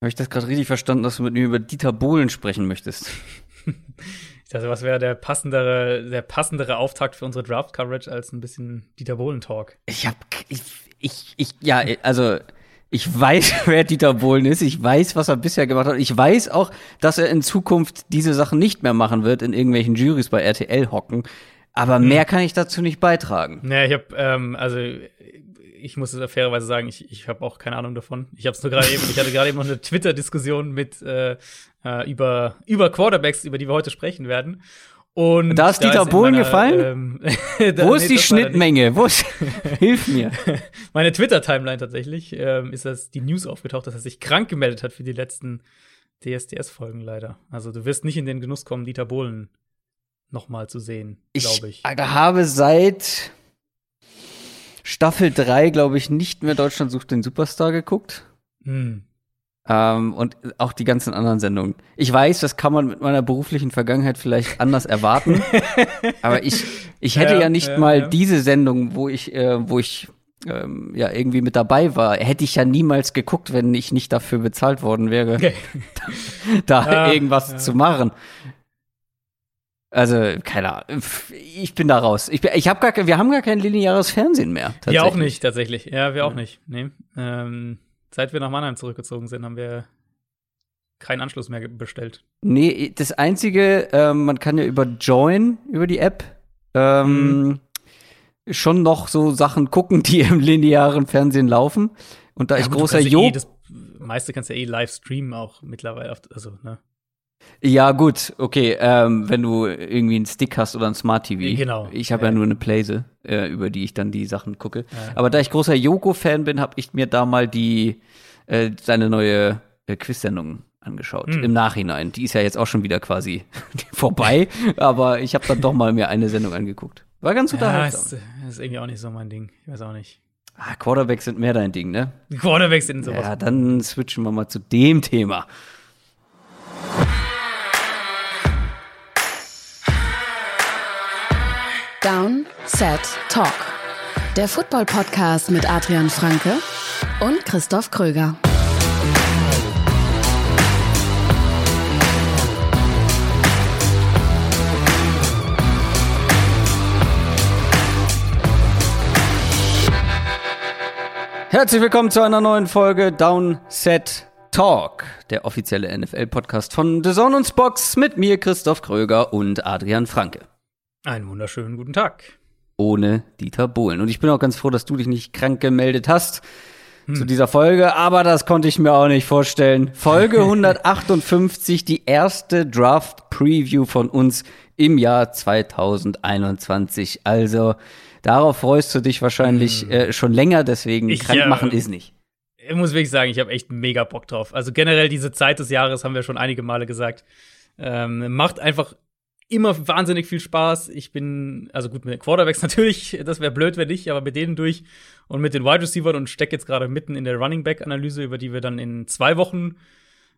Habe ich das gerade richtig verstanden, dass du mit mir über Dieter Bohlen sprechen möchtest? ich dachte, was wäre der passendere, der passendere Auftakt für unsere Draft-Coverage als ein bisschen Dieter Bohlen-Talk? Ich hab, ich, ich, ich, ja, also, ich weiß, wer Dieter Bohlen ist. Ich weiß, was er bisher gemacht hat. Ich weiß auch, dass er in Zukunft diese Sachen nicht mehr machen wird, in irgendwelchen Juries bei RTL hocken. Aber hm. mehr kann ich dazu nicht beitragen. Naja, ich habe, ähm, also ich muss es fairerweise sagen, ich, ich habe auch keine Ahnung davon. Ich habe es nur gerade eben, ich hatte gerade eben noch eine Twitter-Diskussion mit äh, äh, über, über Quarterbacks, über die wir heute sprechen werden. Und da ist Dieter Bohlen gefallen? Ähm, da, Wo ist nee, die Schnittmenge? Wo ist, hilf mir. Meine Twitter-Timeline tatsächlich ähm, ist das die News aufgetaucht, dass er sich krank gemeldet hat für die letzten DSDS-Folgen leider. Also du wirst nicht in den Genuss kommen, Dieter Bohlen noch mal zu sehen, glaube ich. Ich habe seit Staffel 3, glaube ich, nicht mehr Deutschland sucht den Superstar geguckt. Hm. Ähm, und auch die ganzen anderen Sendungen. Ich weiß, das kann man mit meiner beruflichen Vergangenheit vielleicht anders erwarten. aber ich, ich hätte ja, ja nicht ja, mal ja. diese Sendung, wo ich, äh, wo ich ähm, ja irgendwie mit dabei war, hätte ich ja niemals geguckt, wenn ich nicht dafür bezahlt worden wäre, okay. da, da irgendwas zu machen. Also, keine Ahnung. Ich bin da raus. Ich, ich hab gar, wir haben gar kein lineares Fernsehen mehr. Wir auch nicht, tatsächlich. Ja, wir auch nicht. Nee. Ähm, seit wir nach Mannheim zurückgezogen sind, haben wir keinen Anschluss mehr bestellt. Nee, das Einzige, ähm, man kann ja über Join, über die App, ähm, mhm. schon noch so Sachen gucken, die im linearen Fernsehen laufen. Und da ja, ich großer Jo. Eh, das meiste kannst du ja eh live streamen auch mittlerweile. Also, ne? Ja, gut, okay, ähm, wenn du irgendwie einen Stick hast oder ein Smart TV. Genau. Ich habe ja. ja. nur eine Playse, äh, über die ich dann die Sachen gucke. Ja. Aber da ich großer Yoko-Fan bin, habe ich mir da mal die äh, seine neue äh, Quiz-Sendung angeschaut. Mhm. Im Nachhinein. Die ist ja jetzt auch schon wieder quasi vorbei, aber ich habe dann doch mal mir eine Sendung angeguckt. War ganz unterhaltsam. Ja, ist, ist irgendwie auch nicht so mein Ding. Ich weiß auch nicht. Ah, Quarterbacks sind mehr dein Ding, ne? Quarterbacks sind sowas. Ja, dann switchen wir mal zu dem Thema. Down, Set, Talk. Der Football-Podcast mit Adrian Franke und Christoph Kröger. Herzlich willkommen zu einer neuen Folge Down, Set, Talk, der offizielle NFL-Podcast von The Zone und Box mit mir, Christoph Kröger und Adrian Franke. Einen wunderschönen guten Tag. Ohne Dieter Bohlen. Und ich bin auch ganz froh, dass du dich nicht krank gemeldet hast hm. zu dieser Folge, aber das konnte ich mir auch nicht vorstellen. Folge 158, die erste Draft-Preview von uns im Jahr 2021. Also darauf freust du dich wahrscheinlich hm. äh, schon länger, deswegen ich, krank machen äh, ist nicht. Ich muss wirklich sagen, ich habe echt mega Bock drauf. Also generell diese Zeit des Jahres haben wir schon einige Male gesagt. Ähm, macht einfach immer wahnsinnig viel Spaß. Ich bin, also gut, mit Quarterbacks natürlich, das wäre blöd, wenn nicht, aber mit denen durch und mit den Wide Receivers und stecke jetzt gerade mitten in der Running Back Analyse, über die wir dann in zwei Wochen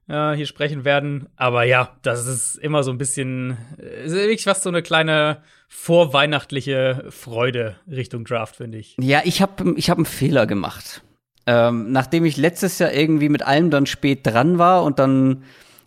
äh, hier sprechen werden. Aber ja, das ist immer so ein bisschen, äh, ist wirklich fast so eine kleine vorweihnachtliche Freude Richtung Draft, finde ich. Ja, ich habe ich hab einen Fehler gemacht. Ähm, nachdem ich letztes Jahr irgendwie mit allem dann spät dran war und dann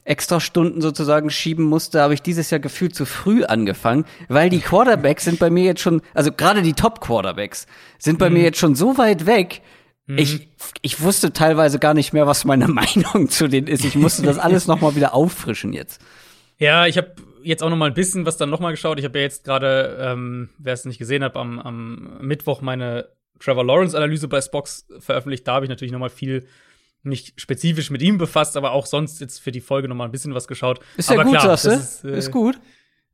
extra Stunden sozusagen schieben musste, habe ich dieses Jahr gefühlt zu früh angefangen, weil die Quarterbacks sind bei mir jetzt schon, also gerade die Top-Quarterbacks sind bei mhm. mir jetzt schon so weit weg. Mhm. Ich, ich wusste teilweise gar nicht mehr, was meine Meinung zu denen ist. Ich musste das alles noch mal wieder auffrischen jetzt. Ja, ich habe jetzt auch noch mal ein bisschen was dann noch mal geschaut. Ich habe ja jetzt gerade, ähm, wer es nicht gesehen hat, am, am Mittwoch meine Trevor Lawrence Analyse bei Spox veröffentlicht. Da habe ich natürlich noch mal viel nicht spezifisch mit ihm befasst, aber auch sonst jetzt für die Folge noch mal ein bisschen was geschaut. Ist ja aber gut, klar, das ist, äh, ist gut.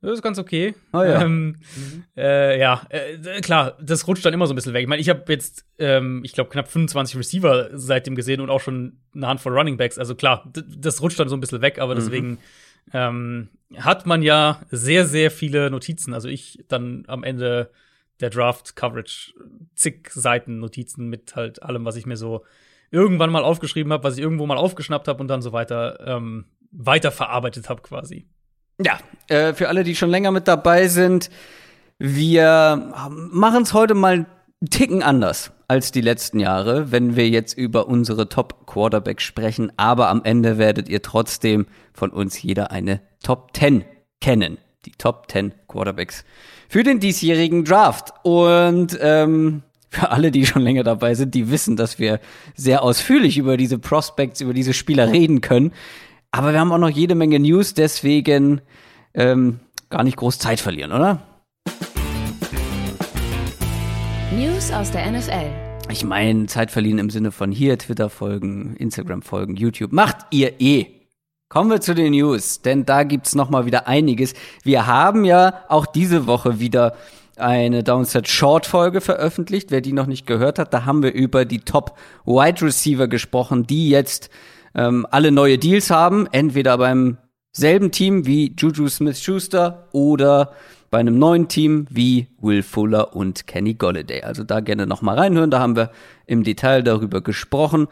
Das ist ganz okay. Oh, ja. Ähm, mhm. äh, ja, äh, klar, das rutscht dann immer so ein bisschen weg. Ich meine, ich habe jetzt, ähm, ich glaube, knapp 25 Receiver seitdem gesehen und auch schon eine Handvoll Running Backs. Also klar, das rutscht dann so ein bisschen weg, aber mhm. deswegen ähm, hat man ja sehr, sehr viele Notizen. Also ich dann am Ende der Draft-Coverage zig Seiten Notizen mit halt allem, was ich mir so irgendwann mal aufgeschrieben habe, was ich irgendwo mal aufgeschnappt habe und dann so weiter ähm, weiterverarbeitet habe quasi. Ja, äh, für alle, die schon länger mit dabei sind, wir machen es heute mal einen Ticken anders als die letzten Jahre, wenn wir jetzt über unsere Top Quarterbacks sprechen, aber am Ende werdet ihr trotzdem von uns jeder eine Top 10 kennen. Die Top 10 Quarterbacks für den diesjährigen Draft. Und ähm, für alle, die schon länger dabei sind, die wissen, dass wir sehr ausführlich über diese Prospects, über diese Spieler reden können. Aber wir haben auch noch jede Menge News, deswegen ähm, gar nicht groß Zeit verlieren, oder? News aus der NFL. Ich meine, Zeit verlieren im Sinne von hier, Twitter folgen, Instagram folgen, YouTube. Macht ihr eh. Kommen wir zu den News, denn da gibt's noch mal wieder einiges. Wir haben ja auch diese Woche wieder eine Downset Short Folge veröffentlicht. Wer die noch nicht gehört hat, da haben wir über die Top Wide Receiver gesprochen, die jetzt ähm, alle neue Deals haben, entweder beim selben Team wie Juju Smith-Schuster oder bei einem neuen Team wie Will Fuller und Kenny Golladay. Also da gerne noch mal reinhören, da haben wir im Detail darüber gesprochen.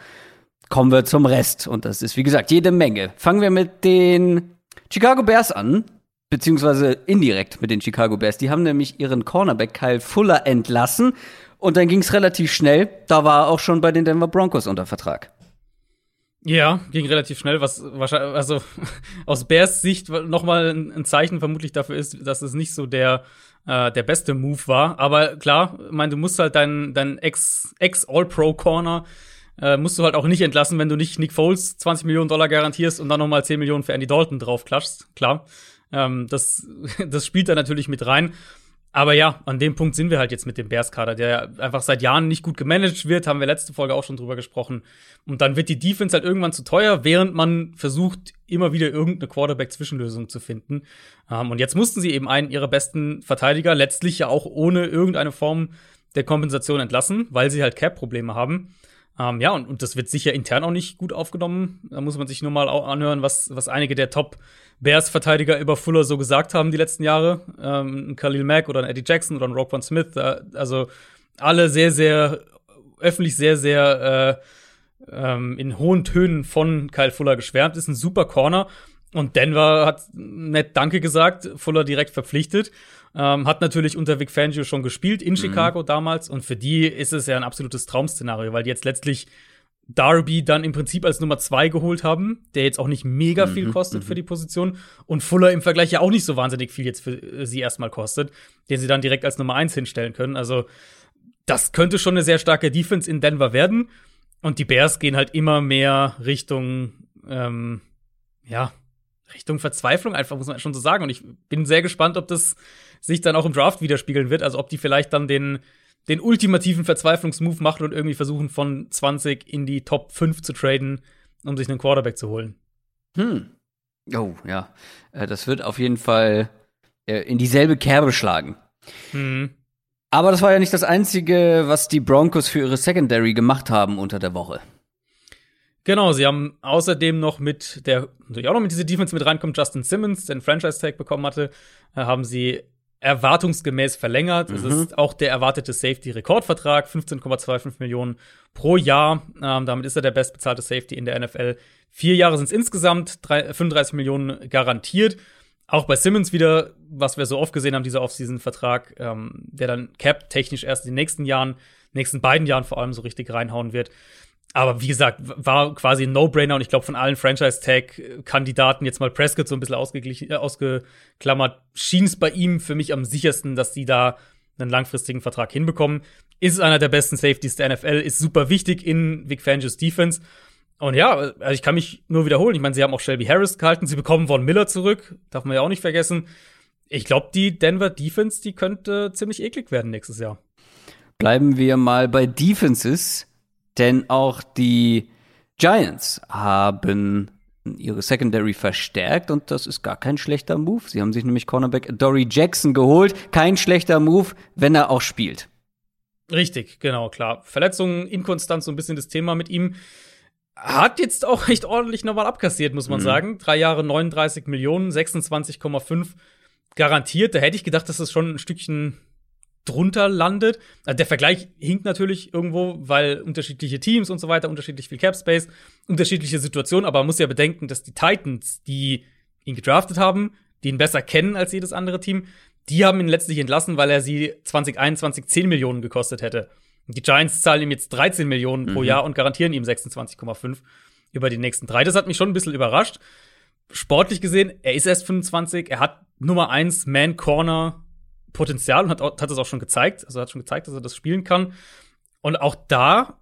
Kommen wir zum Rest und das ist wie gesagt jede Menge. Fangen wir mit den Chicago Bears an, beziehungsweise indirekt mit den Chicago Bears. Die haben nämlich ihren Cornerback Kyle Fuller entlassen und dann ging es relativ schnell. Da war er auch schon bei den Denver Broncos unter Vertrag. Ja, ging relativ schnell, was wahrscheinlich, also aus Bears Sicht nochmal ein Zeichen vermutlich dafür ist, dass es nicht so der, äh, der beste Move war. Aber klar, ich meine, du musst halt deinen dein Ex-All-Pro-Corner äh, musst du halt auch nicht entlassen, wenn du nicht Nick Foles 20 Millionen Dollar garantierst und dann nochmal 10 Millionen für Andy Dalton draufklatschst. Klar. Ähm, das, das spielt da natürlich mit rein. Aber ja, an dem Punkt sind wir halt jetzt mit dem Bears-Kader, der einfach seit Jahren nicht gut gemanagt wird, haben wir letzte Folge auch schon drüber gesprochen. Und dann wird die Defense halt irgendwann zu teuer, während man versucht, immer wieder irgendeine Quarterback-Zwischenlösung zu finden. Ähm, und jetzt mussten sie eben einen ihrer besten Verteidiger letztlich ja auch ohne irgendeine Form der Kompensation entlassen, weil sie halt Cap-Probleme haben. Ähm, ja, und, und das wird sicher intern auch nicht gut aufgenommen. Da muss man sich nur mal anhören, was, was einige der Top- Bears-Verteidiger über Fuller so gesagt haben die letzten Jahre. Ähm, Khalil Mack oder ein Eddie Jackson oder ein Roquan Smith. Äh, also alle sehr, sehr öffentlich sehr, sehr äh, ähm, in hohen Tönen von Kyle Fuller geschwärmt. Ist ein super Corner. Und Denver hat nett Danke gesagt, Fuller direkt verpflichtet. Ähm, hat natürlich unter Vic Fangio schon gespielt in mhm. Chicago damals. Und für die ist es ja ein absolutes Traum-Szenario, weil die jetzt letztlich Darby dann im Prinzip als Nummer zwei geholt haben, der jetzt auch nicht mega viel mhm, kostet für mhm. die Position und Fuller im Vergleich ja auch nicht so wahnsinnig viel jetzt für sie erstmal kostet, den sie dann direkt als Nummer eins hinstellen können. Also das könnte schon eine sehr starke Defense in Denver werden und die Bears gehen halt immer mehr Richtung ähm, ja Richtung Verzweiflung einfach muss man schon so sagen und ich bin sehr gespannt, ob das sich dann auch im Draft widerspiegeln wird, also ob die vielleicht dann den den ultimativen Verzweiflungsmove machen und irgendwie versuchen, von 20 in die Top 5 zu traden, um sich einen Quarterback zu holen. Hm. Oh, ja. Äh, das wird auf jeden Fall äh, in dieselbe Kerbe schlagen. Hm. Aber das war ja nicht das Einzige, was die Broncos für ihre Secondary gemacht haben unter der Woche. Genau, sie haben außerdem noch mit der, natürlich auch noch mit dieser Defense mit reinkommt, Justin Simmons, der einen Franchise-Tag bekommen hatte, äh, haben sie erwartungsgemäß verlängert. Mhm. Es ist auch der erwartete Safety-Rekordvertrag, 15,25 Millionen pro Jahr. Ähm, damit ist er der bestbezahlte Safety in der NFL. Vier Jahre sind es insgesamt, 35 Millionen garantiert. Auch bei Simmons wieder, was wir so oft gesehen haben, dieser Offseason-Vertrag, ähm, der dann cap-technisch erst in den nächsten Jahren, nächsten beiden Jahren vor allem so richtig reinhauen wird aber wie gesagt, war quasi ein No-Brainer und ich glaube, von allen Franchise-Tag-Kandidaten jetzt mal Prescott so ein bisschen ausgeglichen, äh, ausgeklammert, schien es bei ihm für mich am sichersten, dass die da einen langfristigen Vertrag hinbekommen. Ist einer der besten Safeties der NFL, ist super wichtig in Vic Fangio's Defense. Und ja, also ich kann mich nur wiederholen. Ich meine, sie haben auch Shelby Harris gehalten, sie bekommen Von Miller zurück, darf man ja auch nicht vergessen. Ich glaube, die Denver Defense, die könnte ziemlich eklig werden nächstes Jahr. Bleiben wir mal bei Defenses denn auch die Giants haben ihre Secondary verstärkt und das ist gar kein schlechter Move. Sie haben sich nämlich Cornerback Dory Jackson geholt. Kein schlechter Move, wenn er auch spielt. Richtig, genau, klar. Verletzungen, Inkonstanz, so ein bisschen das Thema mit ihm. Hat jetzt auch echt ordentlich nochmal abkassiert, muss man mhm. sagen. Drei Jahre 39 Millionen, 26,5 garantiert. Da hätte ich gedacht, dass das schon ein Stückchen drunter landet. Also der Vergleich hinkt natürlich irgendwo, weil unterschiedliche Teams und so weiter, unterschiedlich viel Cap Space, unterschiedliche Situationen, aber man muss ja bedenken, dass die Titans, die ihn gedraftet haben, die ihn besser kennen als jedes andere Team, die haben ihn letztlich entlassen, weil er sie 2021 10 Millionen gekostet hätte. Die Giants zahlen ihm jetzt 13 Millionen pro mhm. Jahr und garantieren ihm 26,5 über die nächsten drei. Das hat mich schon ein bisschen überrascht. Sportlich gesehen, er ist erst 25, er hat Nummer 1 Man Corner Potenzial und hat, hat das auch schon gezeigt. Also hat schon gezeigt, dass er das spielen kann. Und auch da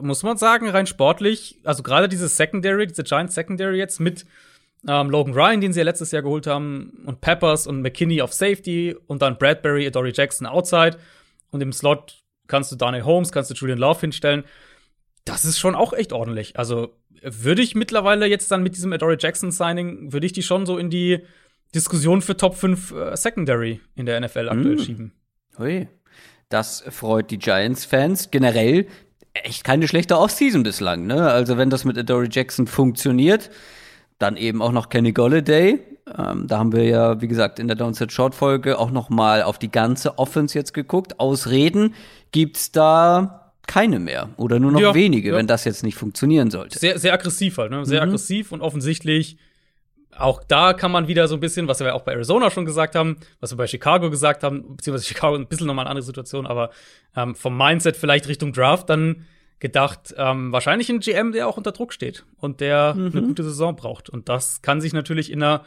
muss man sagen, rein sportlich, also gerade diese Secondary, diese Giants Secondary jetzt mit ähm, Logan Ryan, den sie ja letztes Jahr geholt haben, und Peppers und McKinney auf Safety und dann Bradbury, Dory Jackson outside. Und im Slot kannst du Daniel Holmes, kannst du Julian Love hinstellen. Das ist schon auch echt ordentlich. Also würde ich mittlerweile jetzt dann mit diesem Adore Jackson Signing, würde ich die schon so in die Diskussion für Top 5 äh, Secondary in der NFL aktuell mm. schieben. Hui. Das freut die Giants-Fans. Generell echt keine schlechte Offseason bislang, ne? Also wenn das mit Adore Jackson funktioniert, dann eben auch noch Kenny Golladay. Ähm, da haben wir ja, wie gesagt, in der Downset Short Folge auch noch mal auf die ganze Offense jetzt geguckt. Ausreden gibt's da keine mehr oder nur noch ja, wenige, ja. wenn das jetzt nicht funktionieren sollte. Sehr, sehr aggressiv halt, ne? Sehr mhm. aggressiv und offensichtlich auch da kann man wieder so ein bisschen, was wir auch bei Arizona schon gesagt haben, was wir bei Chicago gesagt haben, beziehungsweise Chicago ein bisschen nochmal eine andere Situation, aber ähm, vom Mindset vielleicht Richtung Draft dann gedacht, ähm, wahrscheinlich ein GM, der auch unter Druck steht und der mhm. eine gute Saison braucht. Und das kann sich natürlich in einer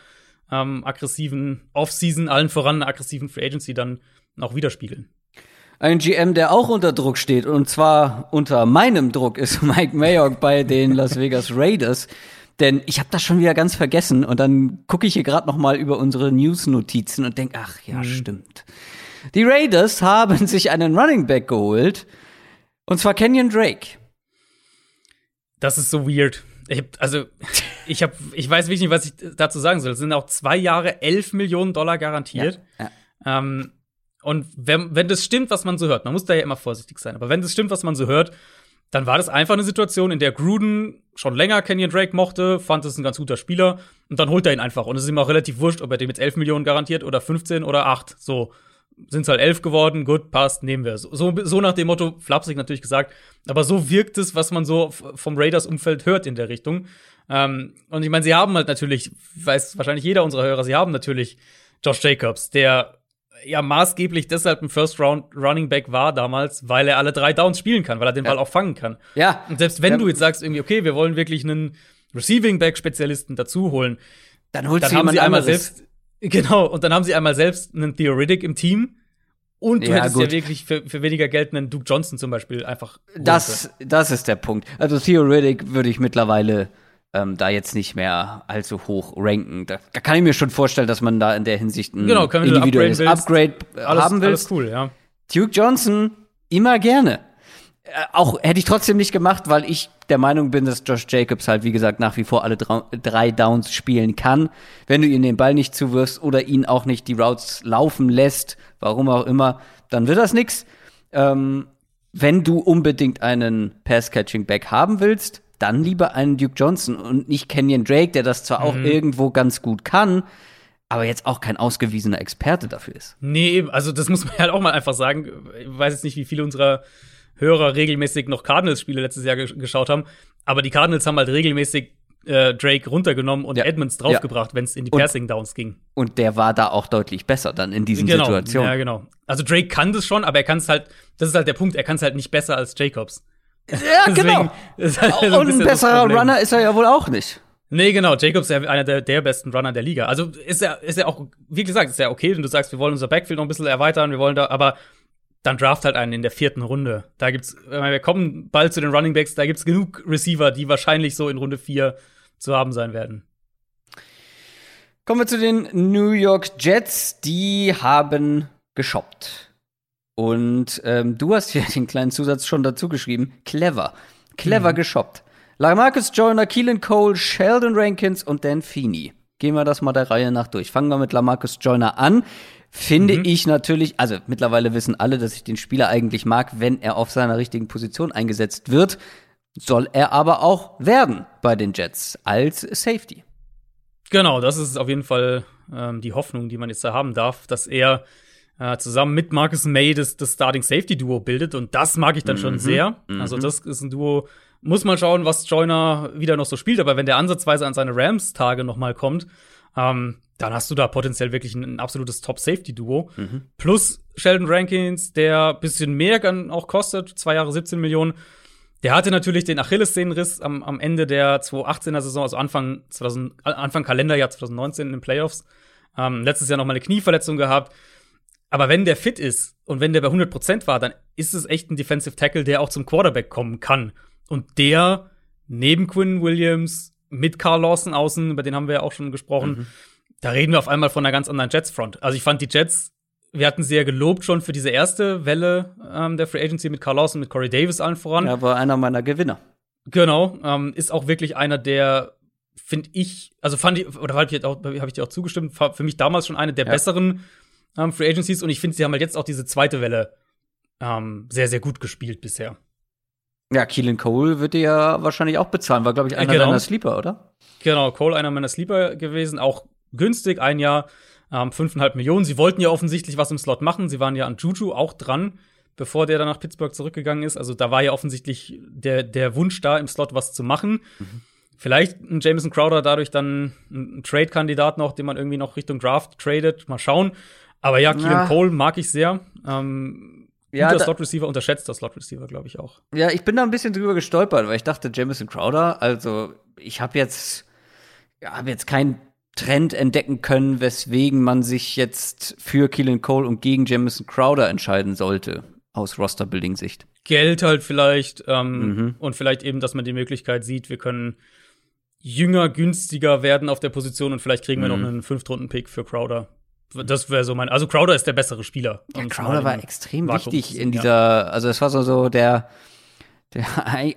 ähm, aggressiven Offseason, allen voran einer aggressiven Free Agency dann auch widerspiegeln. Ein GM, der auch unter Druck steht, und zwar unter meinem Druck, ist Mike Mayock bei den Las Vegas Raiders. Denn ich habe das schon wieder ganz vergessen und dann gucke ich hier gerade noch mal über unsere News-Notizen und denke, ach ja, mhm. stimmt. Die Raiders haben sich einen Running Back geholt, und zwar Kenyon Drake. Das ist so weird. Ich hab, also, ich hab, ich weiß wirklich nicht, was ich dazu sagen soll. Es sind auch zwei Jahre 11 Millionen Dollar garantiert. Ja, ja. Ähm, und wenn, wenn das stimmt, was man so hört, man muss da ja immer vorsichtig sein, aber wenn das stimmt, was man so hört, dann war das einfach eine Situation, in der Gruden schon länger Kenyon Drake mochte, fand es ein ganz guter Spieler und dann holt er ihn einfach. Und es ist ihm auch relativ wurscht, ob er dem jetzt 11 Millionen garantiert oder 15 oder 8. So sind es halt elf geworden, gut, passt, nehmen wir. So, so nach dem Motto, flapsig natürlich gesagt, aber so wirkt es, was man so vom Raiders-Umfeld hört in der Richtung. Ähm, und ich meine, sie haben halt natürlich, weiß wahrscheinlich jeder unserer Hörer, sie haben natürlich Josh Jacobs, der ja maßgeblich deshalb ein First Round Running Back war damals, weil er alle drei Downs spielen kann, weil er den ja. Ball auch fangen kann. Ja. Und selbst wenn ja. du jetzt sagst irgendwie, okay, wir wollen wirklich einen Receiving Back Spezialisten dazu holen, dann holst dann du haben sie einmal selbst Genau, und dann haben sie einmal selbst einen Theoretic im Team. Und du ja, hättest gut. ja wirklich für, für weniger Geld einen Duke Johnson zum Beispiel einfach. Das, das ist der Punkt. Also Theoretic würde ich mittlerweile ähm, da jetzt nicht mehr allzu hoch ranken. Da, kann ich mir schon vorstellen, dass man da in der Hinsicht ein genau, individuelles Upgrade, Upgrade alles, haben will. Alles cool, ja. Duke Johnson immer gerne. Äh, auch hätte ich trotzdem nicht gemacht, weil ich der Meinung bin, dass Josh Jacobs halt, wie gesagt, nach wie vor alle drei Downs spielen kann. Wenn du ihm den Ball nicht zuwirfst oder ihn auch nicht die Routes laufen lässt, warum auch immer, dann wird das nix. Ähm, wenn du unbedingt einen Pass-Catching-Back haben willst, dann lieber einen Duke Johnson und nicht Kenyon Drake, der das zwar mhm. auch irgendwo ganz gut kann, aber jetzt auch kein ausgewiesener Experte dafür ist. Nee, also das muss man halt auch mal einfach sagen. Ich weiß jetzt nicht, wie viele unserer Hörer regelmäßig noch Cardinals-Spiele letztes Jahr geschaut haben. Aber die Cardinals haben halt regelmäßig äh, Drake runtergenommen und ja. Edmonds draufgebracht, ja. wenn es in die Passing Downs ging. Und der war da auch deutlich besser dann in diesen genau. Situationen. Ja, genau. Also Drake kann das schon, aber er kann es halt, das ist halt der Punkt, er kann es halt nicht besser als Jacobs. Ja, genau. Halt und ein besserer Runner ist er ja wohl auch nicht. Nee, genau. Jacobs ist ja einer der, der besten Runner der Liga. Also ist er, ist er auch, wie gesagt, ist ja okay, wenn du sagst, wir wollen unser Backfield noch ein bisschen erweitern, wir wollen da, aber dann draft halt einen in der vierten Runde. Da gibt's, wir kommen bald zu den Running Backs, da gibt's genug Receiver, die wahrscheinlich so in Runde vier zu haben sein werden. Kommen wir zu den New York Jets. Die haben geshoppt. Und ähm, du hast hier den kleinen Zusatz schon dazu geschrieben. Clever. Clever mhm. geshoppt. Lamarcus Joyner, Keelan Cole, Sheldon Rankins und Dan Feeney. Gehen wir das mal der Reihe nach durch. Fangen wir mit Lamarcus Joyner an. Finde mhm. ich natürlich, also mittlerweile wissen alle, dass ich den Spieler eigentlich mag, wenn er auf seiner richtigen Position eingesetzt wird. Soll er aber auch werden bei den Jets als Safety. Genau, das ist auf jeden Fall ähm, die Hoffnung, die man jetzt da haben darf, dass er äh, zusammen mit Marcus May das, das Starting Safety Duo bildet. Und das mag ich dann mhm. schon sehr. Mhm. Also, das ist ein Duo, muss man schauen, was Joyner wieder noch so spielt. Aber wenn der ansatzweise an seine Rams-Tage noch mal kommt, ähm, dann hast du da potenziell wirklich ein, ein absolutes Top-Safety-Duo. Mhm. Plus Sheldon Rankins, der ein bisschen mehr auch kostet, zwei Jahre 17 Millionen. Der hatte natürlich den Achillessehnenriss am, am Ende der 2018er Saison, also Anfang, 2000, Anfang Kalenderjahr 2019 in den Playoffs. Ähm, letztes Jahr noch mal eine Knieverletzung gehabt. Aber wenn der fit ist und wenn der bei 100% war, dann ist es echt ein Defensive Tackle, der auch zum Quarterback kommen kann. Und der neben Quinn Williams mit Carl Lawson außen, über den haben wir ja auch schon gesprochen, mhm. da reden wir auf einmal von einer ganz anderen Jets-Front. Also ich fand die Jets, wir hatten sie ja gelobt schon für diese erste Welle ähm, der Free Agency mit Carl Lawson, mit Corey Davis allen voran. Er war einer meiner Gewinner. Genau, ähm, ist auch wirklich einer der finde ich, also fand ich, oder habe ich, hab ich dir auch zugestimmt, für mich damals schon eine der ja. besseren ähm, Free Agencies und ich finde, sie haben halt jetzt auch diese zweite Welle ähm, sehr, sehr gut gespielt bisher. Ja, Keelan Cole wird dir ja wahrscheinlich auch bezahlen, war, glaube ich, einer genau. deiner Sleeper, oder? Genau, Cole einer meiner Sleeper gewesen, auch günstig, ein Jahr, ähm, 5,5 Millionen. Sie wollten ja offensichtlich was im Slot machen, sie waren ja an Juju auch dran, bevor der dann nach Pittsburgh zurückgegangen ist. Also da war ja offensichtlich der, der Wunsch da, im Slot was zu machen. Mhm. Vielleicht ein Jameson Crowder dadurch dann ein Trade-Kandidat noch, den man irgendwie noch Richtung Draft tradet. Mal schauen. Aber ja, Keelan ja. Cole mag ich sehr. Ähm, ja, guter Slot-Receiver, unterschätzter Slot-Receiver, glaube ich auch. Ja, ich bin da ein bisschen drüber gestolpert, weil ich dachte, Jameson Crowder, also ich habe jetzt, ja, hab jetzt keinen Trend entdecken können, weswegen man sich jetzt für Keelan Cole und gegen Jameson Crowder entscheiden sollte, aus Roster-Building-Sicht. Geld halt vielleicht ähm, mhm. und vielleicht eben, dass man die Möglichkeit sieht, wir können jünger, günstiger werden auf der Position und vielleicht kriegen wir mhm. noch einen Fünftrunden-Pick für Crowder. Das wäre so mein. Also Crowder ist der bessere Spieler. Ja, Crowder war extrem Vakuum wichtig in dieser. Ja. Also es war so, so der der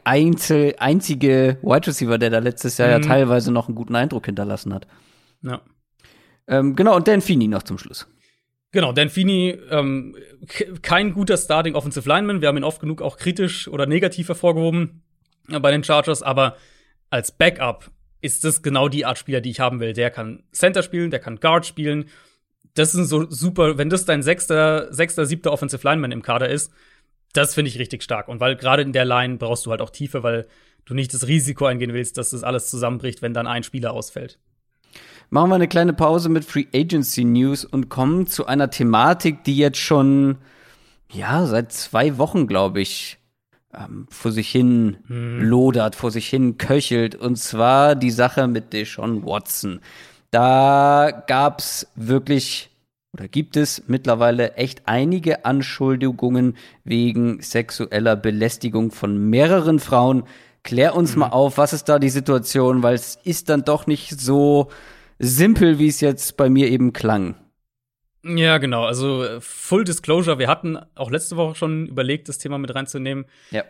Einzel, einzige Wide Receiver, der da letztes Jahr mhm. ja teilweise noch einen guten Eindruck hinterlassen hat. Ja. Ähm, genau, und Dan Feeney noch zum Schluss. Genau, Dan Feeney, ähm, kein guter Starting Offensive Lineman. Wir haben ihn oft genug auch kritisch oder negativ hervorgehoben äh, bei den Chargers, aber als Backup ist das genau die Art Spieler, die ich haben will. Der kann Center spielen, der kann Guard spielen, das ist so super, wenn das dein sechster, sechster, siebter Offensive Lineman im Kader ist, das finde ich richtig stark. Und weil gerade in der Line brauchst du halt auch Tiefe, weil du nicht das Risiko eingehen willst, dass das alles zusammenbricht, wenn dann ein Spieler ausfällt. Machen wir eine kleine Pause mit Free Agency News und kommen zu einer Thematik, die jetzt schon, ja, seit zwei Wochen, glaube ich, ähm, vor sich hin hm. lodert, vor sich hin köchelt. Und zwar die Sache mit Deshaun Watson. Da gab's wirklich oder gibt es mittlerweile echt einige Anschuldigungen wegen sexueller Belästigung von mehreren Frauen. Klär uns mhm. mal auf, was ist da die Situation, weil es ist dann doch nicht so simpel, wie es jetzt bei mir eben klang. Ja, genau. Also Full Disclosure, wir hatten auch letzte Woche schon überlegt, das Thema mit reinzunehmen. Ja.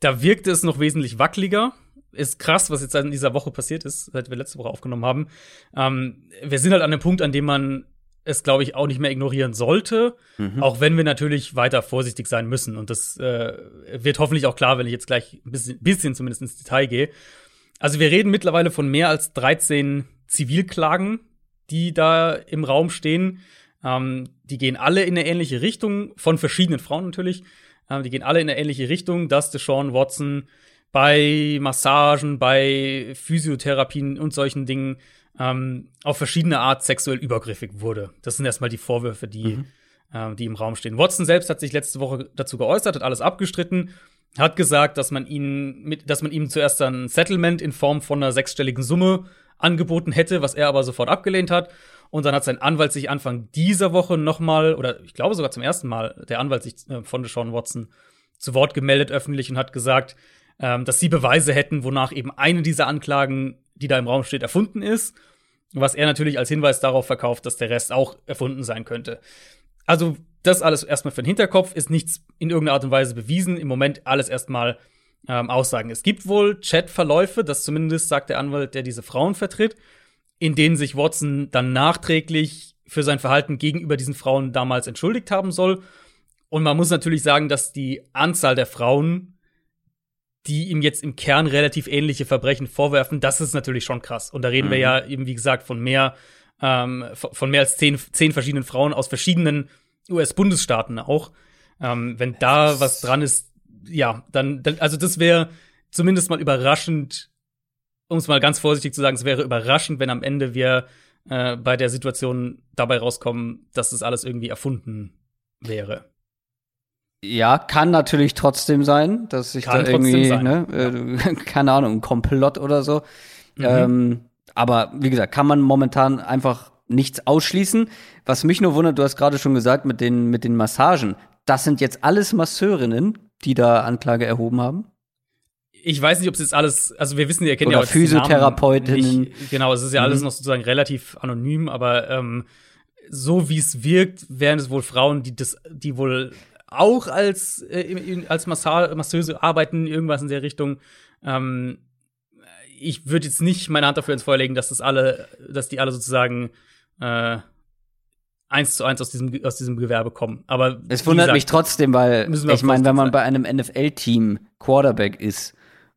Da wirkte es noch wesentlich wackeliger ist krass, was jetzt in dieser Woche passiert ist, seit wir letzte Woche aufgenommen haben. Ähm, wir sind halt an dem Punkt, an dem man es, glaube ich, auch nicht mehr ignorieren sollte, mhm. auch wenn wir natürlich weiter vorsichtig sein müssen. Und das äh, wird hoffentlich auch klar, wenn ich jetzt gleich ein bisschen, bisschen zumindest ins Detail gehe. Also wir reden mittlerweile von mehr als 13 Zivilklagen, die da im Raum stehen. Ähm, die gehen alle in eine ähnliche Richtung, von verschiedenen Frauen natürlich. Ähm, die gehen alle in eine ähnliche Richtung, dass Deshaun Watson bei Massagen, bei Physiotherapien und solchen Dingen ähm, auf verschiedene Art sexuell übergriffig wurde. Das sind erstmal die Vorwürfe, die, mhm. äh, die im Raum stehen. Watson selbst hat sich letzte Woche dazu geäußert, hat alles abgestritten, hat gesagt, dass man ihn mit, dass man ihm zuerst ein Settlement in Form von einer sechsstelligen Summe angeboten hätte, was er aber sofort abgelehnt hat. Und dann hat sein Anwalt sich Anfang dieser Woche nochmal, oder ich glaube sogar zum ersten Mal, der Anwalt sich äh, von Deshaun Watson zu Wort gemeldet öffentlich und hat gesagt, ähm, dass sie Beweise hätten, wonach eben eine dieser Anklagen, die da im Raum steht, erfunden ist. Was er natürlich als Hinweis darauf verkauft, dass der Rest auch erfunden sein könnte. Also, das alles erstmal für den Hinterkopf, ist nichts in irgendeiner Art und Weise bewiesen. Im Moment alles erstmal ähm, Aussagen. Es gibt wohl Chatverläufe, das zumindest sagt der Anwalt, der diese Frauen vertritt, in denen sich Watson dann nachträglich für sein Verhalten gegenüber diesen Frauen damals entschuldigt haben soll. Und man muss natürlich sagen, dass die Anzahl der Frauen, die ihm jetzt im Kern relativ ähnliche Verbrechen vorwerfen, das ist natürlich schon krass. Und da reden mhm. wir ja eben, wie gesagt, von mehr, ähm, von mehr als zehn, zehn verschiedenen Frauen aus verschiedenen US-Bundesstaaten auch. Ähm, wenn da was dran ist, ja, dann, dann also das wäre zumindest mal überraschend, um es mal ganz vorsichtig zu sagen, es wäre überraschend, wenn am Ende wir äh, bei der Situation dabei rauskommen, dass das alles irgendwie erfunden wäre. Ja, kann natürlich trotzdem sein, dass sich da irgendwie, ne, ja. äh, keine Ahnung, ein Komplott oder so. Mhm. Ähm, aber wie gesagt, kann man momentan einfach nichts ausschließen. Was mich nur wundert, du hast gerade schon gesagt mit den, mit den Massagen. Das sind jetzt alles Masseurinnen, die da Anklage erhoben haben? ich weiß nicht, ob es jetzt alles, also wir wissen, ihr kennt Oder ja auch Physiotherapeutinnen. genau, es ist ja alles mhm. noch sozusagen relativ anonym, aber ähm, so wie es wirkt, wären es wohl Frauen, die das, die wohl auch als, äh, als Massa Masseuse arbeiten, irgendwas in der Richtung. Ähm, ich würde jetzt nicht meine Hand dafür ins Feuer legen, dass das alle, dass die alle sozusagen äh, eins zu eins aus diesem, aus diesem Gewerbe kommen. Aber es wundert gesagt, mich trotzdem, weil ich meine, wenn man bei einem NFL-Team Quarterback ist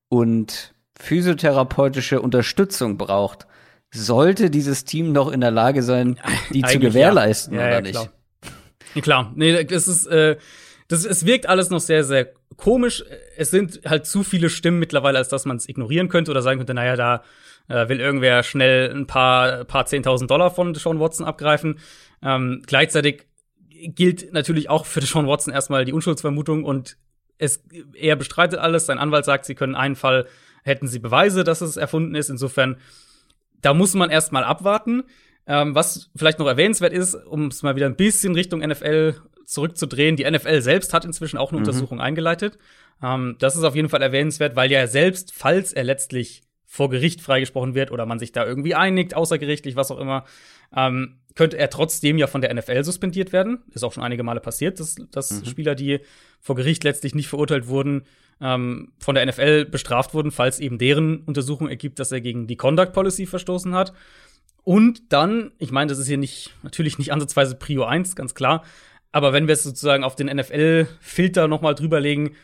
und physiotherapeutische Unterstützung braucht, sollte dieses Team doch in der Lage sein, die zu gewährleisten, ja. Ja, oder ja, nicht? Klar. klar, nee, das ist, äh, das, es wirkt alles noch sehr, sehr komisch. Es sind halt zu viele Stimmen mittlerweile, als dass man es ignorieren könnte oder sagen könnte, naja, da äh, will irgendwer schnell ein paar, paar 10.000 Dollar von Sean Watson abgreifen. Ähm, gleichzeitig gilt natürlich auch für Sean Watson erstmal die Unschuldsvermutung und es, er bestreitet alles. Sein Anwalt sagt, sie können einen Fall, hätten sie Beweise, dass es erfunden ist. Insofern, da muss man erstmal abwarten. Ähm, was vielleicht noch erwähnenswert ist, um es mal wieder ein bisschen Richtung NFL zurückzudrehen, die NFL selbst hat inzwischen auch eine mhm. Untersuchung eingeleitet. Ähm, das ist auf jeden Fall erwähnenswert, weil ja selbst, falls er letztlich vor Gericht freigesprochen wird oder man sich da irgendwie einigt, außergerichtlich, was auch immer, ähm, könnte er trotzdem ja von der NFL suspendiert werden. Ist auch schon einige Male passiert, dass, dass mhm. Spieler, die vor Gericht letztlich nicht verurteilt wurden, ähm, von der NFL bestraft wurden, falls eben deren Untersuchung ergibt, dass er gegen die Conduct Policy verstoßen hat. Und dann, ich meine, das ist hier nicht, natürlich nicht ansatzweise Prio 1, ganz klar. Aber wenn wir es sozusagen auf den NFL-Filter noch mal drüberlegen,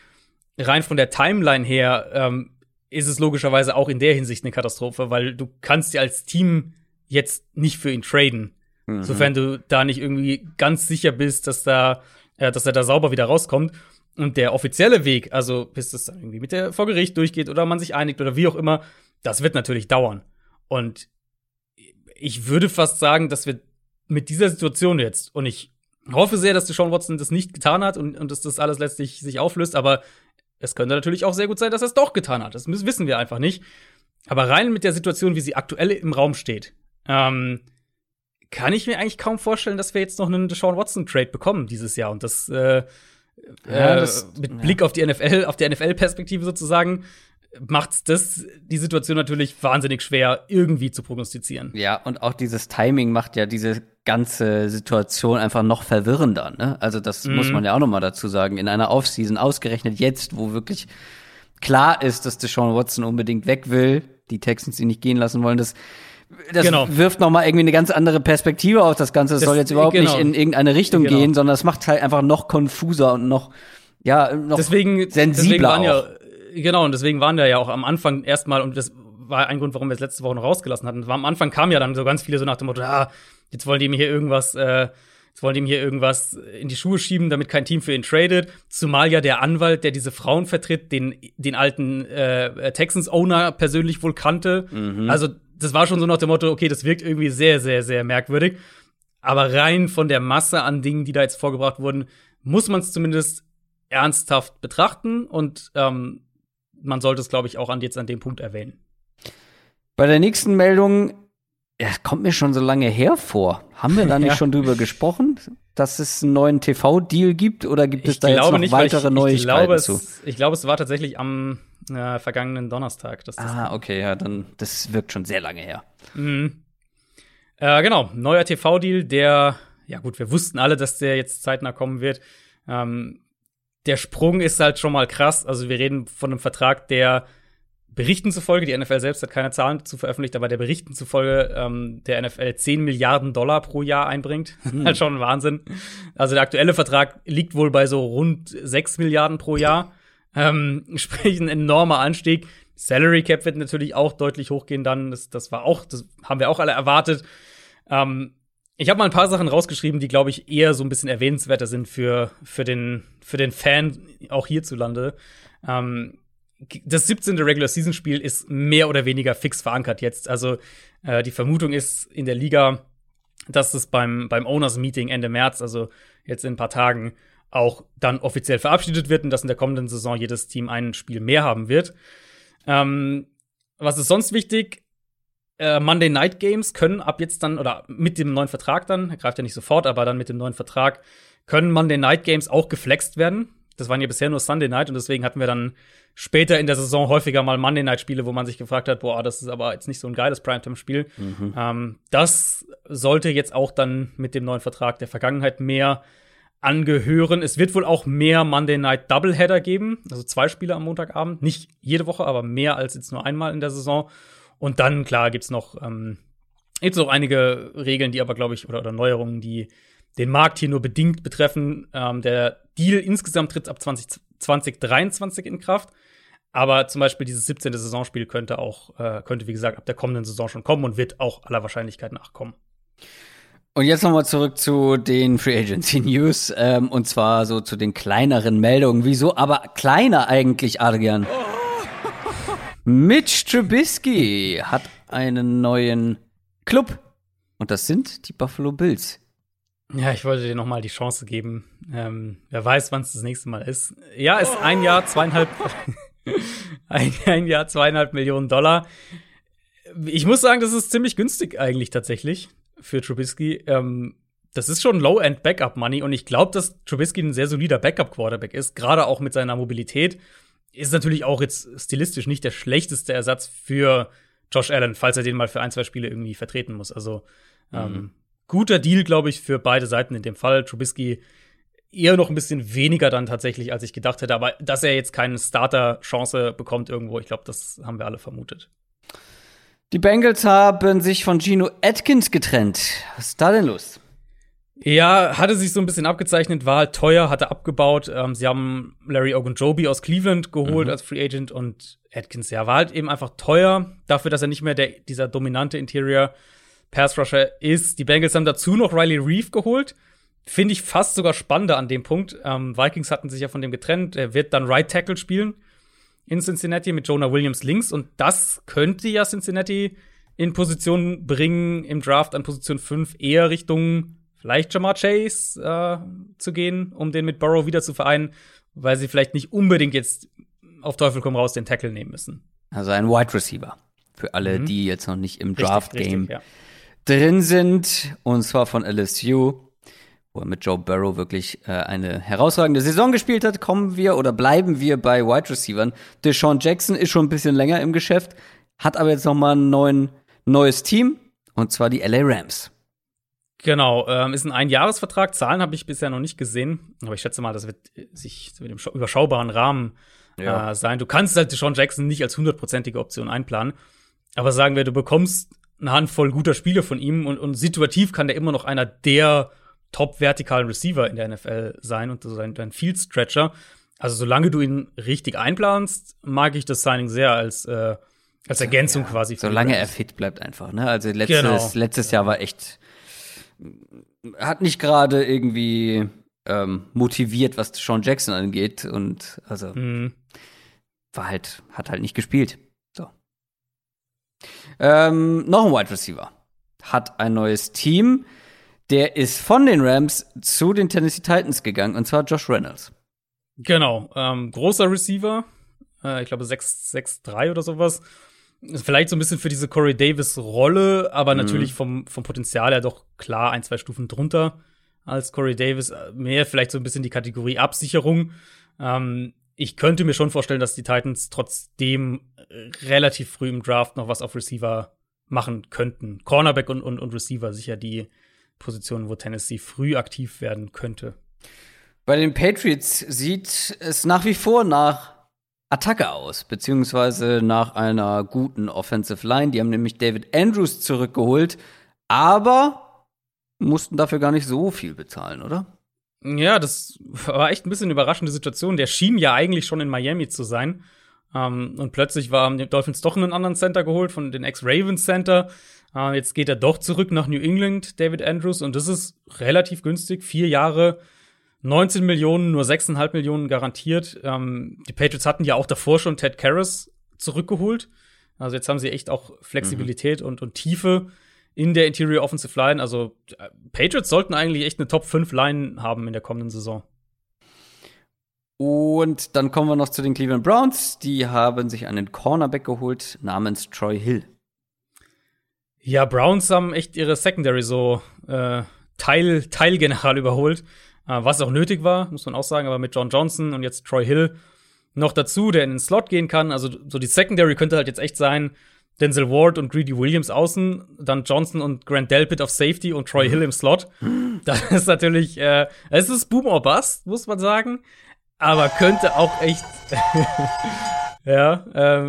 rein von der Timeline her, ähm, ist es logischerweise auch in der Hinsicht eine Katastrophe, weil du kannst ja als Team jetzt nicht für ihn traden. Mhm. Sofern du da nicht irgendwie ganz sicher bist, dass da, äh, dass er da sauber wieder rauskommt. Und der offizielle Weg, also bis es dann irgendwie mit der vor Gericht durchgeht oder man sich einigt oder wie auch immer, das wird natürlich dauern. Und ich würde fast sagen, dass wir mit dieser Situation jetzt, und ich hoffe sehr, dass Sean Watson das nicht getan hat und, und dass das alles letztlich sich auflöst, aber es könnte natürlich auch sehr gut sein, dass er es doch getan hat. Das wissen wir einfach nicht. Aber rein mit der Situation, wie sie aktuell im Raum steht, ähm, kann ich mir eigentlich kaum vorstellen, dass wir jetzt noch einen Deshaun Watson Trade bekommen dieses Jahr und das, äh, ja, das äh, mit Blick auf die NFL, auf die NFL-Perspektive sozusagen, macht das die Situation natürlich wahnsinnig schwer irgendwie zu prognostizieren. Ja, und auch dieses Timing macht ja diese ganze Situation einfach noch verwirrender. Ne? Also das mhm. muss man ja auch noch mal dazu sagen. In einer Offseason ausgerechnet jetzt, wo wirklich klar ist, dass Deshaun Watson unbedingt weg will, die Texans ihn nicht gehen lassen wollen, das das genau. wirft noch mal irgendwie eine ganz andere Perspektive auf das Ganze. Es soll jetzt überhaupt genau. nicht in irgendeine Richtung genau. gehen, sondern es macht halt einfach noch konfuser und noch ja noch deswegen, sensibler deswegen ja, genau und deswegen waren da ja auch am Anfang erstmal und das war ein Grund, warum wir es letzte Woche noch rausgelassen hatten. War am Anfang kam ja dann so ganz viele so nach dem Motto, ah, jetzt wollen die mir hier irgendwas äh, Jetzt wollen die ihm hier irgendwas in die Schuhe schieben, damit kein Team für ihn tradet. Zumal ja der Anwalt, der diese Frauen vertritt, den, den alten äh, Texans-Owner persönlich wohl kannte. Mhm. Also das war schon so nach dem Motto, okay, das wirkt irgendwie sehr, sehr, sehr merkwürdig. Aber rein von der Masse an Dingen, die da jetzt vorgebracht wurden, muss man es zumindest ernsthaft betrachten und ähm, man sollte es, glaube ich, auch an, jetzt an dem Punkt erwähnen. Bei der nächsten Meldung, ja, kommt mir schon so lange her vor. Haben wir da nicht ja. schon drüber gesprochen, dass es einen neuen TV-Deal gibt oder gibt es ich da jetzt noch nicht, weitere ich, Neuigkeiten ich glaube, zu? Es, ich glaube, es war tatsächlich am äh, vergangenen Donnerstag. Ah, okay, ja, dann das wirkt schon sehr lange her. Mhm. Äh, genau, neuer TV-Deal, der, ja gut, wir wussten alle, dass der jetzt zeitnah kommen wird. Ähm, der Sprung ist halt schon mal krass. Also wir reden von einem Vertrag, der Berichten zufolge, die NFL selbst hat keine Zahlen zu veröffentlicht, aber der Berichten zufolge ähm, der NFL 10 Milliarden Dollar pro Jahr einbringt. Hm. halt schon ein Wahnsinn. Also der aktuelle Vertrag liegt wohl bei so rund 6 Milliarden pro Jahr. Ähm, sprich, ein enormer Anstieg. Salary Cap wird natürlich auch deutlich hochgehen dann. Das, das war auch, das haben wir auch alle erwartet. Ähm, ich habe mal ein paar Sachen rausgeschrieben, die, glaube ich, eher so ein bisschen erwähnenswerter sind für, für, den, für den Fan auch hierzulande. Ähm, das 17. Regular Season Spiel ist mehr oder weniger fix verankert jetzt. Also äh, die Vermutung ist in der Liga, dass es beim, beim Owners Meeting Ende März, also jetzt in ein paar Tagen, auch dann offiziell verabschiedet wird und dass in der kommenden Saison jedes Team ein Spiel mehr haben wird. Ähm, was ist sonst wichtig? Äh, Monday Night Games können ab jetzt dann, oder mit dem neuen Vertrag dann, greift ja nicht sofort, aber dann mit dem neuen Vertrag, können Monday Night Games auch geflext werden. Das waren ja bisher nur Sunday Night und deswegen hatten wir dann später in der Saison häufiger mal Monday Night Spiele, wo man sich gefragt hat, boah, das ist aber jetzt nicht so ein geiles Primetime-Spiel. Mhm. Ähm, das sollte jetzt auch dann mit dem neuen Vertrag der Vergangenheit mehr angehören. Es wird wohl auch mehr Monday Night Doubleheader geben, also zwei Spiele am Montagabend. Nicht jede Woche, aber mehr als jetzt nur einmal in der Saison. Und dann, klar, gibt's noch, ähm, gibt's noch einige Regeln, die aber, glaube ich, oder, oder Neuerungen, die den Markt hier nur bedingt betreffen. Ähm, der Deal insgesamt tritt ab 20, 2023 in Kraft. Aber zum Beispiel dieses 17. Saisonspiel könnte auch, äh, könnte wie gesagt ab der kommenden Saison schon kommen und wird auch aller Wahrscheinlichkeit nachkommen. Und jetzt nochmal zurück zu den Free Agency News ähm, und zwar so zu den kleineren Meldungen. Wieso aber kleiner eigentlich, Adrian? Mitch Trubisky hat einen neuen Club und das sind die Buffalo Bills. Ja, ich wollte dir noch mal die Chance geben. Ähm, wer weiß, wann es das nächste Mal ist. Ja, ist ein Jahr zweieinhalb, ein, ein Jahr zweieinhalb Millionen Dollar. Ich muss sagen, das ist ziemlich günstig eigentlich tatsächlich für Trubisky. Ähm, das ist schon Low-End-Backup-Money und ich glaube, dass Trubisky ein sehr solider Backup-Quarterback ist, gerade auch mit seiner Mobilität. Ist natürlich auch jetzt stilistisch nicht der schlechteste Ersatz für Josh Allen, falls er den mal für ein, zwei Spiele irgendwie vertreten muss. Also ähm, mhm. guter Deal, glaube ich, für beide Seiten in dem Fall. Trubisky eher noch ein bisschen weniger dann tatsächlich, als ich gedacht hätte. Aber dass er jetzt keine Starter-Chance bekommt irgendwo, ich glaube, das haben wir alle vermutet. Die Bengals haben sich von Gino Atkins getrennt. Was ist da denn los? Ja, hatte sich so ein bisschen abgezeichnet, war halt teuer, hatte abgebaut. Ähm, sie haben Larry Ogunjobi aus Cleveland geholt mhm. als Free Agent und Atkins, ja, war halt eben einfach teuer dafür, dass er nicht mehr der, dieser dominante Interior Pass Rusher ist. Die Bengals haben dazu noch Riley Reeve geholt. Finde ich fast sogar spannender an dem Punkt. Ähm, Vikings hatten sich ja von dem getrennt. Er wird dann Right Tackle spielen in Cincinnati mit Jonah Williams links. Und das könnte ja Cincinnati in Position bringen, im Draft an Position 5 eher Richtung vielleicht Jamar Chase äh, zu gehen, um den mit Burrow wieder zu vereinen, weil sie vielleicht nicht unbedingt jetzt auf Teufel komm raus den Tackle nehmen müssen. Also ein Wide Receiver. Für alle, mhm. die jetzt noch nicht im Draft-Game ja. drin sind. Und zwar von LSU wo er mit Joe Burrow wirklich äh, eine herausragende Saison gespielt hat, kommen wir oder bleiben wir bei Wide Receivern. Deshaun Jackson ist schon ein bisschen länger im Geschäft, hat aber jetzt noch mal ein neuen, neues Team und zwar die LA Rams. Genau, ähm, ist ein Einjahresvertrag. Zahlen habe ich bisher noch nicht gesehen, aber ich schätze mal, das wird sich mit dem überschaubaren Rahmen ja. äh, sein. Du kannst halt Deshaun Jackson nicht als hundertprozentige Option einplanen, aber sagen wir, du bekommst eine Handvoll guter Spiele von ihm und, und situativ kann der immer noch einer der top-vertikalen Receiver in der NFL sein und so ein, ein Field Stretcher. Also solange du ihn richtig einplanst, mag ich das Signing sehr als äh, als Ergänzung ja, quasi. Solange er fit bleibt einfach, ne? Also letztes, genau. letztes Jahr war echt hat nicht gerade irgendwie ähm, motiviert, was Sean Jackson angeht und also mhm. war halt hat halt nicht gespielt. So. Ähm, noch ein Wide Receiver hat ein neues Team. Der ist von den Rams zu den Tennessee Titans gegangen, und zwar Josh Reynolds. Genau, ähm, großer Receiver, äh, ich glaube 6'3 oder sowas. Vielleicht so ein bisschen für diese Corey Davis-Rolle, aber mhm. natürlich vom, vom Potenzial her doch klar ein, zwei Stufen drunter als Corey Davis. Mehr vielleicht so ein bisschen die Kategorie Absicherung. Ähm, ich könnte mir schon vorstellen, dass die Titans trotzdem relativ früh im Draft noch was auf Receiver machen könnten. Cornerback und, und, und Receiver sicher die, Positionen, wo Tennessee früh aktiv werden könnte. Bei den Patriots sieht es nach wie vor nach Attacke aus, beziehungsweise nach einer guten Offensive Line. Die haben nämlich David Andrews zurückgeholt, aber mussten dafür gar nicht so viel bezahlen, oder? Ja, das war echt ein bisschen eine überraschende Situation. Der schien ja eigentlich schon in Miami zu sein. Um, und plötzlich waren die Dolphins doch einen anderen Center geholt, von den Ex-Ravens Center. Uh, jetzt geht er doch zurück nach New England, David Andrews, und das ist relativ günstig. Vier Jahre 19 Millionen, nur 6,5 Millionen garantiert. Ähm, die Patriots hatten ja auch davor schon Ted Karras zurückgeholt. Also jetzt haben sie echt auch Flexibilität mhm. und, und Tiefe in der Interior Offensive Line. Also äh, Patriots sollten eigentlich echt eine Top 5 Line haben in der kommenden Saison. Und dann kommen wir noch zu den Cleveland Browns. Die haben sich einen Cornerback geholt namens Troy Hill. Ja, Browns haben echt ihre Secondary so äh, Teil, Teilgeneral überholt. Äh, was auch nötig war, muss man auch sagen, aber mit John Johnson und jetzt Troy Hill noch dazu, der in den Slot gehen kann. Also so die Secondary könnte halt jetzt echt sein, Denzel Ward und Greedy Williams außen, dann Johnson und Grant Delpit auf Safety und Troy Hill im Slot. Das ist natürlich, äh, es ist Boom or Bust, muss man sagen. Aber könnte auch echt, ja,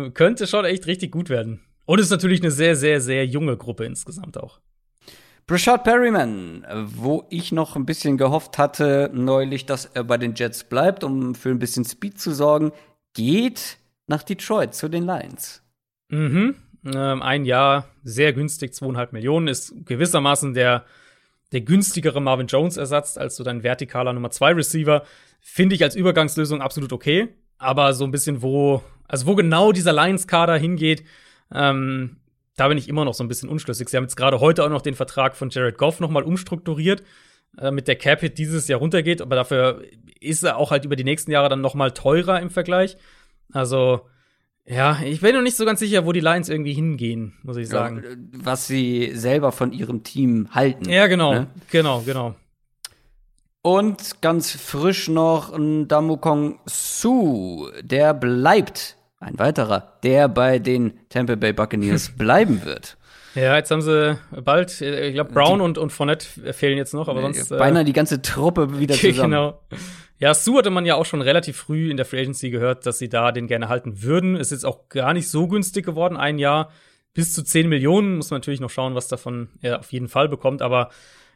äh, könnte schon echt richtig gut werden. Und ist natürlich eine sehr, sehr, sehr junge Gruppe insgesamt auch. Brashard Perryman, wo ich noch ein bisschen gehofft hatte neulich, dass er bei den Jets bleibt, um für ein bisschen Speed zu sorgen, geht nach Detroit zu den Lions. Mhm. Ähm, ein Jahr sehr günstig, zweieinhalb Millionen, ist gewissermaßen der, der günstigere Marvin Jones-Ersatz als so dein vertikaler Nummer 2 Receiver. Finde ich als Übergangslösung absolut okay. Aber so ein bisschen, wo, also wo genau dieser Lions-Kader hingeht, ähm, da bin ich immer noch so ein bisschen unschlüssig. Sie haben jetzt gerade heute auch noch den Vertrag von Jared Goff nochmal umstrukturiert, äh, mit der Cap-Hit dieses Jahr runtergeht, aber dafür ist er auch halt über die nächsten Jahre dann nochmal teurer im Vergleich. Also, ja, ich bin noch nicht so ganz sicher, wo die Lions irgendwie hingehen, muss ich sagen. Ja, was sie selber von ihrem Team halten. Ja, genau, ne? genau, genau. Und ganz frisch noch ein Damukong Su, der bleibt ein weiterer, der bei den Tampa Bay Buccaneers bleiben wird. Ja, jetzt haben sie bald, ich glaube, Brown die, und, und Fournette fehlen jetzt noch, aber sonst. Äh, beinahe die ganze Truppe wieder zusammen. Genau. Ja, Sue hatte man ja auch schon relativ früh in der Free Agency gehört, dass sie da den gerne halten würden. Ist jetzt auch gar nicht so günstig geworden. Ein Jahr bis zu 10 Millionen. Muss man natürlich noch schauen, was davon er auf jeden Fall bekommt. Aber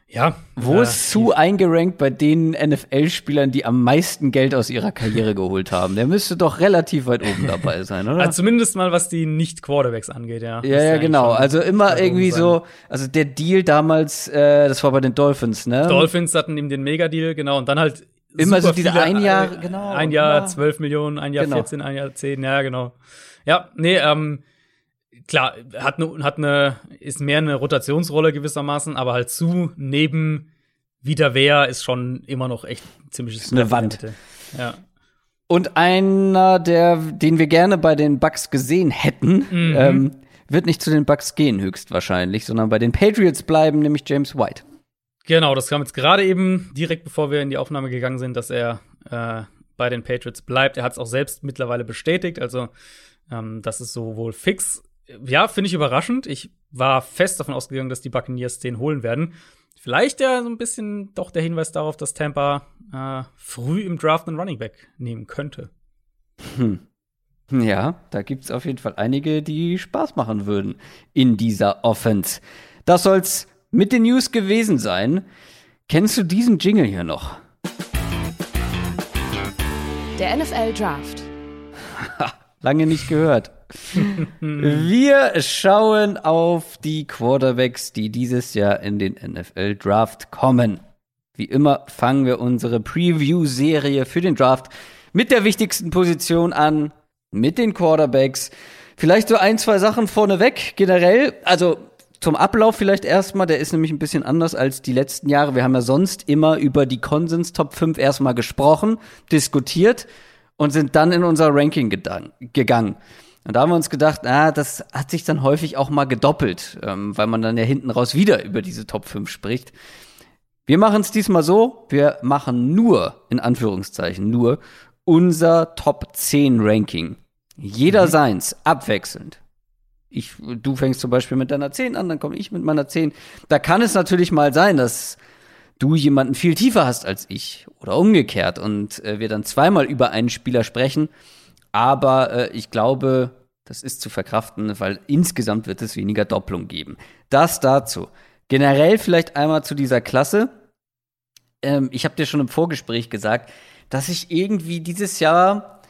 ja. Wo äh, ist Sue eingerankt bei den NFL-Spielern, die am meisten Geld aus ihrer Karriere geholt haben? Der müsste doch relativ weit oben dabei sein, oder? Also zumindest mal, was die Nicht-Quarterbacks angeht, ja. Ja, ja, genau. Also immer irgendwie so, also der Deal damals, äh, das war bei den Dolphins, ne? Dolphins hatten ihm den Mega-Deal, genau. Und dann halt immer so diese ein Jahr, äh, genau. Ein Jahr zwölf Millionen, ein Jahr genau. 14, ein Jahr 10, ja, genau. Ja, nee, ähm, klar, hat eine, hat eine, ist mehr eine Rotationsrolle gewissermaßen, aber halt zu neben Vita Wea ist schon immer noch echt ziemlich eine Wand. Ja. Und einer, der, den wir gerne bei den Bucks gesehen hätten, mhm. ähm, wird nicht zu den Bucks gehen, höchstwahrscheinlich, sondern bei den Patriots bleiben, nämlich James White. Genau, das kam jetzt gerade eben direkt bevor wir in die Aufnahme gegangen sind, dass er äh, bei den Patriots bleibt. Er hat es auch selbst mittlerweile bestätigt, also ähm, das ist so wohl fix ja, finde ich überraschend. Ich war fest davon ausgegangen, dass die Buccaneers den holen werden. Vielleicht ja so ein bisschen doch der Hinweis darauf, dass Tampa äh, früh im Draft einen Running Back nehmen könnte. Hm. Ja, da gibt es auf jeden Fall einige, die Spaß machen würden in dieser Offense. Das soll's mit den News gewesen sein. Kennst du diesen Jingle hier noch? Der NFL Draft. Lange nicht gehört. Wir schauen auf die Quarterbacks, die dieses Jahr in den NFL Draft kommen. Wie immer fangen wir unsere Preview-Serie für den Draft mit der wichtigsten Position an, mit den Quarterbacks. Vielleicht so ein, zwei Sachen vorneweg generell. Also zum Ablauf vielleicht erstmal, der ist nämlich ein bisschen anders als die letzten Jahre. Wir haben ja sonst immer über die Konsens Top 5 erstmal gesprochen, diskutiert und sind dann in unser Ranking gegangen. Und da haben wir uns gedacht, ah, das hat sich dann häufig auch mal gedoppelt, ähm, weil man dann ja hinten raus wieder über diese Top 5 spricht. Wir machen es diesmal so, wir machen nur, in Anführungszeichen, nur unser Top 10 Ranking. Jeder mhm. seins, abwechselnd. Ich, du fängst zum Beispiel mit deiner 10 an, dann komme ich mit meiner 10. Da kann es natürlich mal sein, dass du jemanden viel tiefer hast als ich oder umgekehrt und äh, wir dann zweimal über einen Spieler sprechen. Aber äh, ich glaube, das ist zu verkraften, weil insgesamt wird es weniger Doppelung geben. Das dazu. Generell vielleicht einmal zu dieser Klasse. Ähm, ich habe dir schon im Vorgespräch gesagt, dass ich irgendwie dieses Jahr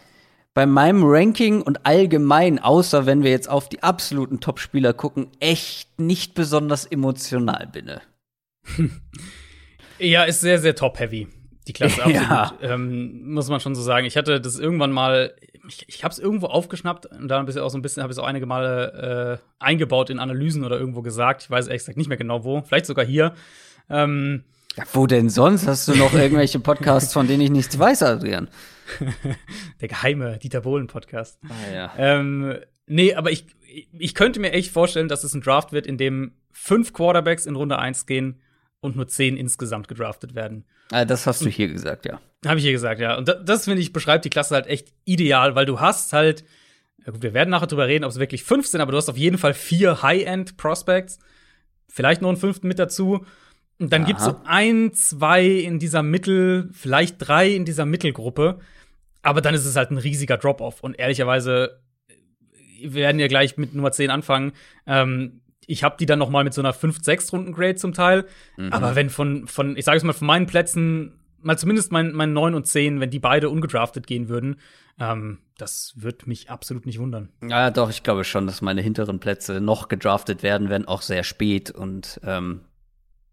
bei meinem Ranking und allgemein, außer wenn wir jetzt auf die absoluten Top-Spieler gucken, echt nicht besonders emotional bin. Ja, ist sehr, sehr top-heavy die Klasse absolut. Ja. Ähm, muss man schon so sagen. Ich hatte das irgendwann mal, ich, ich habe es irgendwo aufgeschnappt und da ein auch so ein bisschen, habe ich es auch einige Male äh, eingebaut in Analysen oder irgendwo gesagt. Ich weiß ehrlich gesagt nicht mehr genau wo. Vielleicht sogar hier. Ähm, ja, wo denn sonst? Hast du noch irgendwelche Podcasts, von denen ich nichts weiß, Adrian? Der geheime Dieter Bohlen-Podcast. Ah, ja. Ähm, nee, aber ich, ich könnte mir echt vorstellen, dass es ein Draft wird, in dem fünf Quarterbacks in Runde 1 gehen und nur zehn insgesamt gedraftet werden. Ah, das hast du hier gesagt, ja. Habe ich hier gesagt, ja. Und das, das finde ich, beschreibt die Klasse halt echt ideal, weil du hast halt, gut, wir werden nachher drüber reden, ob es wirklich fünf sind, aber du hast auf jeden Fall vier High-End-Prospects. Vielleicht noch einen fünften mit dazu. Und dann gibt es so ein, zwei in dieser Mittel, vielleicht drei in dieser Mittelgruppe. Aber dann ist es halt ein riesiger Drop-off. Und ehrlicherweise, wir werden ja gleich mit Nummer 10 anfangen. Ähm, ich habe die dann noch mal mit so einer 5-6-Runden-Grade zum Teil. Mhm. Aber wenn von, von ich sage es mal, von meinen Plätzen, mal zumindest mein, mein 9 und 10, wenn die beide ungedraftet gehen würden, ähm, das wird mich absolut nicht wundern. Ja, doch, ich glaube schon, dass meine hinteren Plätze noch gedraftet werden, wenn auch sehr spät und ähm,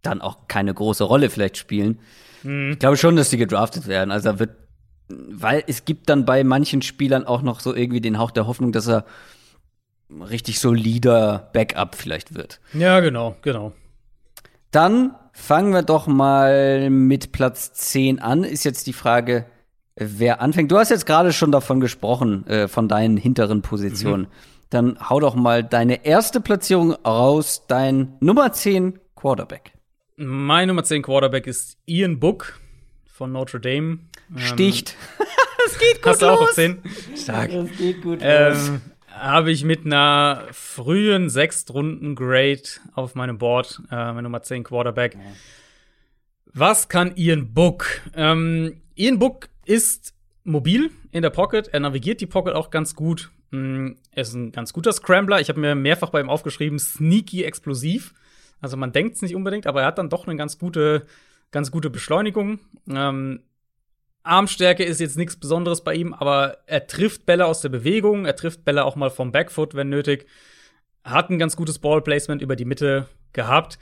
dann auch keine große Rolle vielleicht spielen. Mhm. Ich glaube schon, dass die gedraftet werden. Also da wird, weil es gibt dann bei manchen Spielern auch noch so irgendwie den Hauch der Hoffnung, dass er richtig solider Backup vielleicht wird. Ja, genau, genau. Dann fangen wir doch mal mit Platz 10 an. Ist jetzt die Frage, wer anfängt. Du hast jetzt gerade schon davon gesprochen, äh, von deinen hinteren Positionen. Mhm. Dann hau doch mal deine erste Platzierung raus, dein Nummer 10 Quarterback. Mein Nummer 10 Quarterback ist Ian Book von Notre Dame. Sticht. das geht gut Hast du los. auch auf 10? Stark. Das geht gut ähm, los. Habe ich mit einer frühen Sechstrunden-Grade auf meinem Board, äh, mein Nummer 10 Quarterback. Was kann Ian Book? Ähm, Ian Book ist mobil in der Pocket. Er navigiert die Pocket auch ganz gut. Mm, er ist ein ganz guter Scrambler. Ich habe mir mehrfach bei ihm aufgeschrieben, sneaky explosiv. Also man denkt es nicht unbedingt, aber er hat dann doch eine ganz gute, ganz gute Beschleunigung. Ähm, Armstärke ist jetzt nichts Besonderes bei ihm, aber er trifft Bälle aus der Bewegung, er trifft Bälle auch mal vom Backfoot, wenn nötig. Hat ein ganz gutes Ballplacement über die Mitte gehabt.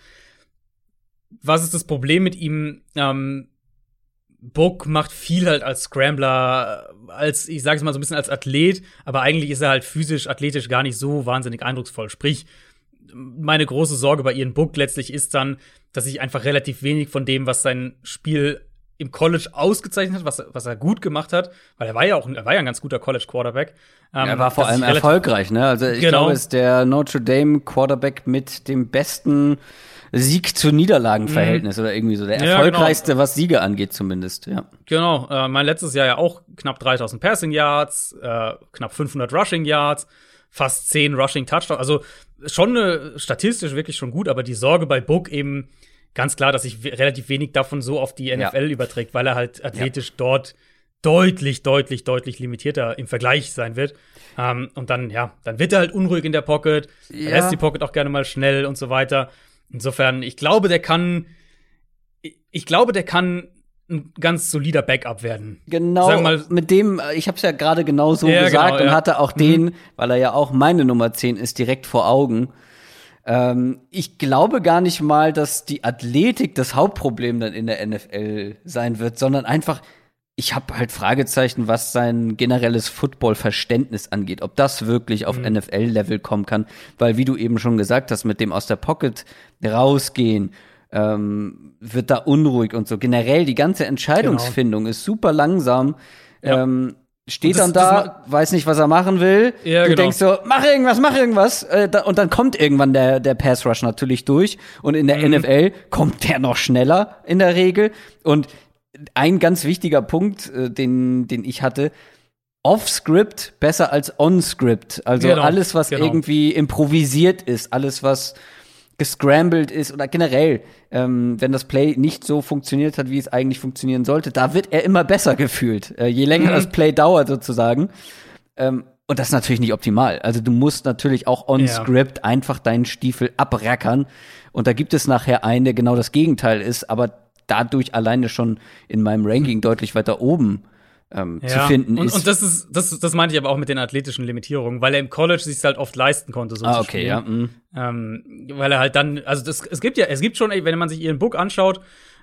Was ist das Problem mit ihm? Ähm, Book macht viel halt als Scrambler, als, ich sage es mal so ein bisschen als Athlet, aber eigentlich ist er halt physisch, athletisch gar nicht so wahnsinnig eindrucksvoll. Sprich, meine große Sorge bei Ian Book letztlich ist dann, dass ich einfach relativ wenig von dem, was sein Spiel im College ausgezeichnet hat, was, was er gut gemacht hat, weil er war ja auch er war ja ein ganz guter College Quarterback. Ähm, er war vor allem erfolgreich, ne? Also ich genau. glaube, ist der Notre Dame Quarterback mit dem besten Sieg zu Niederlagenverhältnis mhm. oder irgendwie so der ja, erfolgreichste, genau. was Siege angeht zumindest, ja. Genau, äh, mein letztes Jahr ja auch knapp 3000 Passing Yards, äh, knapp 500 Rushing Yards, fast 10 Rushing Touchdowns, also schon eine, statistisch wirklich schon gut, aber die Sorge bei Book eben ganz klar, dass sich relativ wenig davon so auf die NFL ja. überträgt, weil er halt athletisch ja. dort deutlich, deutlich, deutlich limitierter im Vergleich sein wird. Ähm, und dann, ja, dann wird er halt unruhig in der Pocket, ja. lässt die Pocket auch gerne mal schnell und so weiter. Insofern, ich glaube, der kann, ich glaube, der kann ein ganz solider Backup werden. Genau, mal, mit dem, ich habe es ja gerade genau so ja, gesagt genau, und hatte auch den, mhm. weil er ja auch meine Nummer 10 ist, direkt vor Augen. Ähm, ich glaube gar nicht mal, dass die Athletik das Hauptproblem dann in der NFL sein wird, sondern einfach, ich habe halt Fragezeichen, was sein generelles Football-Verständnis angeht, ob das wirklich auf mhm. NFL-Level kommen kann, weil wie du eben schon gesagt hast, mit dem aus der Pocket rausgehen, ähm, wird da unruhig und so. Generell die ganze Entscheidungsfindung genau. ist super langsam. Ja. Ähm, steht das, dann da, weiß nicht, was er machen will. Ja, du genau. denkst so, mach irgendwas, mach irgendwas. Äh, da, und dann kommt irgendwann der, der Pass Rush natürlich durch. Und in der mhm. NFL kommt der noch schneller in der Regel. Und ein ganz wichtiger Punkt, äh, den, den ich hatte, Off-Script besser als On-Script. Also genau, alles, was genau. irgendwie improvisiert ist, alles, was gescrambled ist oder generell, ähm, wenn das Play nicht so funktioniert hat, wie es eigentlich funktionieren sollte, da wird er immer besser gefühlt, äh, je länger mhm. das Play dauert sozusagen. Ähm, und das ist natürlich nicht optimal. Also du musst natürlich auch on Script ja. einfach deinen Stiefel abrackern. Und da gibt es nachher einen, der genau das Gegenteil ist, aber dadurch alleine schon in meinem Ranking deutlich weiter oben ähm, ja. zu finden und, ist. Und das ist, das, das meinte ich aber auch mit den athletischen Limitierungen, weil er im College sich halt oft leisten konnte, so ah, okay, ja. Mhm. Ähm, weil er halt dann, also das, es gibt ja, es gibt schon, wenn man sich ihren Book anschaut,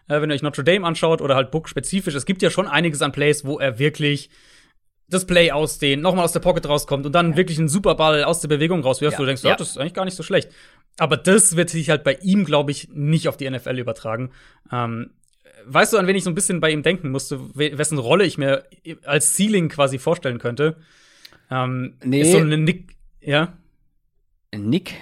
äh, wenn ihr euch Notre Dame anschaut oder halt Book spezifisch. Es gibt ja schon einiges an Plays, wo er wirklich das Play ausdehnt, nochmal aus der Pocket rauskommt und dann ja. wirklich einen Superball aus der Bewegung rauswirft, ja. wo du denkst, ja. das ist eigentlich gar nicht so schlecht. Aber das wird sich halt bei ihm, glaube ich, nicht auf die NFL übertragen. Ähm, weißt du, an wen ich so ein bisschen bei ihm denken musste, wessen Rolle ich mir als Ceiling quasi vorstellen könnte? Ähm, nee. Ist so eine Nick, ja? Nick?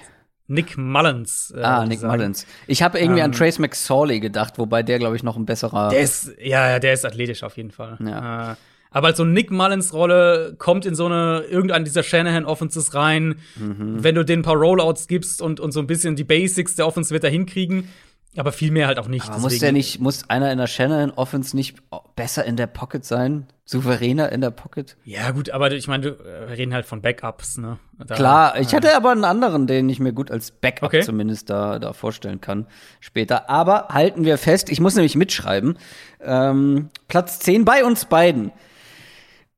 Nick Mullins. Äh, ah, Nick sagen. Mullins. Ich habe irgendwie ähm, an Trace McSorley gedacht, wobei der, glaube ich, noch ein besserer. Der ist, ja, der ist athletisch auf jeden Fall. Ja. Äh, aber als so Nick Mullins Rolle kommt in so eine irgendeine dieser Shanahan Offenses rein, mhm. wenn du den ein paar Rollouts gibst und, und so ein bisschen die Basics der Offense wird er hinkriegen. Aber viel mehr halt auch nicht. Aber muss der nicht, muss einer in der Shannon Offense nicht besser in der Pocket sein? Souveräner in der Pocket? Ja, gut, aber ich meine, wir reden halt von Backups, ne? Da, Klar, ich hatte aber einen anderen, den ich mir gut als Backup okay. zumindest da, da vorstellen kann später. Aber halten wir fest, ich muss nämlich mitschreiben. Ähm, Platz 10 bei uns beiden.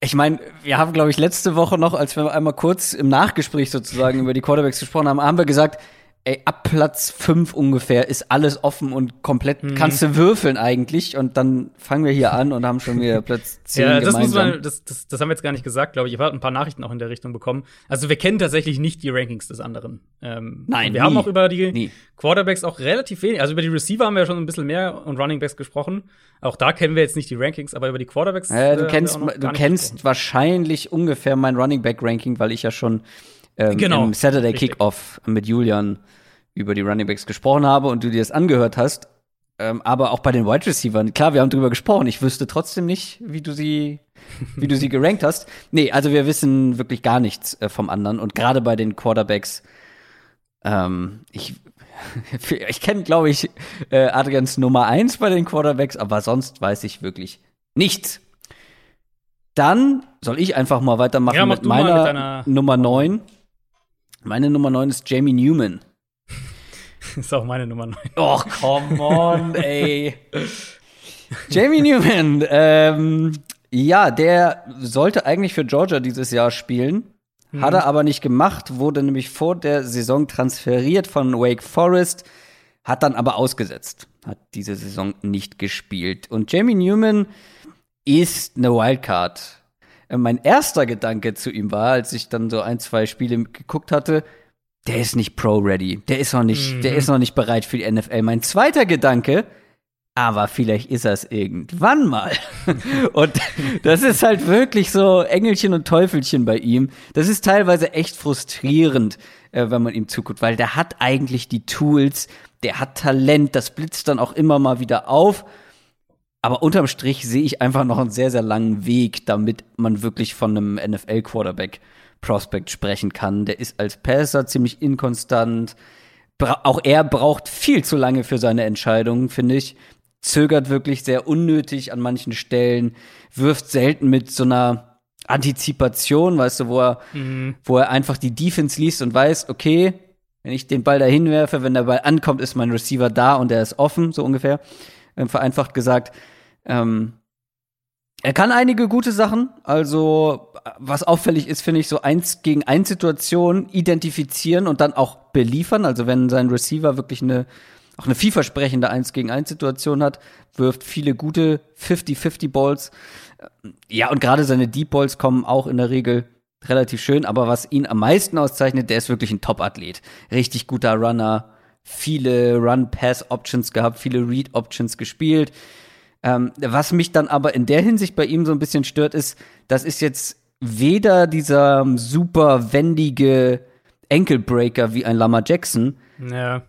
Ich meine, wir haben, glaube ich, letzte Woche noch, als wir einmal kurz im Nachgespräch sozusagen über die Quarterbacks gesprochen haben, haben wir gesagt, ey, ab Platz fünf ungefähr ist alles offen und komplett mhm. kannst du würfeln eigentlich. Und dann fangen wir hier an und haben schon wieder Platz zehn Ja, das gemeinsam. muss man, das, das, das haben wir jetzt gar nicht gesagt, glaube ich. Ich habe ein paar Nachrichten auch in der Richtung bekommen. Also wir kennen tatsächlich nicht die Rankings des anderen. Ähm, Nein, wir nie. haben auch über die nie. Quarterbacks auch relativ wenig. Also über die Receiver haben wir ja schon ein bisschen mehr und Running Backs gesprochen. Auch da kennen wir jetzt nicht die Rankings, aber über die Quarterbacks. Äh, du kennst, du kennst wahrscheinlich ungefähr mein Running Back Ranking, weil ich ja schon ähm, genau. im Saturday Kickoff mit Julian über die Running Backs gesprochen habe und du dir das angehört hast. Ähm, aber auch bei den Wide Receivers, klar, wir haben drüber gesprochen. Ich wüsste trotzdem nicht, wie du sie, wie du sie gerankt hast. Nee, also wir wissen wirklich gar nichts äh, vom anderen. Und gerade bei den Quarterbacks, ähm, ich, ich kenne, glaube ich, äh, Adrians Nummer eins bei den Quarterbacks, aber sonst weiß ich wirklich nichts. Dann soll ich einfach mal weitermachen ja, mit meiner mit Nummer neun. Meine Nummer neun ist Jamie Newman. ist auch meine Nummer 9. Och, come on, ey. Jamie Newman, ähm, ja, der sollte eigentlich für Georgia dieses Jahr spielen. Mhm. Hat er aber nicht gemacht, wurde nämlich vor der Saison transferiert von Wake Forest, hat dann aber ausgesetzt, hat diese Saison nicht gespielt. Und Jamie Newman ist eine Wildcard. Äh, mein erster Gedanke zu ihm war, als ich dann so ein, zwei Spiele geguckt hatte, der ist nicht pro-ready. Der ist noch nicht, mhm. der ist noch nicht bereit für die NFL. Mein zweiter Gedanke, aber vielleicht ist er es irgendwann mal. und das ist halt wirklich so Engelchen und Teufelchen bei ihm. Das ist teilweise echt frustrierend, äh, wenn man ihm zuguckt, weil der hat eigentlich die Tools, der hat Talent, das blitzt dann auch immer mal wieder auf. Aber unterm Strich sehe ich einfach noch einen sehr, sehr langen Weg, damit man wirklich von einem NFL-Quarterback Prospect sprechen kann. Der ist als Passer ziemlich inkonstant. Bra auch er braucht viel zu lange für seine Entscheidungen, finde ich. Zögert wirklich sehr unnötig an manchen Stellen, wirft selten mit so einer Antizipation, weißt du, wo er, mhm. wo er einfach die Defense liest und weiß, okay, wenn ich den Ball dahin werfe, wenn der Ball ankommt, ist mein Receiver da und er ist offen, so ungefähr, ähm, vereinfacht gesagt. Ähm, er kann einige gute Sachen. Also, was auffällig ist, finde ich, so eins gegen eins Situation identifizieren und dann auch beliefern. Also, wenn sein Receiver wirklich eine, auch eine vielversprechende eins gegen eins Situation hat, wirft viele gute 50-50 Balls. Ja, und gerade seine Deep Balls kommen auch in der Regel relativ schön. Aber was ihn am meisten auszeichnet, der ist wirklich ein Top-Athlet. Richtig guter Runner. Viele Run-Pass-Options gehabt, viele Read-Options gespielt ähm, was mich dann aber in der Hinsicht bei ihm so ein bisschen stört, ist, das ist jetzt weder dieser super wendige Enkelbreaker wie ein Lama Jackson, ja.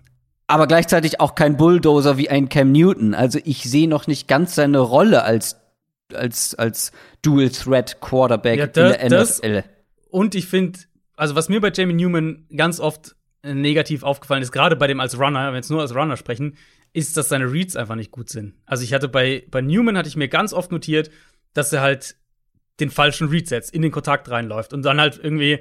aber gleichzeitig auch kein Bulldozer wie ein Cam Newton. Also ich sehe noch nicht ganz seine Rolle als als als Dual Threat Quarterback ja, das, in der NFL. Das, und ich finde, also was mir bei Jamie Newman ganz oft negativ aufgefallen ist, gerade bei dem als Runner, wenn wir jetzt nur als Runner sprechen, ist, dass seine Reads einfach nicht gut sind. Also ich hatte bei, bei Newman hatte ich mir ganz oft notiert, dass er halt den falschen Read setzt, in den Kontakt reinläuft und dann halt irgendwie,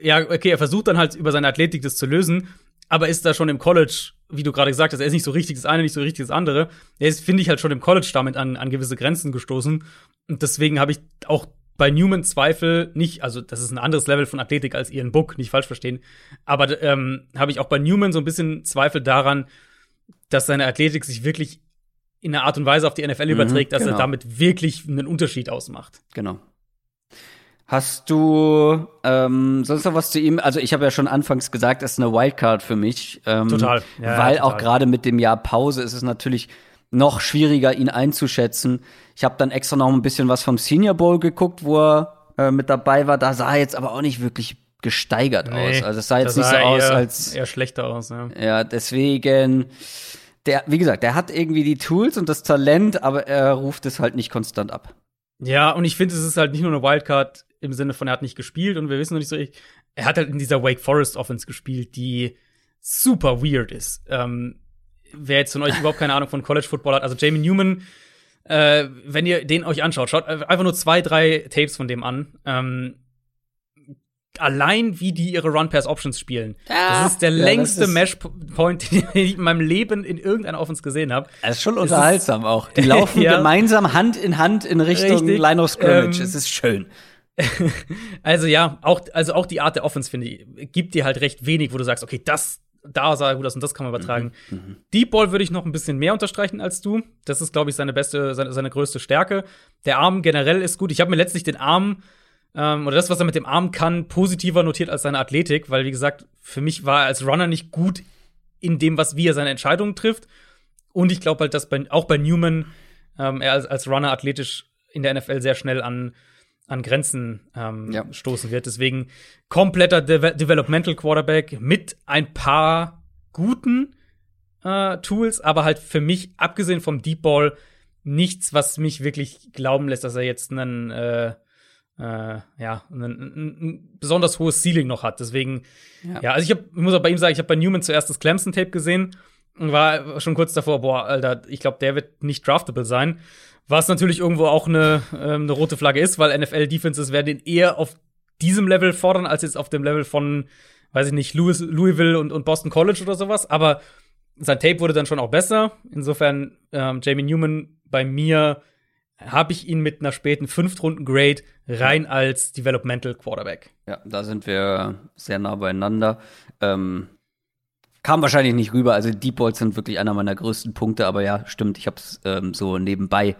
ja, okay, er versucht dann halt über seine Athletik das zu lösen, aber ist da schon im College, wie du gerade gesagt hast, er ist nicht so richtig das eine, nicht so richtig das andere. Er ist, finde ich, halt schon im College damit an, an gewisse Grenzen gestoßen. Und deswegen habe ich auch bei Newman Zweifel nicht, also das ist ein anderes Level von Athletik als Ian Book, nicht falsch verstehen. Aber ähm, habe ich auch bei Newman so ein bisschen Zweifel daran, dass seine Athletik sich wirklich in einer Art und Weise auf die NFL mhm, überträgt, dass genau. er damit wirklich einen Unterschied ausmacht. Genau. Hast du ähm, sonst noch was zu ihm? Also ich habe ja schon anfangs gesagt, es ist eine Wildcard für mich. Ähm, total. Ja, weil ja, total. auch gerade mit dem Jahr Pause ist es natürlich noch schwieriger, ihn einzuschätzen. Ich habe dann extra noch ein bisschen was vom Senior Bowl geguckt, wo er äh, mit dabei war. Da sah er jetzt aber auch nicht wirklich gesteigert nee, aus. Also es sah jetzt nicht so eher, aus, als eher schlechter aus. Ja, ja deswegen. Der, wie gesagt, der hat irgendwie die Tools und das Talent, aber er ruft es halt nicht konstant ab. Ja, und ich finde, es ist halt nicht nur eine Wildcard im Sinne von, er hat nicht gespielt und wir wissen noch nicht so, er hat halt in dieser Wake Forest Offense gespielt, die super weird ist. Ähm, wer jetzt von euch überhaupt keine Ahnung von College Football hat, also Jamie Newman, äh, wenn ihr den euch anschaut, schaut einfach nur zwei, drei Tapes von dem an. Ähm, allein wie die ihre Run-Pass-Options spielen. Ja, das ist der ja, längste Mesh-Point, den ich in meinem Leben in irgendeiner Offense gesehen habe. Es ist schon unterhaltsam ist, auch. Die laufen ja. gemeinsam Hand in Hand in Richtung Richtig. Line of Scrimmage. Ähm, es ist schön. also ja, auch, also auch die Art der Offense, finde ich, gibt dir halt recht wenig, wo du sagst, okay, das, da sah er gut aus und das kann man übertragen. Mhm, mhm. Deep Ball würde ich noch ein bisschen mehr unterstreichen als du. Das ist, glaube ich, seine beste, seine, seine größte Stärke. Der Arm generell ist gut. Ich habe mir letztlich den Arm ähm, oder das, was er mit dem Arm kann, positiver notiert als seine Athletik, weil, wie gesagt, für mich war er als Runner nicht gut in dem, was wie er seine Entscheidungen trifft. Und ich glaube halt, dass bei, auch bei Newman ähm, er als, als Runner athletisch in der NFL sehr schnell an an Grenzen ähm, ja. stoßen wird. Deswegen kompletter De Developmental Quarterback mit ein paar guten äh, Tools, aber halt für mich, abgesehen vom Deep Ball, nichts, was mich wirklich glauben lässt, dass er jetzt einen, äh, äh, ja, ein, ein, besonders hohes Ceiling noch hat. Deswegen, ja, ja also ich, hab, ich muss auch bei ihm sagen, ich habe bei Newman zuerst das Clemson-Tape gesehen und war schon kurz davor, boah, Alter, ich glaube, der wird nicht draftable sein. Was natürlich irgendwo auch eine, ähm, eine rote Flagge ist, weil NFL-Defenses werden ihn eher auf diesem Level fordern, als jetzt auf dem Level von, weiß ich nicht, Louis, Louisville und, und Boston College oder sowas. Aber sein Tape wurde dann schon auch besser. Insofern, ähm, Jamie Newman bei mir habe ich ihn mit einer späten Fünftrunden-Grade rein als Developmental Quarterback. Ja, da sind wir sehr nah beieinander. Ähm, kam wahrscheinlich nicht rüber. Also Deep Balls sind wirklich einer meiner größten Punkte, aber ja, stimmt, ich habe es ähm, so nebenbei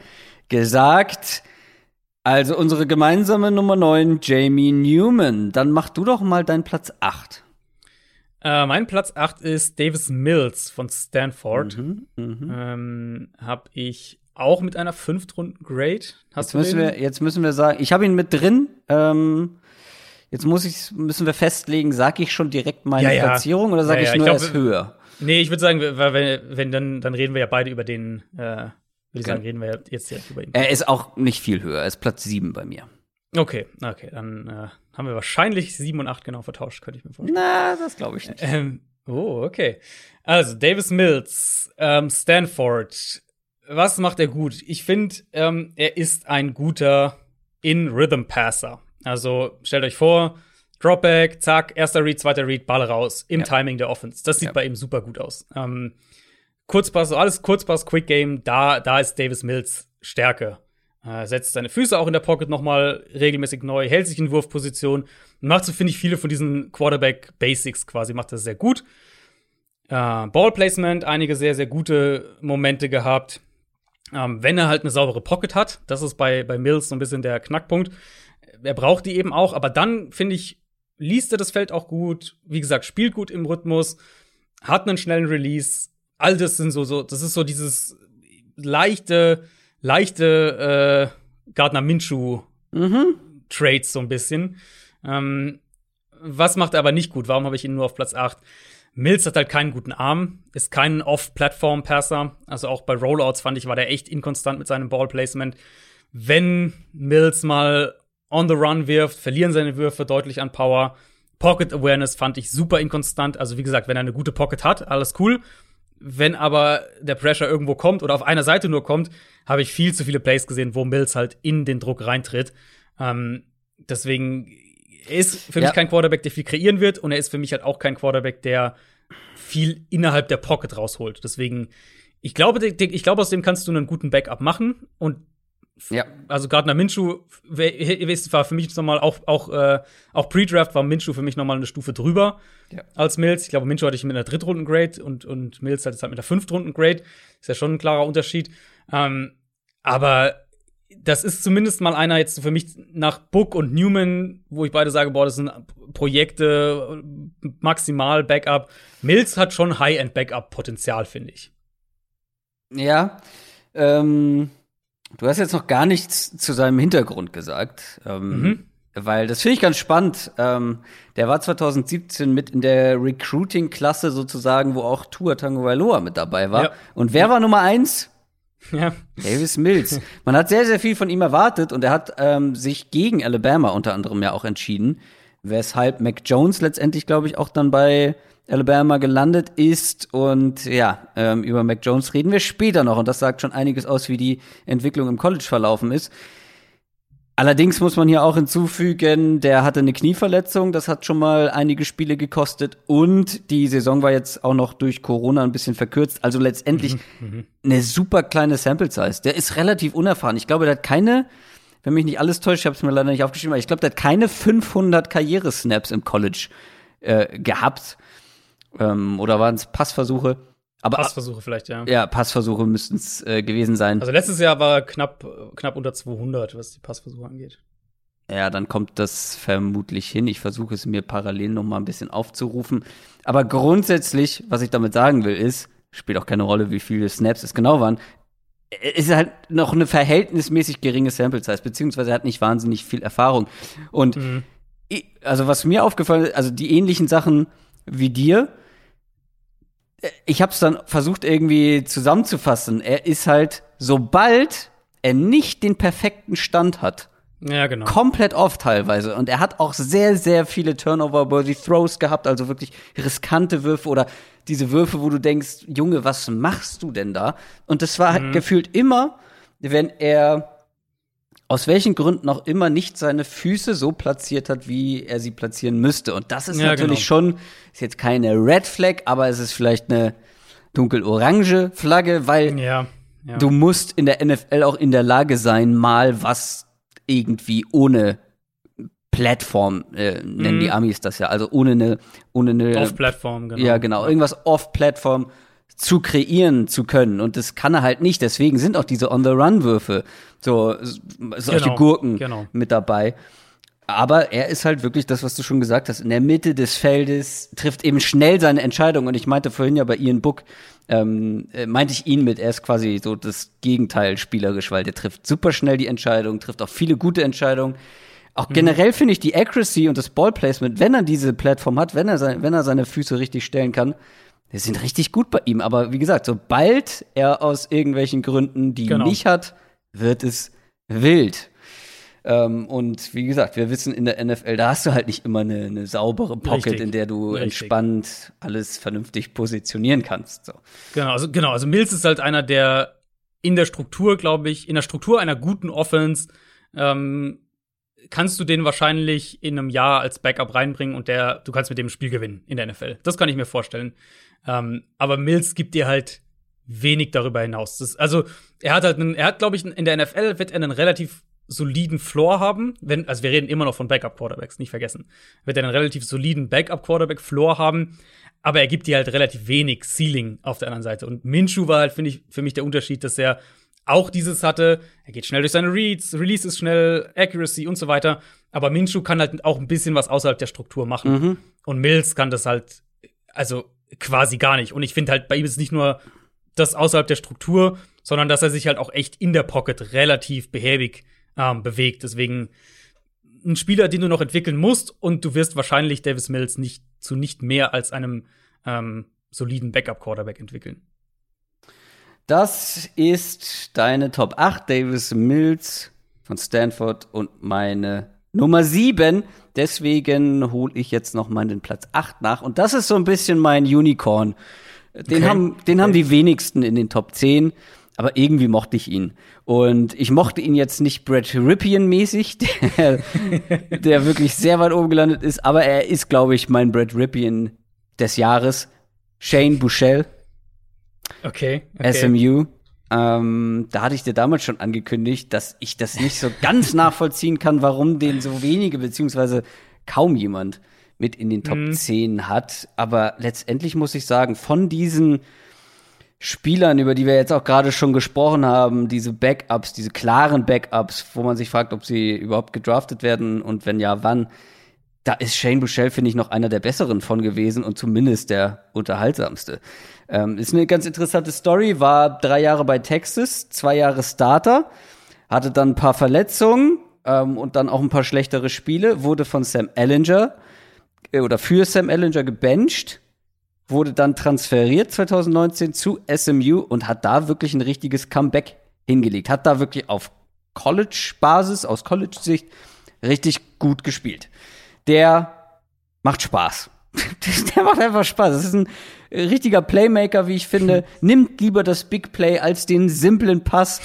gesagt. Also unsere gemeinsame Nummer 9, Jamie Newman. Dann mach du doch mal deinen Platz 8. Äh, mein Platz 8 ist Davis Mills von Stanford. Mhm, mh. ähm, hab ich auch mit einer Fünftrunden-Grade. Jetzt müssen, wir, jetzt müssen wir sagen, ich habe ihn mit drin. Ähm, Jetzt muss ich, müssen wir festlegen, sage ich schon direkt meine ja, ja. Platzierung oder sage ja, ich nur, er ist höher? Nee, ich würde sagen, wenn, wenn dann, dann reden wir ja beide über den, äh, würde ich sagen, reden wir jetzt direkt über ihn. Er ist auch nicht viel höher, er ist Platz 7 bei mir. Okay, okay, dann äh, haben wir wahrscheinlich 7 und 8 genau vertauscht, könnte ich mir vorstellen. Na, das glaube ich nicht. Ähm, oh, okay. Also, Davis Mills, ähm, Stanford. Was macht er gut? Ich finde, ähm, er ist ein guter In-Rhythm-Passer. Also stellt euch vor, Dropback, zack, erster Read, zweiter Read, Ball raus im ja. Timing der Offense. Das sieht ja. bei ihm super gut aus. Ähm, Kurzpass, alles Kurzpass, Quick Game, da, da ist Davis Mills Stärke. Äh, setzt seine Füße auch in der Pocket nochmal regelmäßig neu, hält sich in Wurfposition und macht so, finde ich, viele von diesen Quarterback-Basics quasi, macht das sehr gut. Äh, Ballplacement, einige sehr, sehr gute Momente gehabt. Ähm, wenn er halt eine saubere Pocket hat, das ist bei, bei Mills so ein bisschen der Knackpunkt er braucht die eben auch, aber dann, finde ich, liest er das Feld auch gut, wie gesagt, spielt gut im Rhythmus, hat einen schnellen Release. All das sind so, so, das ist so dieses leichte, leichte äh, Gardner Minshew mhm. Trades so ein bisschen. Ähm, was macht er aber nicht gut? Warum habe ich ihn nur auf Platz 8? Mills hat halt keinen guten Arm, ist kein Off-Plattform-Passer. Also auch bei Rollouts fand ich, war der echt inkonstant mit seinem Ball-Placement. Wenn Mills mal on the run wirft, verlieren seine Würfe deutlich an Power. Pocket Awareness fand ich super inkonstant. Also wie gesagt, wenn er eine gute Pocket hat, alles cool. Wenn aber der Pressure irgendwo kommt oder auf einer Seite nur kommt, habe ich viel zu viele Plays gesehen, wo Mills halt in den Druck reintritt. Ähm, deswegen er ist für ja. mich kein Quarterback, der viel kreieren wird, und er ist für mich halt auch kein Quarterback, der viel innerhalb der Pocket rausholt. Deswegen, ich glaube, ich glaube, aus dem kannst du einen guten Backup machen und Ja. Also Gardner Minshew war für mich nochmal auch, auch, äh, auch Pre-Draft war Minshew für mich nochmal eine Stufe drüber ja. als Mills. Ich glaube, Minshew hatte ich mit einer Drittrunden-Grade und, und Mills hat es halt mit einer Fünftrunden-Grade. Ist ja schon ein klarer Unterschied. Ähm, aber das ist zumindest mal einer jetzt für mich nach Book und Newman, wo ich beide sage, boah, das sind Projekte, maximal Backup. Mills hat schon High-End-Backup-Potenzial, finde ich. Ja, ähm, du hast jetzt noch gar nichts zu seinem Hintergrund gesagt. Ähm, mhm. Weil das finde ich ganz spannend. Ähm, der war 2017 mit in der Recruiting-Klasse sozusagen, wo auch Tua Tango Vailoa mit dabei war. Ja. Und wer war Nummer eins? Ja. Davis Mills. Man hat sehr, sehr viel von ihm erwartet und er hat ähm, sich gegen Alabama unter anderem ja auch entschieden, weshalb Mac Jones letztendlich, glaube ich, auch dann bei Alabama gelandet ist. Und ja, ähm, über Mac Jones reden wir später noch. Und das sagt schon einiges aus, wie die Entwicklung im College verlaufen ist. Allerdings muss man hier auch hinzufügen, der hatte eine Knieverletzung, das hat schon mal einige Spiele gekostet und die Saison war jetzt auch noch durch Corona ein bisschen verkürzt. Also letztendlich mhm, mhm. eine super kleine Sample Size. Der ist relativ unerfahren. Ich glaube, der hat keine, wenn mich nicht alles täuscht, ich habe es mir leider nicht aufgeschrieben, aber ich glaube, der hat keine 500 Karrieresnaps im College äh, gehabt. Ähm, oder waren es Passversuche? Aber, Passversuche vielleicht, ja. Ja, Passversuche müssten es äh, gewesen sein. Also letztes Jahr war knapp, knapp unter 200, was die Passversuche angeht. Ja, dann kommt das vermutlich hin. Ich versuche es mir parallel noch mal ein bisschen aufzurufen. Aber grundsätzlich, was ich damit sagen will, ist, spielt auch keine Rolle, wie viele Snaps es genau waren. Es ist halt noch eine verhältnismäßig geringe Sample Size, beziehungsweise er hat nicht wahnsinnig viel Erfahrung. Und mhm. ich, also was mir aufgefallen ist, also die ähnlichen Sachen wie dir, ich habe es dann versucht irgendwie zusammenzufassen. Er ist halt, sobald er nicht den perfekten Stand hat, ja, genau. Komplett off teilweise. Und er hat auch sehr, sehr viele Turnover-worthy Throws gehabt, also wirklich riskante Würfe oder diese Würfe, wo du denkst, Junge, was machst du denn da? Und das war mhm. gefühlt immer, wenn er aus welchen Gründen auch immer nicht seine Füße so platziert hat, wie er sie platzieren müsste. Und das ist ja, natürlich genau. schon, ist jetzt keine Red Flag, aber es ist vielleicht eine dunkel-orange Flagge, weil ja, ja. du musst in der NFL auch in der Lage sein, mal was irgendwie ohne Plattform, äh, nennen mm. die mhm. Amis das ja, also ohne eine, ohne eine Off-Plattform, genau. Ja, genau, irgendwas off-Plattform zu kreieren zu können. Und das kann er halt nicht. Deswegen sind auch diese On-the-Run-Würfe, so solche genau, Gurken genau. mit dabei. Aber er ist halt wirklich das, was du schon gesagt hast, in der Mitte des Feldes, trifft eben schnell seine Entscheidung. Und ich meinte vorhin ja bei Ian Book, ähm, äh, meinte ich ihn mit, er ist quasi so das Gegenteil spielerisch, weil der trifft super schnell die Entscheidung, trifft auch viele gute Entscheidungen. Auch mhm. generell finde ich die Accuracy und das Ballplacement, wenn er diese Plattform hat, wenn er, sein, wenn er seine Füße richtig stellen kann, die sind richtig gut bei ihm. Aber wie gesagt, sobald er aus irgendwelchen Gründen die genau. nicht hat, wird es wild. Ähm, und wie gesagt, wir wissen in der NFL, da hast du halt nicht immer eine, eine saubere Pocket, Richtig. in der du Richtig. entspannt alles vernünftig positionieren kannst. So. Genau, also genau, also Mills ist halt einer, der in der Struktur, glaube ich, in der Struktur einer guten Offense ähm, kannst du den wahrscheinlich in einem Jahr als Backup reinbringen und der, du kannst mit dem Spiel gewinnen in der NFL. Das kann ich mir vorstellen. Ähm, aber Mills gibt dir halt wenig darüber hinaus. Das, also, er hat halt einen, er hat, glaube ich, in der NFL wird er einen relativ soliden Floor haben, wenn, also wir reden immer noch von Backup-Quarterbacks, nicht vergessen. Wird er einen relativ soliden Backup-Quarterback-Floor haben, aber er gibt dir halt relativ wenig Ceiling auf der anderen Seite. Und Minshew war halt, finde ich, für mich der Unterschied, dass er auch dieses hatte, er geht schnell durch seine Reads, Release ist schnell, Accuracy und so weiter. Aber Minshew kann halt auch ein bisschen was außerhalb der Struktur machen. Mhm. Und Mills kann das halt, also quasi gar nicht. Und ich finde halt, bei ihm ist nicht nur das außerhalb der Struktur, sondern dass er sich halt auch echt in der Pocket relativ behäbig ähm, bewegt. Deswegen ein Spieler, den du noch entwickeln musst und du wirst wahrscheinlich Davis Mills nicht zu nicht mehr als einem ähm, soliden Backup-Quarterback entwickeln. Das ist deine Top 8, Davis Mills von Stanford und meine Nummer 7. Deswegen hole ich jetzt noch mal den Platz 8 nach. Und das ist so ein bisschen mein Unicorn. Den, okay. haben, den okay. haben die wenigsten in den Top 10 aber irgendwie mochte ich ihn. Und ich mochte ihn jetzt nicht Brad Ripien-mäßig, der, der wirklich sehr weit oben gelandet ist, aber er ist, glaube ich, mein Brad Ripien des Jahres. Shane Bushell. Okay, okay. SMU. Ähm, da hatte ich dir damals schon angekündigt, dass ich das nicht so ganz nachvollziehen kann, warum den so wenige, beziehungsweise kaum jemand mit in den Top mhm. 10 hat. Aber letztendlich muss ich sagen, von diesen Spielern, über die wir jetzt auch gerade schon gesprochen haben, diese Backups, diese klaren Backups, wo man sich fragt, ob sie überhaupt gedraftet werden und wenn ja, wann, da ist Shane Bouchel, finde ich, noch einer der besseren von gewesen und zumindest der unterhaltsamste. Ähm, ist eine ganz interessante Story, war drei Jahre bei Texas, zwei Jahre Starter, hatte dann ein paar Verletzungen ähm, und dann auch ein paar schlechtere Spiele, wurde von Sam Ellinger äh, oder für Sam Ellinger gebencht wurde dann transferiert 2019 zu SMU und hat da wirklich ein richtiges Comeback hingelegt. Hat da wirklich auf College-Basis, aus College-Sicht, richtig gut gespielt. Der macht Spaß. Der macht einfach Spaß. Das ist ein richtiger Playmaker, wie ich finde. Nimmt lieber das Big Play als den simplen Pass.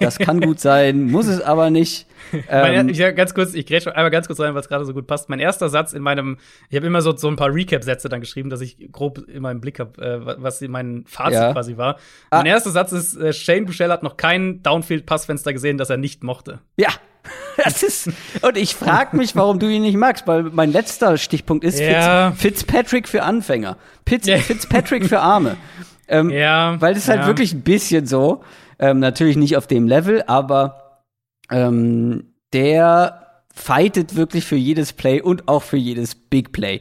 Das kann gut sein, muss es aber nicht. Ähm, ich, ganz kurz, ich grätsche einmal ganz kurz rein, was gerade so gut passt. Mein erster Satz in meinem, ich habe immer so, so ein paar Recap-Sätze dann geschrieben, dass ich grob immer im Blick habe, äh, was mein Fazit ja. quasi war. Ah. Mein erster Satz ist, äh, Shane Bouchel hat noch kein Downfield-Passfenster gesehen, das er nicht mochte. Ja. Das ist, und ich frage mich, warum du ihn nicht magst, weil mein letzter Stichpunkt ist ja. Fitz, Fitzpatrick für Anfänger. Fitz, ja. Fitzpatrick für Arme. Ähm, ja, weil das ist halt wirklich ein bisschen so. Ähm, natürlich nicht auf dem Level, aber ähm, der fightet wirklich für jedes Play und auch für jedes Big Play.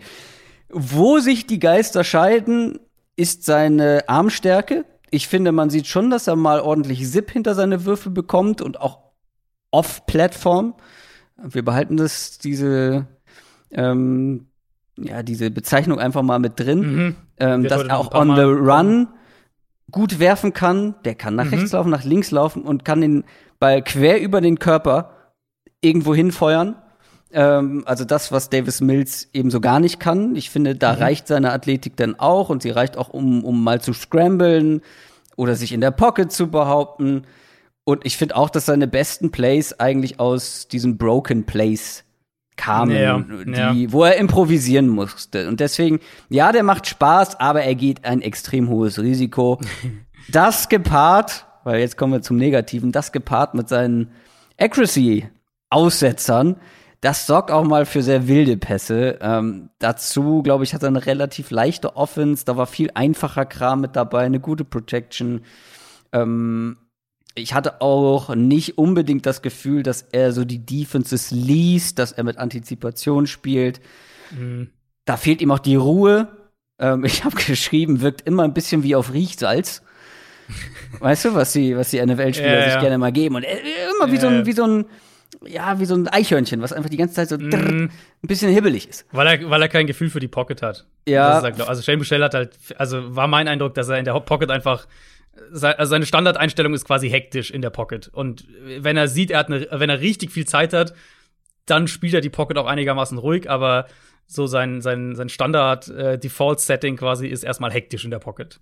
Wo sich die Geister scheiden, ist seine Armstärke. Ich finde, man sieht schon, dass er mal ordentlich Zip hinter seine Würfel bekommt und auch off-Plattform. Wir behalten das, diese, ähm, ja, diese Bezeichnung einfach mal mit drin, mhm. ähm, dass er auch on the run gut werfen kann, der kann nach mhm. rechts laufen, nach links laufen und kann den Ball quer über den Körper irgendwo hinfeuern. Ähm, also das, was Davis Mills eben so gar nicht kann. Ich finde, da mhm. reicht seine Athletik dann auch und sie reicht auch, um, um mal zu scramblen oder sich in der Pocket zu behaupten. Und ich finde auch, dass seine besten Plays eigentlich aus diesen Broken Plays kamen, ja, die, ja. wo er improvisieren musste. Und deswegen, ja, der macht Spaß, aber er geht ein extrem hohes Risiko. das gepaart, weil jetzt kommen wir zum Negativen, das gepaart mit seinen Accuracy-Aussetzern, das sorgt auch mal für sehr wilde Pässe. Ähm, dazu, glaube ich, hat er eine relativ leichte Offense. Da war viel einfacher Kram mit dabei, eine gute Protection. Ähm, ich hatte auch nicht unbedingt das Gefühl, dass er so die Defenses liest, dass er mit Antizipation spielt. Mhm. Da fehlt ihm auch die Ruhe. Ähm, ich habe geschrieben, wirkt immer ein bisschen wie auf Riechsalz. weißt du, was die, was die NFL-Spieler ja, sich ja. gerne mal geben? Und immer wie ja, so ein, wie so ein, ja, wie so ein Eichhörnchen, was einfach die ganze Zeit so mm. drrr, ein bisschen hibbelig ist. Weil er, weil er kein Gefühl für die Pocket hat. Ja. Halt, also Shane Bouchel hat halt, also war mein Eindruck, dass er in der Pocket einfach also seine Standardeinstellung ist quasi hektisch in der Pocket. Und wenn er sieht, er hat eine, wenn er richtig viel Zeit hat, dann spielt er die Pocket auch einigermaßen ruhig, aber so sein, sein, sein Standard-Default-Setting äh, quasi ist erstmal hektisch in der Pocket.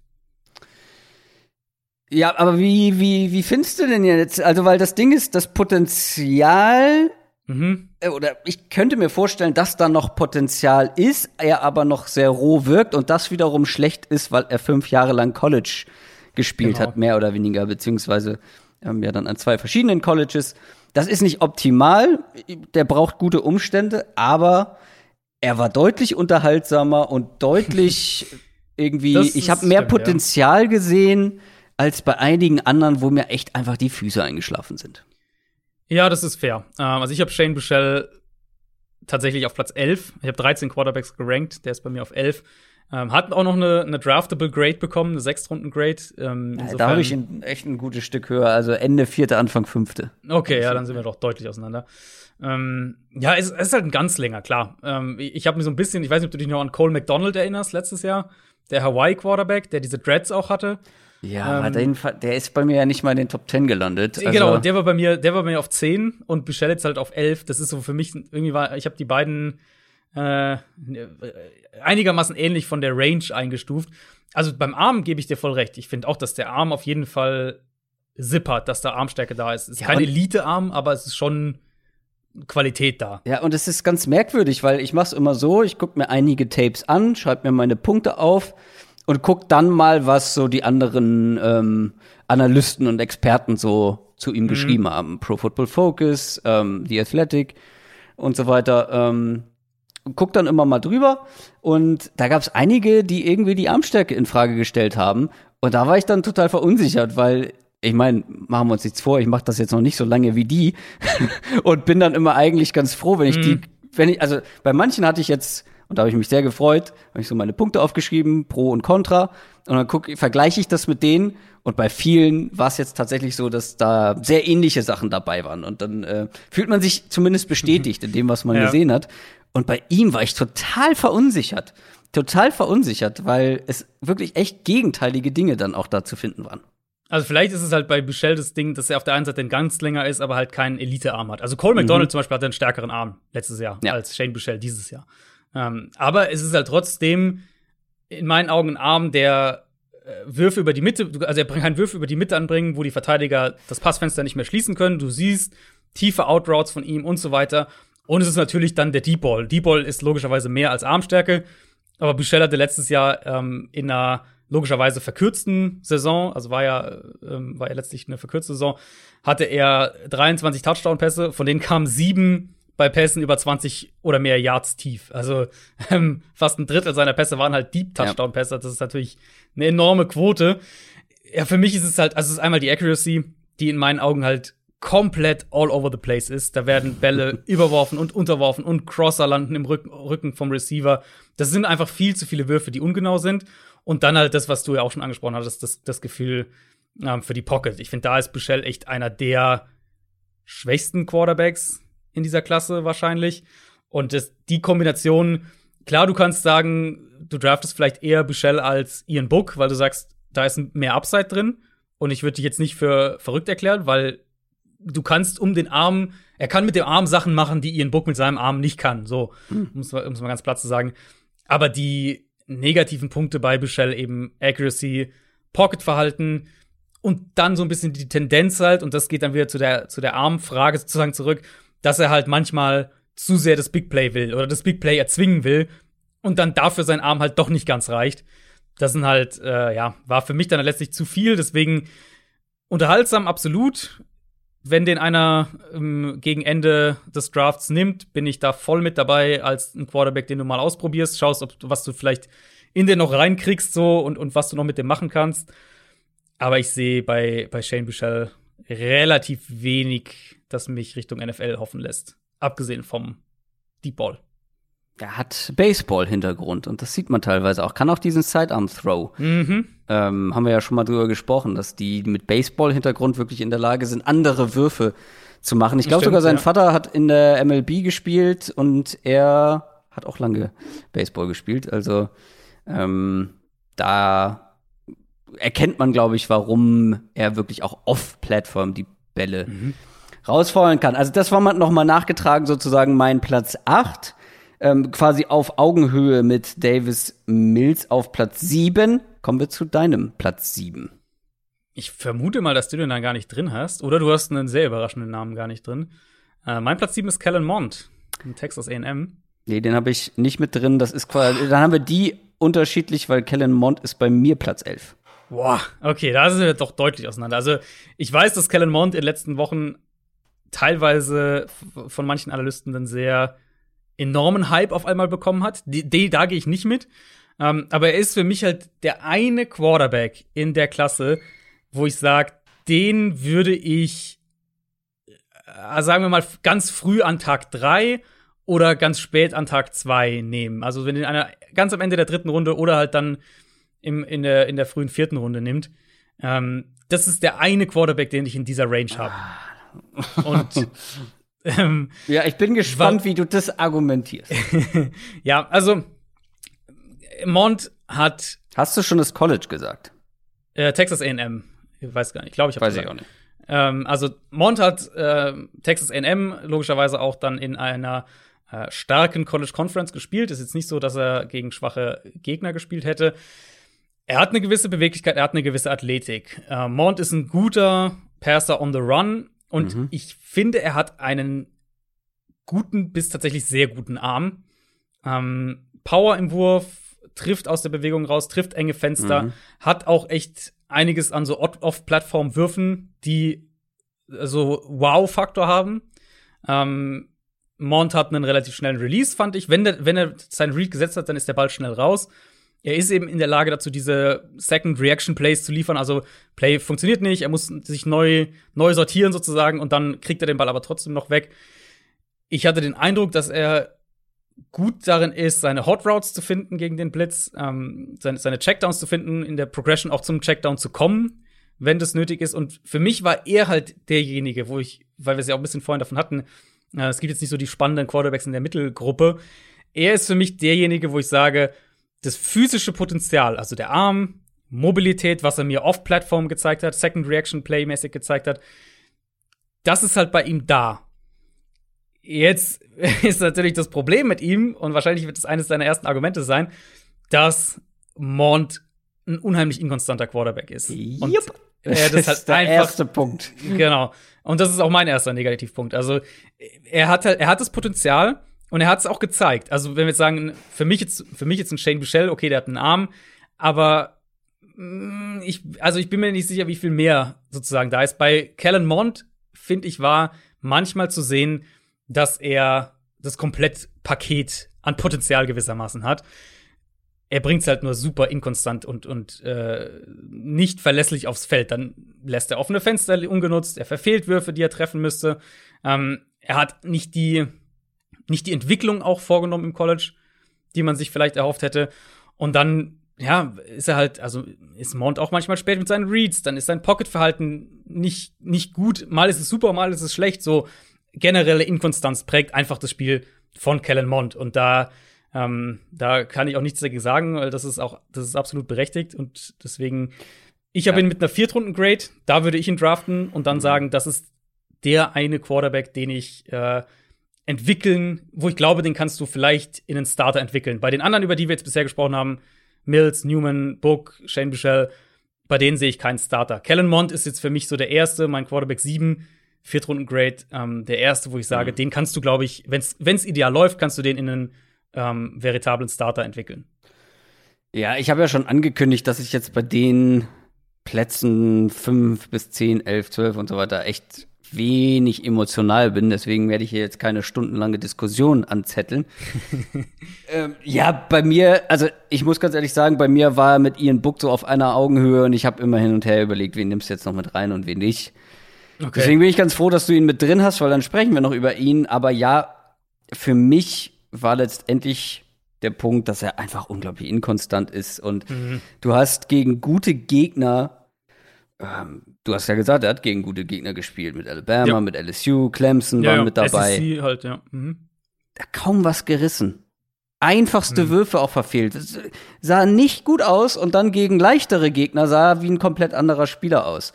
Ja, aber wie, wie, wie findest du denn jetzt? Also, weil das Ding ist, das Potenzial, mhm. Äh, oder ich könnte mir vorstellen, dass da noch Potenzial ist, er aber noch sehr roh wirkt und das wiederum schlecht ist, weil er fünf Jahre lang College gespielt genau. hat, mehr oder weniger, beziehungsweise ähm, ja dann an zwei verschiedenen Colleges. Das ist nicht optimal, der braucht gute Umstände, aber er war deutlich unterhaltsamer und deutlich irgendwie, das ich habe mehr Potenzial ja. gesehen als bei einigen anderen, wo mir echt einfach die Füße eingeschlafen sind. Ja, das ist fair. Ähm, also ich habe Shane Bushell tatsächlich auf Platz 11. Ich habe 13 Quarterbacks gerankt, der ist bei mir auf 11. Ähm, hat auch noch eine, eine draftable Grade bekommen, eine Sechstrunden-Grade. Ähm, ja, da habe ich ein, echt ein gutes Stück höher, also Ende vierte, Anfang fünfte. Okay, ja, dann sind wir doch deutlich auseinander. Ähm, ja, es, es, ist halt ein ganz länger, klar. Ähm, ich habe mir so ein bisschen, ich weiß nicht, ob du dich noch an Cole McDonald erinnerst, letztes Jahr, der Hawaii-Quarterback, der diese Dreads auch hatte. Ja, ähm, der ist bei mir ja nicht mal in den Top 10 gelandet. Also genau, der war bei mir, der war bei mir auf 10 und Bichelle halt auf 11. Das ist so für mich irgendwie war, ich habe die beiden äh, einigermaßen ähnlich von der Range eingestuft. Also beim Arm gebe ich dir voll recht. Ich finde auch, dass der Arm auf jeden Fall sippert, dass da Armstärke da ist. Es ist ja, kein Elite-Arm, aber es ist schon Qualität da. Ja, und es ist ganz merkwürdig, weil ich mache es immer so, ich gucke mir einige Tapes an, schreibe mir meine Punkte auf und guckt dann mal, was so die anderen ähm, Analysten und Experten so zu ihm mhm. geschrieben haben. Pro Football Focus, ähm, The Athletic und so weiter. Ähm, guckt dann immer mal drüber. Und da gab es einige, die irgendwie die Armstärke in Frage gestellt haben. Und da war ich dann total verunsichert, weil ich meine, machen wir uns nichts vor, ich mache das jetzt noch nicht so lange wie die. Und bin dann immer eigentlich ganz froh, wenn ich mhm. die, wenn ich, also bei manchen hatte ich jetzt, und da habe ich mich sehr gefreut, habe ich so meine Punkte aufgeschrieben, Pro und Contra, und dann guck, vergleiche ich das mit denen. Und bei vielen war es jetzt tatsächlich so, dass da sehr ähnliche Sachen dabei waren. Und dann äh, fühlt man sich zumindest bestätigt in dem, was man ja. gesehen hat. Und bei ihm war ich total verunsichert, total verunsichert, weil es wirklich echt gegenteilige Dinge dann auch da zu finden waren. Also vielleicht ist es halt bei Michel das Ding, dass er auf der einen Seite ein ganz länger ist, aber halt keinen Elite-Arm hat. Also Cole McDonald mhm. zum Beispiel hat einen stärkeren Arm letztes Jahr ja. als Shane Michel dieses Jahr. Ähm, aber es ist halt trotzdem in meinen Augen ein Arm, der äh, Würfe über die Mitte, also er kann Würfe über die Mitte anbringen, wo die Verteidiger das Passfenster nicht mehr schließen können. Du siehst tiefe Outroutes von ihm und so weiter. Und es ist natürlich dann der Deep Ball. Deep Ball ist logischerweise mehr als Armstärke. Aber Michel hatte letztes Jahr ähm, in einer logischerweise verkürzten Saison, also war ja, ähm, war ja letztlich eine verkürzte Saison, hatte er 23 Touchdown-Pässe, von denen kamen sieben bei Pässen über 20 oder mehr Yards tief. Also ähm, fast ein Drittel seiner Pässe waren halt Deep Touchdown-Pässe. Das ist natürlich eine enorme Quote. Ja, für mich ist es halt, also es ist einmal die Accuracy, die in meinen Augen halt komplett all over the place ist. Da werden Bälle überworfen und unterworfen und Crosser landen im Rücken, Rücken vom Receiver. Das sind einfach viel zu viele Würfe, die ungenau sind. Und dann halt das, was du ja auch schon angesprochen hattest, das, das Gefühl ähm, für die Pocket. Ich finde, da ist Bichel echt einer der schwächsten Quarterbacks in dieser Klasse wahrscheinlich. Und das, die Kombination, klar, du kannst sagen, du draftest vielleicht eher Bichel als Ian Book, weil du sagst, da ist mehr Upside drin. Und ich würde dich jetzt nicht für verrückt erklären, weil du kannst um den Arm, er kann mit dem Arm Sachen machen, die Ian Book mit seinem Arm nicht kann. So, hm. um es mal ganz platt zu sagen. Aber die negativen Punkte bei Bichel eben Accuracy, Pocket-Verhalten und dann so ein bisschen die Tendenz halt, und das geht dann wieder zu der, zu der Armfrage sozusagen zurück, dass er halt manchmal zu sehr das Big Play will oder das Big Play erzwingen will und dann dafür sein Arm halt doch nicht ganz reicht. Das sind halt, äh, ja, war für mich dann letztlich zu viel, deswegen unterhaltsam absolut. Wenn den einer ähm, gegen Ende des Drafts nimmt, bin ich da voll mit dabei als ein Quarterback, den du mal ausprobierst, schaust, ob was du vielleicht in den noch reinkriegst so und, und was du noch mit dem machen kannst. Aber ich sehe bei, bei Shane Buchel relativ wenig, das mich Richtung NFL hoffen lässt. Abgesehen vom Deep Ball. Er hat Baseball-Hintergrund und das sieht man teilweise auch. Kann auch diesen Sidearm-Throw. Mhm. Ähm, haben wir ja schon mal drüber gesprochen, dass die mit Baseball-Hintergrund wirklich in der Lage sind, andere Würfe zu machen. Ich glaube sogar, sein ja. Vater hat in der MLB gespielt und er hat auch lange Baseball gespielt. Also ähm, da erkennt man, glaube ich, warum er wirklich auch off-Plattform die Bälle mhm. rausfallen kann. Also das war noch mal nachgetragen, sozusagen mein Platz 8 ähm, quasi auf Augenhöhe mit Davis Mills auf Platz 7. Kommen wir zu deinem Platz 7. Ich vermute mal, dass du den da gar nicht drin hast. Oder du hast einen sehr überraschenden Namen gar nicht drin. Äh, mein Platz 7 ist Kellen Mond in Texas A&M. Nee, den habe ich nicht mit drin. Das ist quasi, dann haben wir die unterschiedlich, weil Kellen Mond ist bei mir Platz 11. Boah, okay, da sind wir doch deutlich auseinander. Also, ich weiß, dass Kellen Mond in den letzten Wochen teilweise von manchen Analysten dann sehr enormen Hype auf einmal bekommen hat. Die, die da gehe ich nicht mit. Ähm, aber er ist für mich halt der eine Quarterback in der Klasse, wo ich sage, den würde ich, äh, sagen wir mal, ganz früh an Tag 3 oder ganz spät an Tag 2 nehmen. Also wenn ihn einer ganz am Ende der dritten Runde oder halt dann im, in, der, in der frühen vierten Runde nimmt. Ähm, das ist der eine Quarterback, den ich in dieser Range habe. Und ähm, ja, ich bin gespannt, wie du das argumentierst. ja, also Mont hat. Hast du schon das College gesagt? Äh, Texas A&M. Ich weiß gar nicht. Ich glaube, ich habe Weiß gesagt. ich auch nicht. Ähm, also Mont hat äh, Texas A&M logischerweise auch dann in einer äh, starken College Conference gespielt. Ist jetzt nicht so, dass er gegen schwache Gegner gespielt hätte. Er hat eine gewisse Beweglichkeit, er hat eine gewisse Athletik. Äh, Mont ist ein guter Passer on the Run, und mhm. ich finde, er hat einen guten bis tatsächlich sehr guten Arm. Ähm, Power im Wurf, trifft aus der Bewegung raus, trifft enge Fenster, mhm. hat auch echt einiges an so Off-Plattform-Würfen, die so Wow-Faktor haben. Ähm, Mont hat einen relativ schnellen Release, fand ich. Wenn, der, wenn er sein Read gesetzt hat, dann ist der Ball schnell raus. Er ist eben in der Lage dazu, diese Second Reaction Plays zu liefern. Also Play funktioniert nicht, er muss sich neu, neu sortieren sozusagen und dann kriegt er den Ball aber trotzdem noch weg. Ich hatte den Eindruck, dass er gut darin ist, seine Hot Routes zu finden gegen den Blitz, ähm, seine, seine Checkdowns zu finden, in der Progression auch zum Checkdown zu kommen, wenn das nötig ist. Und für mich war er halt derjenige, wo ich, weil wir es ja auch ein bisschen vorhin davon hatten, äh, es gibt jetzt nicht so die spannenden Quarterbacks in der Mittelgruppe. Er ist für mich derjenige, wo ich sage, das physische Potenzial, also der Arm, Mobilität, was er mir off-Plattform gezeigt hat, Second Reaction Play-mäßig gezeigt hat, das ist halt bei ihm da. Jetzt ist natürlich das Problem mit ihm, und wahrscheinlich wird es eines seiner ersten Argumente sein, dass Mond ein unheimlich inkonstanter Quarterback ist. Yep. Und er das, das ist der einfach, erste Punkt. Genau. Und das ist auch mein erster Negativpunkt. Also er hat halt, er hat das Potenzial und er hat es auch gezeigt. Also wenn wir jetzt sagen, für mich jetzt, für mich jetzt ein Shane Michel, okay, der hat einen Arm, aber mh, mm, ich, also ich bin mir nicht sicher, wie viel mehr sozusagen da ist. Bei Kellen Mond finde ich war manchmal zu sehen, dass er das Komplettpaket an Potenzial gewissermaßen hat. Er bringt es halt nur super inkonstant und, und äh, nicht verlässlich aufs Feld. Dann lässt er offene Fenster ungenutzt, er verfehlt Würfe, die er treffen müsste. Ähm, er hat nicht die, nicht die Entwicklung auch vorgenommen im College, die man sich vielleicht erhofft hätte. Und dann, ja, ist er halt, also ist Mount auch manchmal spät mit seinen Reads, dann ist sein Pocket-Verhalten nicht, nicht gut. Mal ist es super, mal ist es schlecht. So, generelle Inkonstanz prägt einfach das Spiel von Kellen Mond. Und da, ähm, da kann ich auch nichts dagegen sagen, weil das ist auch, das ist absolut berechtigt. Und deswegen, ich habe ja. ihn mit einer Viertrunden-Grade, da würde ich ihn draften und dann mhm. sagen, das ist der eine Quarterback, den ich äh, entwickeln, wo ich glaube, den kannst du vielleicht in einen Starter entwickeln. Bei den anderen, über die wir jetzt bisher gesprochen haben, Mills, Newman, Book, Shane Bichel, bei denen sehe ich keinen Starter. Kellen Mond ist jetzt für mich so der erste, mein Quarterback 7 Viertrunden-Grade, ähm, der erste, wo ich sage, mhm. den kannst du, glaube ich, wenn es ideal läuft, kannst du den in einen ähm, veritablen Starter entwickeln. Ja, ich habe ja schon angekündigt, dass ich jetzt bei den Plätzen 5 bis 10, 11, 12 und so weiter echt wenig emotional bin. Deswegen werde ich hier jetzt keine stundenlange Diskussion anzetteln. ähm, ja, bei mir, also ich muss ganz ehrlich sagen, bei mir war mit Ian Book so auf einer Augenhöhe und ich habe immer hin und her überlegt, wen nimmst du jetzt noch mit rein und wen nicht. Okay. Deswegen bin ich ganz froh, dass du ihn mit drin hast, weil dann sprechen wir noch über ihn. Aber ja, für mich war letztendlich der Punkt, dass er einfach unglaublich inkonstant ist. Und mhm. du hast gegen gute Gegner, ähm, du hast ja gesagt, er hat gegen gute Gegner gespielt. Mit Alabama, ja. mit LSU, Clemson ja, waren mit dabei. SEC halt, ja. Mhm. Da kaum was gerissen. Einfachste mhm. Würfe auch verfehlt. Das sah nicht gut aus und dann gegen leichtere Gegner sah er wie ein komplett anderer Spieler aus.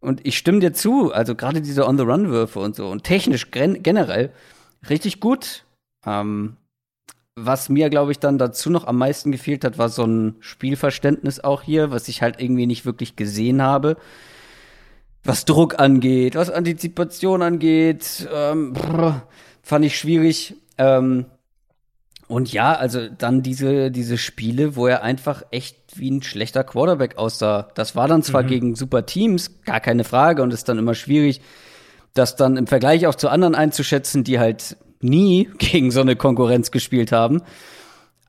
Und ich stimme dir zu, also gerade diese On-the-Run-Würfe und so und technisch generell richtig gut. Ähm, was mir, glaube ich, dann dazu noch am meisten gefehlt hat, war so ein Spielverständnis auch hier, was ich halt irgendwie nicht wirklich gesehen habe. Was Druck angeht, was Antizipation angeht, ähm, brr, fand ich schwierig. Ähm, und ja, also dann diese, diese Spiele, wo er einfach echt wie ein schlechter Quarterback aussah. Das war dann zwar mhm. gegen super Teams, gar keine Frage, und ist dann immer schwierig, das dann im Vergleich auch zu anderen einzuschätzen, die halt nie gegen so eine Konkurrenz gespielt haben.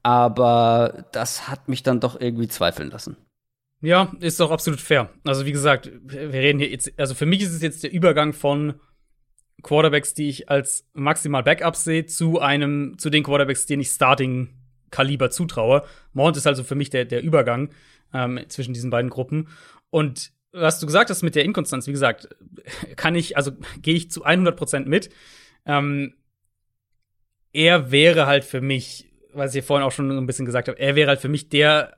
Aber das hat mich dann doch irgendwie zweifeln lassen. Ja, ist doch absolut fair. Also wie gesagt, wir reden hier jetzt, also für mich ist es jetzt der Übergang von Quarterbacks, die ich als maximal Backups sehe, zu einem, zu den Quarterbacks, denen ich Starting-Kaliber zutraue. Mount ist also für mich der, der Übergang ähm, zwischen diesen beiden Gruppen. Und was du gesagt hast mit der Inkonstanz, wie gesagt, kann ich, also gehe ich zu 100% mit. Ähm, er wäre halt für mich, was ich vorhin auch schon ein bisschen gesagt habe, er wäre halt für mich der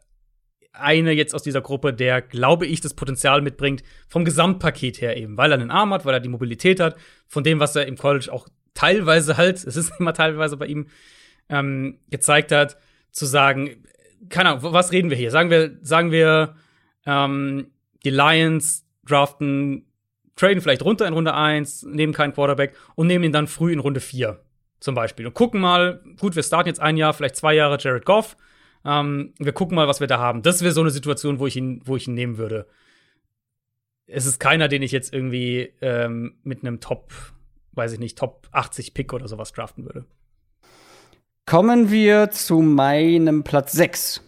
eine jetzt aus dieser Gruppe, der, glaube ich, das Potenzial mitbringt, vom Gesamtpaket her eben, weil er einen Arm hat, weil er die Mobilität hat, von dem, was er im College auch teilweise halt, es ist immer teilweise bei ihm, ähm, gezeigt hat, zu sagen, keine Ahnung, was reden wir hier? Sagen wir, sagen wir, ähm, die Lions draften, traden vielleicht runter in Runde 1, nehmen keinen Quarterback und nehmen ihn dann früh in Runde 4 zum Beispiel. Und gucken mal, gut, wir starten jetzt ein Jahr, vielleicht zwei Jahre Jared Goff, Ähm, wir gucken mal, was wir da haben. Das wäre so eine Situation, wo ich ihn, wo ich ihn nehmen würde. Es ist keiner, den ich jetzt irgendwie ähm, mit einem Top, weiß ich nicht, Top 80 Pick oder sowas draften würde. Kommen wir zu meinem Platz 6.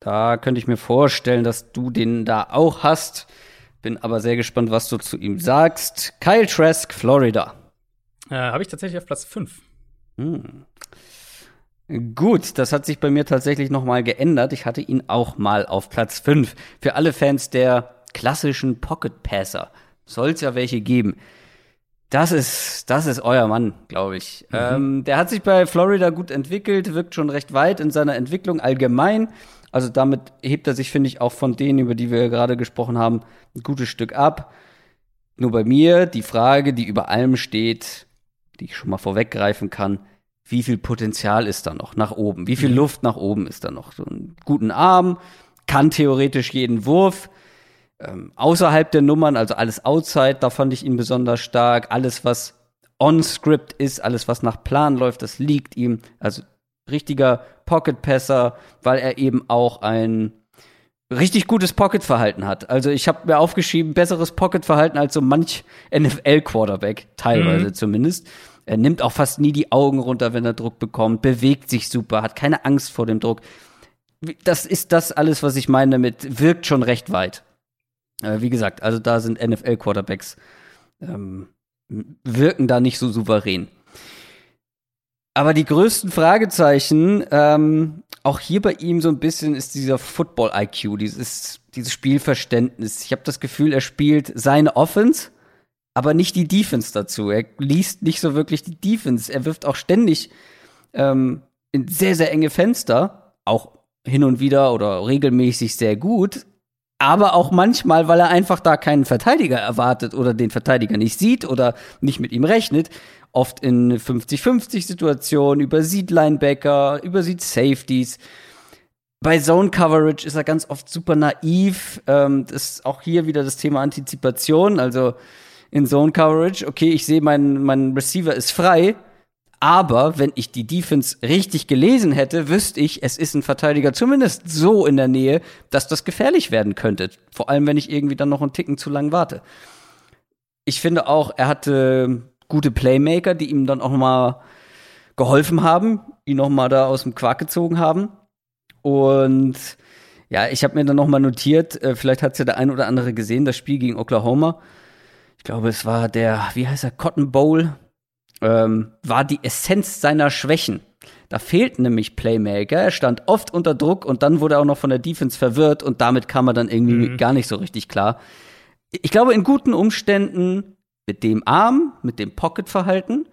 Da könnte ich mir vorstellen, dass du den da auch hast. Bin aber sehr gespannt, was du zu ihm sagst. Kyle Trask, Florida. Äh, Habe ich tatsächlich auf Platz 5. Hm. Gut, das hat sich bei mir tatsächlich noch mal geändert. Ich hatte ihn auch mal auf Platz 5. Für alle Fans der klassischen Pocket Passer soll es ja welche geben. Das ist, das ist euer Mann, glaube ich. Mhm. Ähm, der hat sich bei Florida gut entwickelt, wirkt schon recht weit in seiner Entwicklung allgemein. Also damit hebt er sich, finde ich, auch von denen, über die wir gerade gesprochen haben, ein gutes Stück ab. Nur bei mir die Frage, die über allem steht, die ich schon mal vorweggreifen kann, wie viel Potenzial ist da noch nach oben? Wie viel mhm. Luft nach oben ist da noch? So einen guten Arm, kann theoretisch jeden Wurf. Ähm, außerhalb der Nummern, also alles outside, da fand ich ihn besonders stark. Alles, was on-script ist, alles, was nach Plan läuft, das liegt ihm. Also richtiger Pocket-Passer, weil er eben auch ein richtig gutes Pocket-Verhalten hat. Also ich habe mir aufgeschrieben, besseres Pocket-Verhalten als so manch NFL-Quarterback, teilweise mhm. zumindest. Er nimmt auch fast nie die Augen runter, wenn er Druck bekommt, bewegt sich super, hat keine Angst vor dem Druck. Das ist das alles, was ich meine damit, wirkt schon recht weit. Äh, wie gesagt, also da sind NFL-Quarterbacks, ähm, wirken da nicht so souverän. Aber die größten Fragezeichen, ähm, auch hier bei ihm so ein bisschen, ist dieser Football-IQ, dieses, dieses Spielverständnis. Ich habe das Gefühl, er spielt seine Offense, aber nicht die Defense dazu. Er liest nicht so wirklich die Defense. Er wirft auch ständig ähm, in sehr, sehr enge Fenster, auch hin und wieder oder regelmäßig sehr gut, aber auch manchmal, weil er einfach da keinen Verteidiger erwartet oder den Verteidiger nicht sieht oder nicht mit ihm rechnet oft in 50-50-Situationen, übersieht Linebacker, übersieht Safeties. Bei Zone Coverage ist er ganz oft super naiv. Ähm, das ist auch hier wieder das Thema Antizipation. Also in Zone Coverage, okay, ich sehe, mein, mein Receiver ist frei, aber wenn ich die Defense richtig gelesen hätte, wüsste ich, es ist ein Verteidiger zumindest so in der Nähe, dass das gefährlich werden könnte. Vor allem, wenn ich irgendwie dann noch einen Ticken zu lang warte. Ich finde auch, er hatte gute Playmaker, die ihm dann auch mal geholfen haben, ihn noch mal da aus dem Quark gezogen haben. Und ja, ich habe mir dann noch mal notiert, äh, vielleicht hat es ja der ein oder andere gesehen, das Spiel gegen Oklahoma. Ich glaube, es war der, wie heißt er, Cotton Bowl, ähm, war die Essenz seiner Schwächen. Da fehlten nämlich Playmaker. Er stand oft unter Druck und dann wurde er auch noch von der Defense verwirrt und damit kam er dann irgendwie mhm. gar nicht so richtig klar. Ich glaube, in guten Umständen mit dem Arm, mit dem Pocket-Verhalten,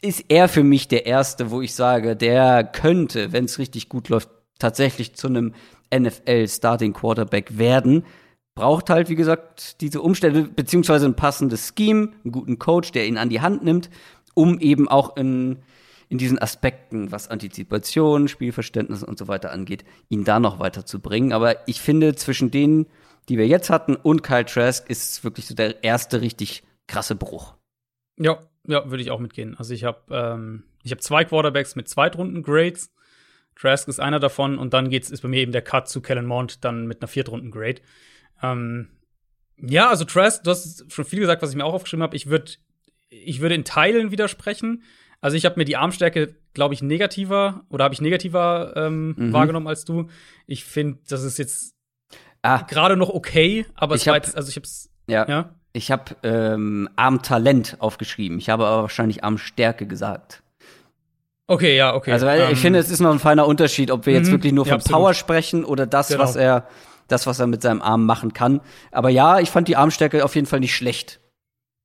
ist er für mich der Erste, wo ich sage, der könnte, wenn es richtig gut läuft, tatsächlich zu einem NFL-Starting Quarterback werden. Braucht halt, wie gesagt, diese Umstände, beziehungsweise ein passendes Scheme, einen guten Coach, der ihn an die Hand nimmt, um eben auch in, in diesen Aspekten, was Antizipation, Spielverständnis und so weiter angeht, ihn da noch weiterzubringen. Aber ich finde, zwischen denen, die wir jetzt hatten, und Kyle Trask ist wirklich so der erste richtig krasse Bruch. Ja, ja, würde ich auch mitgehen. Also ich habe ähm, ich zwei Quarterbacks mit Zweitrunden-Grades. Trask ist einer davon und dann geht's ist bei mir eben der Cut zu Kellen Mond dann mit einer Viertrunden-Grade. Ähm, ja, also Trask, du hast schon viel gesagt, was ich mir auch aufgeschrieben habe. Ich würde ich würde in Teilen widersprechen. Also ich habe mir die Armstärke, glaube ich, negativer oder habe ich negativer ähm, mhm. wahrgenommen als du. Ich finde, das ist jetzt ah. gerade noch okay, aber ich war jetzt, also ich habe es ja. ja. Ich habe ähm, Armtalent aufgeschrieben. Ich habe aber wahrscheinlich Armstärke gesagt. Okay, ja, okay. Also ich ähm, finde, es ist noch ein feiner Unterschied, ob wir jetzt mhm. wirklich nur von ja, Power sprechen oder das, genau. was er, das, was er mit seinem Arm machen kann. Aber ja, ich fand die Armstärke auf jeden Fall nicht schlecht.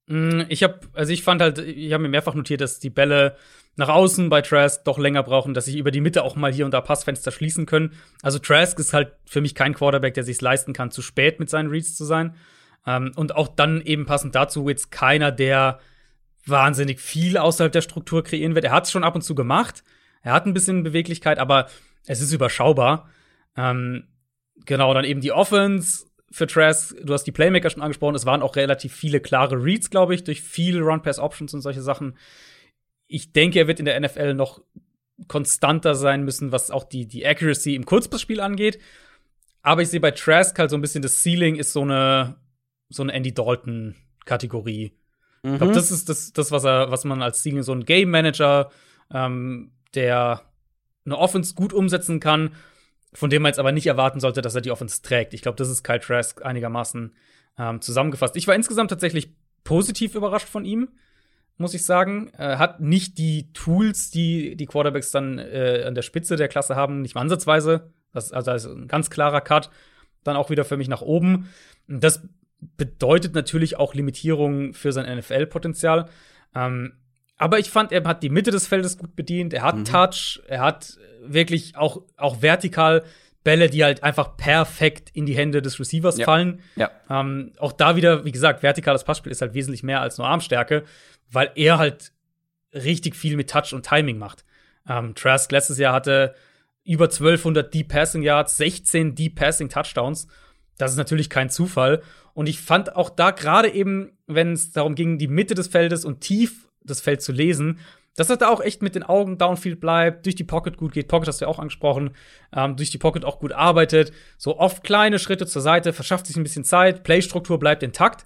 Mm, ich habe, also ich fand halt, ich habe mir mehrfach notiert, dass die Bälle nach außen bei Trask doch länger brauchen, dass sich über die Mitte auch mal hier und da Passfenster schließen können. Also Trask ist halt für mich kein Quarterback, der sich leisten kann, zu spät mit seinen Reads zu sein. Ähm, und auch dann eben passend dazu jetzt keiner, der wahnsinnig viel außerhalb der Struktur kreieren wird. Er hat es schon ab und zu gemacht. Er hat ein bisschen Beweglichkeit, aber es ist überschaubar. Ähm, genau, dann eben die Offense für Trask. Du hast die Playmaker schon angesprochen. Es waren auch relativ viele klare Reads, glaube ich, durch viele Run-Pass-Options und solche Sachen. Ich denke, er wird in der NFL noch konstanter sein müssen, was auch die, die Accuracy im Kurzpassspiel angeht. Aber ich sehe bei Trask halt so ein bisschen, das Ceiling ist so eine, so eine Andy Dalton-Kategorie. Mhm. Ich glaube, das ist das, das, was er, was man als Ceiling, so ein Game Manager, ähm, der eine Offense gut umsetzen kann, von dem man jetzt aber nicht erwarten sollte, dass er die Offense trägt. Ich glaube, das ist Kyle Trask einigermaßen ähm, zusammengefasst. Ich war insgesamt tatsächlich positiv überrascht von ihm muss ich sagen. Er hat nicht die Tools, die die Quarterbacks dann äh, an der Spitze der Klasse haben, nicht mal ansatzweise. Das, also das ist ein ganz klarer Cut. Dann auch wieder für mich nach oben. Das bedeutet natürlich auch Limitierungen für sein NFL-Potenzial. Ähm, aber ich fand, er hat die Mitte des Feldes gut bedient. Er hat mhm. Touch. Er hat wirklich auch, auch vertikal Bälle, die halt einfach perfekt in die Hände des Receivers ja. fallen. Ja. Ähm, auch da wieder, wie gesagt, vertikales Passspiel ist halt wesentlich mehr als nur Armstärke weil er halt richtig viel mit Touch und Timing macht. Ähm, Trask letztes Jahr hatte über 1200 Deep Passing Yards, 16 Deep Passing Touchdowns. Das ist natürlich kein Zufall. Und ich fand auch da gerade eben, wenn es darum ging, die Mitte des Feldes und tief das Feld zu lesen, dass er da auch echt mit den Augen downfield bleibt, durch die Pocket gut geht. Pocket hast du ja auch angesprochen, ähm, durch die Pocket auch gut arbeitet. So oft kleine Schritte zur Seite, verschafft sich ein bisschen Zeit, Playstruktur bleibt intakt.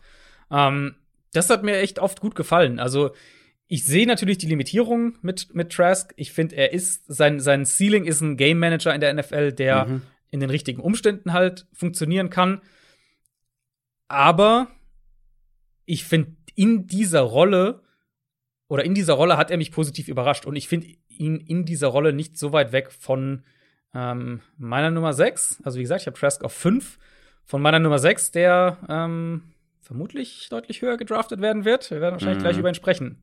Ähm, das hat mir echt oft gut gefallen. Also, ich sehe natürlich die Limitierung mit, mit Trask. Ich finde, er ist, sein, sein Ceiling ist ein Game Manager in der NFL, der mhm. in den richtigen Umständen halt funktionieren kann. Aber ich finde, in dieser Rolle oder in dieser Rolle hat er mich positiv überrascht. Und ich finde ihn in dieser Rolle nicht so weit weg von ähm, meiner Nummer 6. Also, wie gesagt, ich habe Trask auf 5. Von meiner Nummer 6, der ähm, vermutlich deutlich höher gedraftet werden wird. Wir werden wahrscheinlich mhm. gleich über ihn sprechen.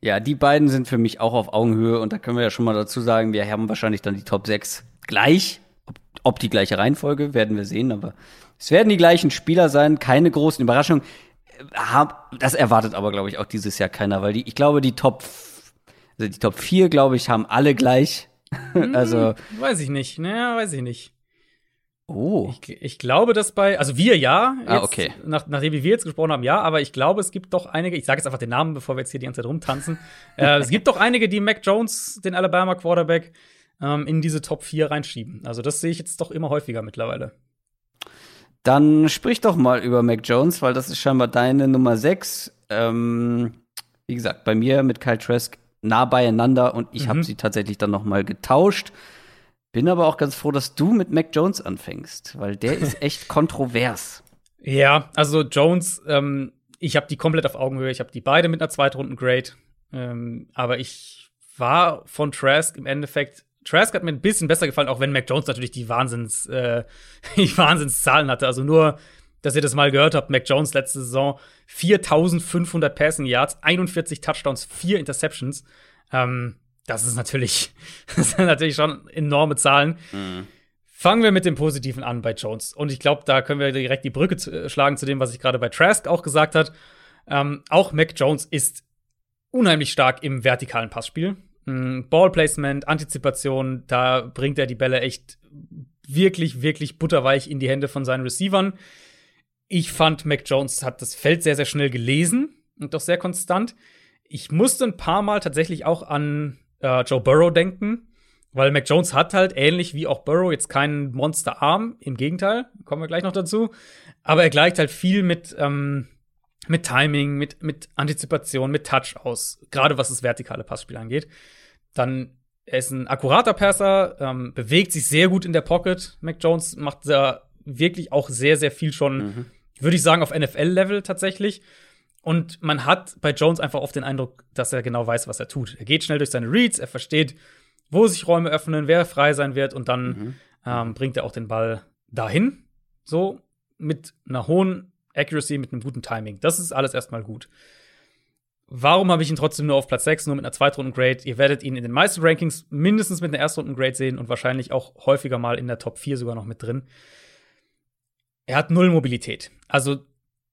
Ja, die beiden sind für mich auch auf Augenhöhe und da können wir ja schon mal dazu sagen, wir haben wahrscheinlich dann die Top 6 gleich. Ob, ob die gleiche Reihenfolge, werden wir sehen, aber es werden die gleichen Spieler sein, keine großen Überraschungen. Das erwartet aber, glaube ich, auch dieses Jahr keiner, weil die, ich glaube, die Top, also die Top 4, glaube ich, haben alle gleich. also. Hm, weiß ich nicht, naja, weiß ich nicht. Oh. Ich, ich, glaube, dass bei, also wir ja, ah, jetzt, ah, okay. nach, nachdem wir jetzt gesprochen haben, ja, aber ich glaube, es gibt doch einige, ich sage jetzt einfach den Namen, bevor wir jetzt hier die ganze Zeit rumtanzen. äh, es gibt doch einige, die Mac Jones, den Alabama Quarterback, ähm, in diese Top 4 reinschieben. Also das sehe ich jetzt doch immer häufiger mittlerweile. Dann sprich doch mal über Mac Jones, weil das ist scheinbar deine Nummer 6. Ähm, wie gesagt, bei mir mit Kyle Trask nah beieinander und ich mhm. habe sie tatsächlich dann noch mal getauscht. Bin aber auch ganz froh, dass du mit Mac Jones anfängst, weil der ist echt kontrovers. Ja, also Jones, ähm, ich habe die komplett auf Augenhöhe. Ich habe die beide mit einer Zweitrunden-Grade. Ähm, aber ich war von Trask im Endeffekt. Trask hat mir ein bisschen besser gefallen, auch wenn Mac Jones natürlich die Wahnsinns, äh, die Wahnsinnszahlen hatte. Also nur, dass ihr das mal gehört habt, Mac Jones letzte Saison 4500 Passing Yards, 41 Touchdowns, 4 Interceptions. Ähm, das ist natürlich, das sind natürlich schon enorme Zahlen. Mhm. Fangen wir mit dem Positiven an bei Jones. Und ich glaube, da können wir direkt die Brücke zu, äh, schlagen zu dem, was ich gerade bei Trask auch gesagt hat. Ähm, auch Mac Jones ist unheimlich stark im vertikalen Passspiel. Mhm, Ballplacement, Antizipation, da bringt er die Bälle echt wirklich, wirklich butterweich in die Hände von seinen Receivern. Ich fand, Mac Jones hat das Feld sehr, sehr schnell gelesen und doch sehr konstant. Ich musste ein paar Mal tatsächlich auch an äh, Joe Burrow denken, weil Mac Jones hat halt ähnlich wie auch Burrow jetzt keinen Monsterarm, im Gegenteil, kommen wir gleich noch dazu, aber er gleicht halt viel mit ähm, mit Timing, mit mit Antizipation, mit Touch aus, gerade was das vertikale Passspiel angeht. Dann er ist ein akkurater Passer, ähm, bewegt sich sehr gut in der Pocket. Mac Jones macht da wirklich auch sehr, sehr viel schon, mhm. würde ich sagen, auf NFL-Level tatsächlich. Und man hat bei Jones einfach oft den Eindruck, dass er genau weiß, was er tut. Er geht schnell durch seine Reads, er versteht, wo sich Räume öffnen, wer frei sein wird und dann mhm. ähm, bringt er auch den Ball dahin. So mit einer hohen Accuracy, mit einem guten Timing. Das ist alles erstmal gut. Warum habe ich ihn trotzdem nur auf Platz 6, nur mit einer Zweitrunden-Grade? Ihr werdet ihn in den meisten Rankings mindestens mit einer Erstrunden-Grade sehen und wahrscheinlich auch häufiger mal in der Top 4 sogar noch mit drin. Er hat null Mobilität. Also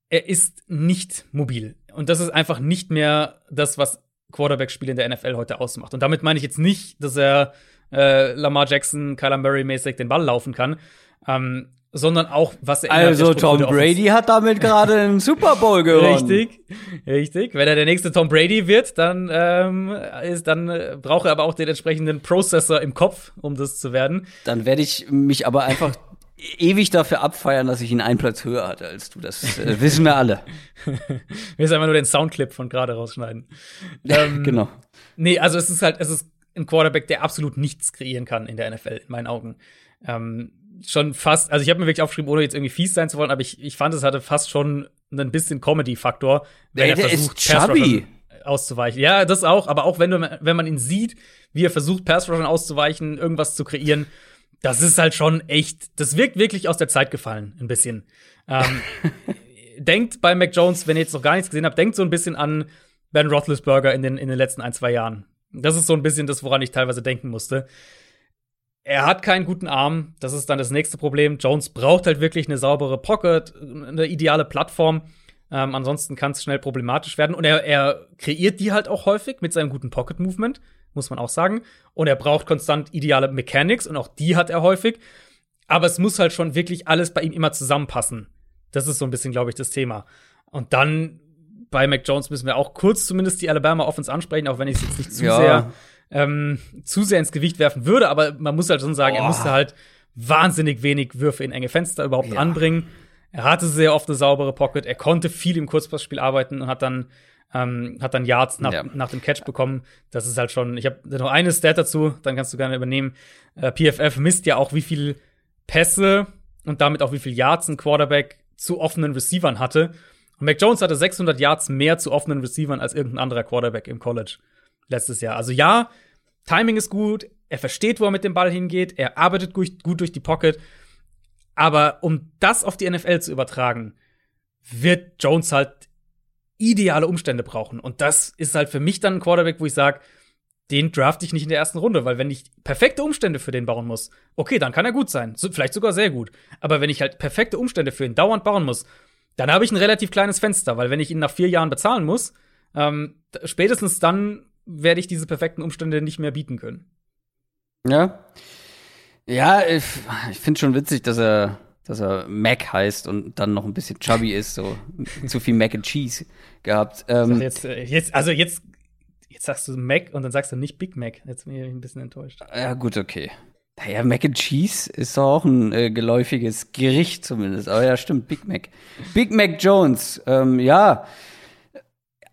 er ist nicht mobil. Und das ist einfach nicht mehr das, was Quarterback-Spiel in der NFL heute ausmacht. Und damit meine ich jetzt nicht, dass er äh, Lamar Jackson, Kyler Murray-mäßig den Ball laufen kann, ähm, sondern auch, was er Also Tom Brady hat damit gerade einen Super Bowl gewonnen. Richtig, richtig. Wenn er der nächste Tom Brady wird, dann ähm, ist, dann äh, braucht er aber auch den entsprechenden Prozessor im Kopf, um das zu werden. Dann werde ich mich aber einfach ewig dafür abfeiern, dass ich ihn einen Platz höher hatte als du. Das äh, wissen wir alle. wir müssen einfach nur den Soundclip von gerade rausschneiden. ähm, genau. Nee, also es ist halt, es ist ein Quarterback, der absolut nichts kreieren kann in der NFL, in meinen Augen. Ähm, schon fast, also ich habe mir wirklich aufgeschrieben, ohne jetzt irgendwie fies sein zu wollen, aber ich, ich fand, es hatte fast schon ein bisschen Comedy-Faktor, wenn ja, er versucht, chubby. auszuweichen. Ja, das auch, aber auch wenn, du, wenn man ihn sieht, wie er versucht, Pass auszuweichen, irgendwas zu kreieren, das ist halt schon echt, das wirkt wirklich aus der Zeit gefallen, ein bisschen. Ähm, denkt bei Mac Jones, wenn ihr jetzt noch gar nichts gesehen habt, denkt so ein bisschen an Ben Roethlisberger in den, in den letzten ein, zwei Jahren. Das ist so ein bisschen das, woran ich teilweise denken musste. Er hat keinen guten Arm, das ist dann das nächste Problem. Jones braucht halt wirklich eine saubere Pocket, eine ideale Plattform. Ähm, ansonsten kann es schnell problematisch werden. Und er, er kreiert die halt auch häufig mit seinem guten Pocket-Movement, muss man auch sagen. Und er braucht konstant ideale Mechanics und auch die hat er häufig. Aber es muss halt schon wirklich alles bei ihm immer zusammenpassen. Das ist so ein bisschen, glaube ich, das Thema. Und dann bei Mac Jones müssen wir auch kurz zumindest die Alabama Offense ansprechen, auch wenn ich es jetzt nicht zu ja. sehr ähm, zu sehr ins Gewicht werfen würde, aber man muss halt schon sagen, oh. er musste halt wahnsinnig wenig Würfe in enge Fenster überhaupt ja. anbringen. Er hatte sehr oft eine saubere Pocket, er konnte viel im Kurzpassspiel arbeiten und hat dann ähm, hat dann Yards nach, ja. nach dem Catch bekommen. Das ist halt schon. Ich habe noch eine Stat dazu, dann kannst du gerne übernehmen. Äh, PFF misst ja auch, wie viel Pässe und damit auch wie viel Yards ein Quarterback zu offenen Receivern hatte. Und Mac Jones hatte 600 Yards mehr zu offenen Receivern als irgendein anderer Quarterback im College letztes Jahr. Also ja, Timing ist gut, er versteht, wo er mit dem Ball hingeht, er arbeitet gut, durch die Pocket. Aber um das auf die NFL zu übertragen, wird Jones halt ideale Umstände brauchen. Und das ist halt für mich dann ein Quarterback, wo ich sage, den draft ich nicht in der ersten Runde, weil wenn ich perfekte Umstände für den bauen muss, okay, dann kann er gut sein, so, vielleicht sogar sehr gut. Aber wenn ich halt perfekte Umstände für ihn dauernd bauen muss, dann habe ich ein relativ kleines Fenster, weil wenn ich ihn nach vier Jahren bezahlen muss, ähm, spätestens dann werde ich diese perfekten Umstände nicht mehr bieten können. Ja. Ja, ich, ich finde schon witzig, dass er, dass er Mac heißt und dann noch ein bisschen chubby ist, so zu viel Mac and Cheese gehabt. Ähm, jetzt, äh, jetzt, also jetzt, jetzt sagst du Mac und dann sagst du nicht Big Mac. Jetzt bin ich ein bisschen enttäuscht. Ja, gut, okay. Naja, Mac and Cheese ist doch auch ein äh, geläufiges Gericht zumindest. Aber ja, stimmt, Big Mac. Big Mac Jones, ähm, ja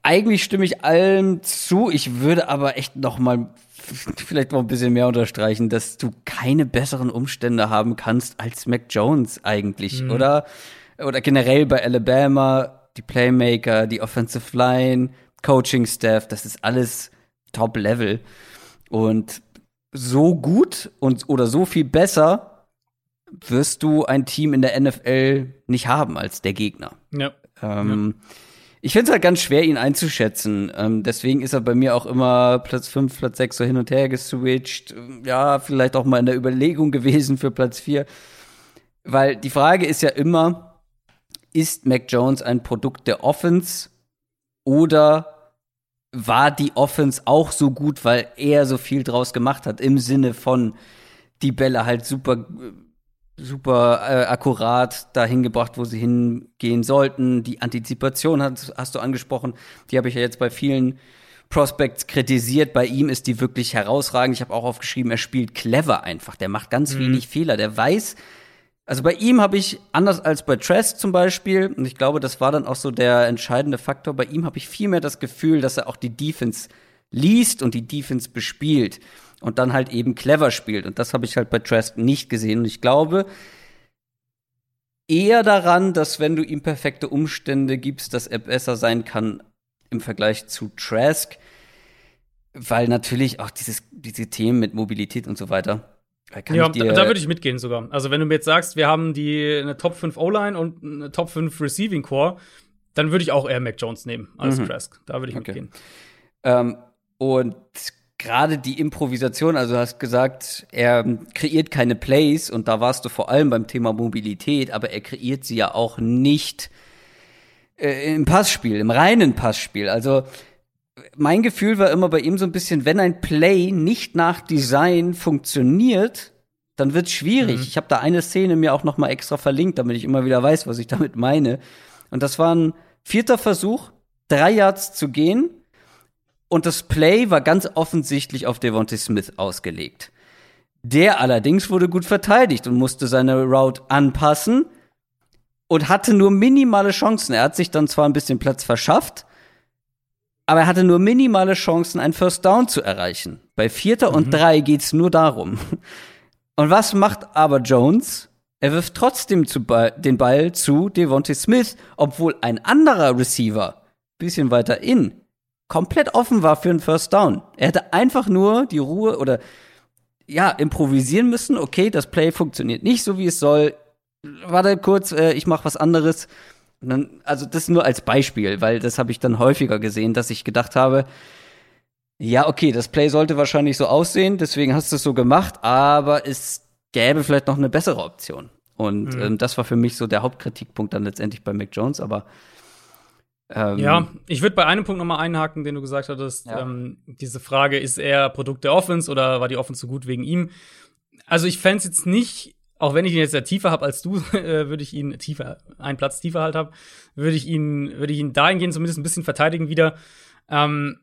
eigentlich stimme ich allem zu. Ich würde aber echt noch mal vielleicht noch ein bisschen mehr unterstreichen, dass du keine besseren Umstände haben kannst als Mac Jones eigentlich, mhm. oder? Oder generell bei Alabama, die Playmaker, die Offensive Line, Coaching Staff, das ist alles Top Level. Und so gut und oder so viel besser wirst du ein Team in der NFL nicht haben als der Gegner. Ja. Ähm, ja. Ich finde es halt ganz schwer, ihn einzuschätzen. Ähm, deswegen ist er bei mir auch immer Platz 5, Platz 6 so hin und her geswitcht. Ja, vielleicht auch mal in der Überlegung gewesen für Platz 4. Weil die Frage ist ja immer, ist Mac Jones ein Produkt der Offense oder war die Offense auch so gut, weil er so viel draus gemacht hat, im Sinne von die Bälle halt super super äh, akkurat dahin gebracht, wo sie hingehen sollten. Die Antizipation hast, hast du angesprochen. Die habe ich ja jetzt bei vielen Prospects kritisiert. Bei ihm ist die wirklich herausragend. Ich habe auch aufgeschrieben, er spielt clever einfach. Der macht ganz mhm. wenig Fehler. Der weiß, also bei ihm habe ich, anders als bei Trask zum Beispiel, und ich glaube, das war dann auch so der entscheidende Faktor, bei ihm habe ich viel mehr das Gefühl, dass er auch die Defense liest und die Defense bespielt und dann halt eben clever spielt. Und das habe ich halt bei Trask nicht gesehen. Und ich glaube eher daran, dass wenn du ihm perfekte Umstände gibst, dass er besser sein kann im Vergleich zu Trask. Weil natürlich auch dieses, diese Themen mit Mobilität und so weiter. ja, da, da würde ich mitgehen sogar. Also, wenn du mir jetzt sagst, wir haben die eine Top 5 O-Line und eine Top 5 Receiving Core, dann würde ich auch eher Mac Jones nehmen als mhm. Trask. Da würde ich okay. mitgehen. Ähm, und gerade die Improvisation, also du hast gesagt, er kreiert keine Plays und da warst du vor allem beim Thema Mobilität, aber er kreiert sie ja auch nicht äh, im Passspiel, im reinen Passspiel. Also mein Gefühl war immer bei ihm so ein bisschen, wenn ein Play nicht nach Design funktioniert, dann wird's schwierig. Mhm. Ich habe da eine Szene mir auch noch mal extra verlinkt, damit ich immer wieder weiß, was ich damit meine. Und das war ein vierter Versuch, drei Yards zu gehen. Und das Play war ganz offensichtlich auf Devontae Smith ausgelegt. Der allerdings wurde gut verteidigt und musste seine Route anpassen und hatte nur minimale Chancen. Er hat sich dann zwar ein bisschen Platz verschafft, aber er hatte nur minimale Chancen, einen First Down zu erreichen. Bei Vierter mhm. und Drei geht's nur darum. Und was macht aber Jones? Er wirft trotzdem Ball, den Ball zu Devontae Smith, obwohl ein anderer Receiver, bisschen weiter in, komplett offen war für einen First Down. Er hätte einfach nur die Ruhe oder ja, improvisieren müssen. Okay, das Play funktioniert nicht so, wie es soll. Warte kurz, äh, ich mach was anderes. Dann, also das nur als Beispiel, weil das habe ich dann häufiger gesehen, dass ich gedacht habe, ja, okay, das Play sollte wahrscheinlich so aussehen, deswegen hast du es so gemacht, aber es gäbe vielleicht noch eine bessere Option. Und mhm. ähm, das war für mich so der Hauptkritikpunkt dann letztendlich bei Mac Jones, aber ähm, ja, ich würde bei einem Punkt noch mal einhaken, den du gesagt hattest. Ja. Ähm, diese Frage, ist er Produkt der Offense oder war die Offense so gut wegen ihm? Also ich fände jetzt nicht auch wenn ich ihn jetzt ja tiefer habe als du, äh, würde ich ihn tiefer, einen Platz tiefer halt habe, würde ich ihn, würde ich ihn dahingehend zumindest ein bisschen verteidigen wieder. Ähm,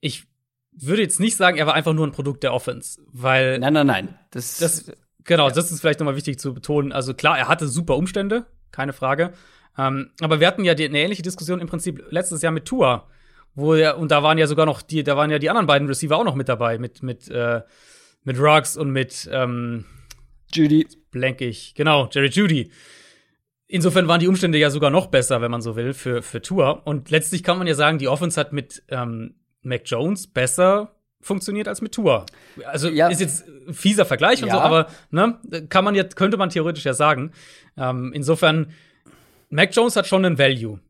ich würde jetzt nicht sagen, er war einfach nur ein Produkt der Offense, weil. Nein, nein, nein. Das, das genau, ja. das ist vielleicht nochmal wichtig zu betonen. Also klar, er hatte super Umstände, keine Frage. Ähm, aber wir hatten ja die, eine ähnliche Diskussion im Prinzip letztes Jahr mit Tua, wo er, und da waren ja sogar noch die, da waren ja die anderen beiden Receiver auch noch mit dabei, mit, mit, äh, mit Ruggs und mit, ähm, Judy. Blank ich. Genau, Jerry Judy. Insofern waren die Umstände ja sogar noch besser, wenn man so will, für, für Tour. Und letztlich kann man ja sagen, die Offense hat mit ähm, Mac Jones besser funktioniert als mit Tour. Also ja. ist jetzt ein fieser Vergleich und ja. so, aber ne, kann man jetzt, könnte man theoretisch ja sagen. Ähm, insofern, Mac Jones hat schon einen Value.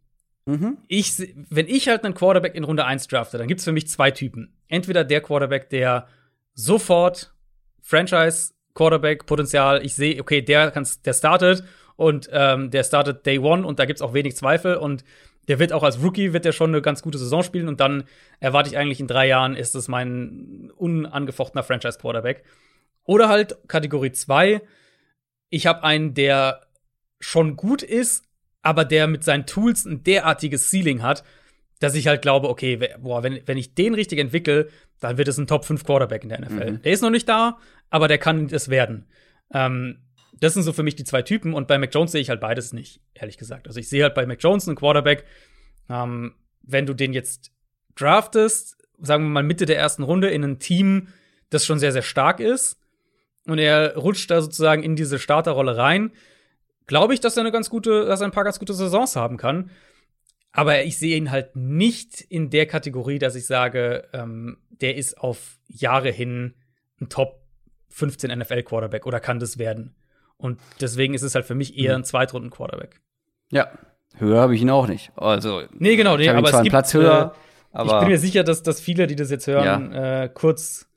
Mhm. Ich, wenn ich halt einen Quarterback in Runde 1 drafte, dann gibt es für mich zwei Typen. Entweder der Quarterback, der sofort Franchise Quarterback-Potenzial. Ich sehe, okay, der, kann's, der startet und ähm, der startet Day One und da gibt's auch wenig Zweifel und der wird auch als Rookie wird der schon eine ganz gute Saison spielen und dann erwarte ich eigentlich in drei Jahren ist es mein unangefochtener Franchise-Quarterback. Oder halt Kategorie 2, ich habe einen, der schon gut ist, aber der mit seinen Tools ein derartiges Ceiling hat, dass ich halt glaube, okay, boah, wenn, wenn ich den richtig entwickle, dann wird es ein Top 5 Quarterback in der NFL. Mhm. Der ist noch nicht da, aber der kann es werden. Ähm, das sind so für mich die zwei Typen und bei Mac Jones sehe ich halt beides nicht, ehrlich gesagt. Also ich sehe halt bei Mac Jones einen Quarterback, ähm, wenn du den jetzt draftest, sagen wir mal Mitte der ersten Runde in ein Team, das schon sehr, sehr stark ist und er rutscht da sozusagen in diese Starterrolle rein, glaube ich, dass er eine ganz gute, dass er ein paar ganz gute Saisons haben kann. Aber ich sehe ihn halt nicht in der Kategorie, dass ich sage, ähm, der ist auf Jahre hin ein Top 15 NFL-Quarterback oder kann das werden. Und deswegen ist es halt für mich eher ein Zweitrunden-Quarterback. Ja, höher habe ich ihn auch nicht. Also, nee, genau, nee, aber es gibt, Platz höher. Äh, aber ich bin mir sicher, dass, dass viele, die das jetzt hören, ja. äh, kurz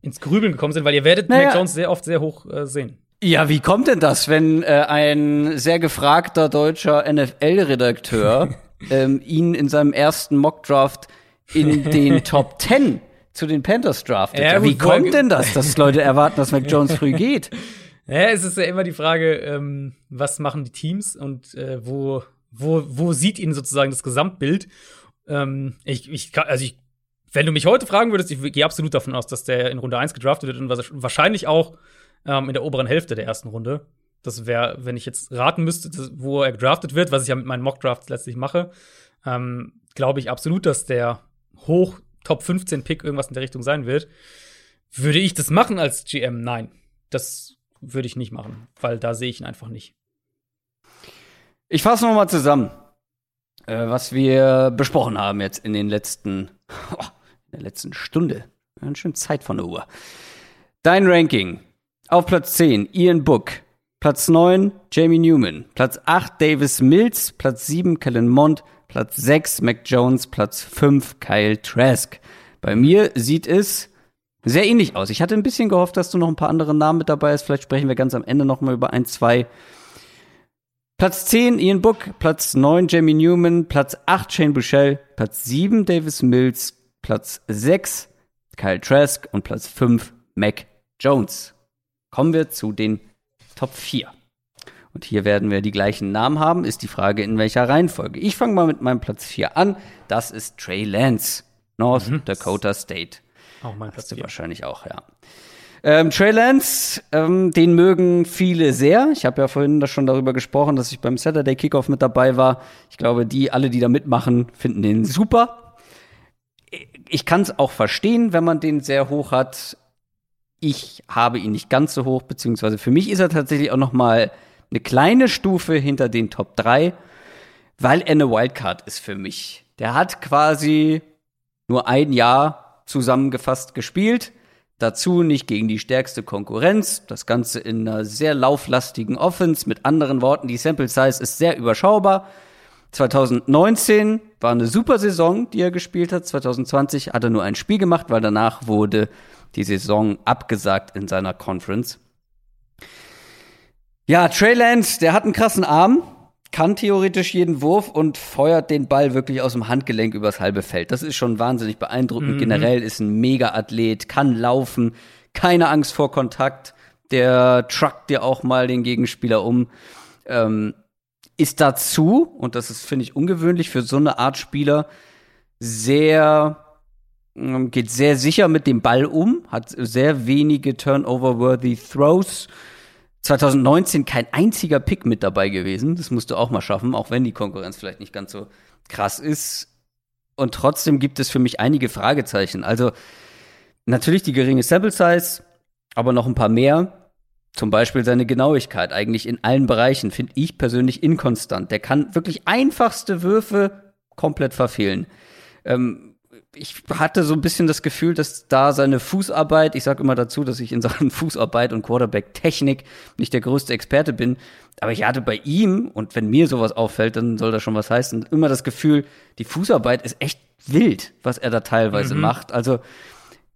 ins Grübeln gekommen sind, weil ihr werdet naja. Mac Jones sehr oft sehr hoch äh, sehen. Ja, wie kommt denn das, wenn äh, ein sehr gefragter deutscher NFL-Redakteur ähm, ihn in seinem ersten Mockdraft in den Top 10 zu den Panthers draftet. Ja, Wie kommt denn das, dass Leute erwarten, dass Mac Jones früh geht? Ja, es ist ja immer die Frage, ähm, was machen die Teams und äh, wo, wo, wo sieht ihnen sozusagen das Gesamtbild? Ähm, ich, ich, also ich, wenn du mich heute fragen würdest, ich gehe absolut davon aus, dass der in Runde 1 gedraftet wird und wahrscheinlich auch ähm, in der oberen Hälfte der ersten Runde. Das wäre, wenn ich jetzt raten müsste, wo er gedraftet wird, was ich ja mit meinen Mockdrafts letztlich mache, ähm, glaube ich absolut, dass der hoch Top 15 Pick irgendwas in der Richtung sein wird. Würde ich das machen als GM? Nein. Das würde ich nicht machen, weil da sehe ich ihn einfach nicht. Ich fasse noch mal zusammen, äh, was wir besprochen haben jetzt in den letzten, oh, in der letzten Stunde. Ganz schön Zeit von der Uhr. Dein Ranking. Auf Platz 10 Ian Book, Platz 9 Jamie Newman, Platz 8 Davis Mills, Platz 7 Kellen Mond, Platz 6 Mac Jones, Platz 5 Kyle Trask. Bei mir sieht es sehr ähnlich aus. Ich hatte ein bisschen gehofft, dass du noch ein paar andere Namen mit dabei hast. Vielleicht sprechen wir ganz am Ende noch mal über ein, zwei. Platz 10 Ian Book, Platz 9 Jamie Newman, Platz 8 Shane Bouchel, Platz 7 Davis Mills, Platz 6 Kyle Trask und Platz 5 Mac Jones. Kommen wir zu den Top 4. Und hier werden wir die gleichen Namen haben. Ist die Frage, in welcher Reihenfolge. Ich fange mal mit meinem Platz 4 an. Das ist Trey Lance, North mhm. Dakota State. Auch mein Platz 4. Wahrscheinlich auch, ja. Ähm, Trey Lance, ähm, den mögen viele sehr. Ich habe ja vorhin schon darüber gesprochen, dass ich beim Saturday Kickoff mit dabei war. Ich glaube, die alle, die da mitmachen, finden den super. Ich kann es auch verstehen, wenn man den sehr hoch hat. Ich habe ihn nicht ganz so hoch, beziehungsweise für mich ist er tatsächlich auch noch mal eine kleine Stufe hinter den Top 3, weil er eine Wildcard ist für mich. Der hat quasi nur ein Jahr zusammengefasst gespielt Dazu nicht gegen die stärkste Konkurrenz. Das Ganze in einer sehr lauflastigen Offense. Mit anderen Worten, die Sample Size ist sehr überschaubar. 2019 war eine super Saison, die er gespielt hat. 2020 hat er nur ein Spiel gemacht, weil danach wurde die Saison abgesagt in seiner Conference. Ja, Trey Lance, der hat einen krassen Arm kann theoretisch jeden Wurf und feuert den Ball wirklich aus dem Handgelenk übers halbe Feld. Das ist schon wahnsinnig beeindruckend. Mhm. Generell ist ein Mega-Athlet, kann laufen, keine Angst vor Kontakt. Der truckt dir auch mal den Gegenspieler um. Ähm, ist dazu, und das ist, finde ich, ungewöhnlich für so eine Art Spieler, sehr, geht sehr sicher mit dem Ball um, hat sehr wenige Turnover-worthy Throws 2019 kein einziger Pick mit dabei gewesen. Das musst du auch mal schaffen, auch wenn die Konkurrenz vielleicht nicht ganz so krass ist. Und trotzdem gibt es für mich einige Fragezeichen. Also natürlich die geringe Sample Size, aber noch ein paar mehr. Zum Beispiel seine Genauigkeit, eigentlich in allen Bereichen, finde ich persönlich inkonstant. Der kann wirklich einfachste Würfe komplett verfehlen. Ähm, ich hatte so ein bisschen das Gefühl, dass da seine Fußarbeit, ich sage immer dazu, dass ich in Sachen Fußarbeit und Quarterback-Technik nicht der größte Experte bin, aber ich hatte bei ihm, und wenn mir sowas auffällt, dann soll das schon was heißen, immer das Gefühl, die Fußarbeit ist echt wild, was er da teilweise mhm. macht. Also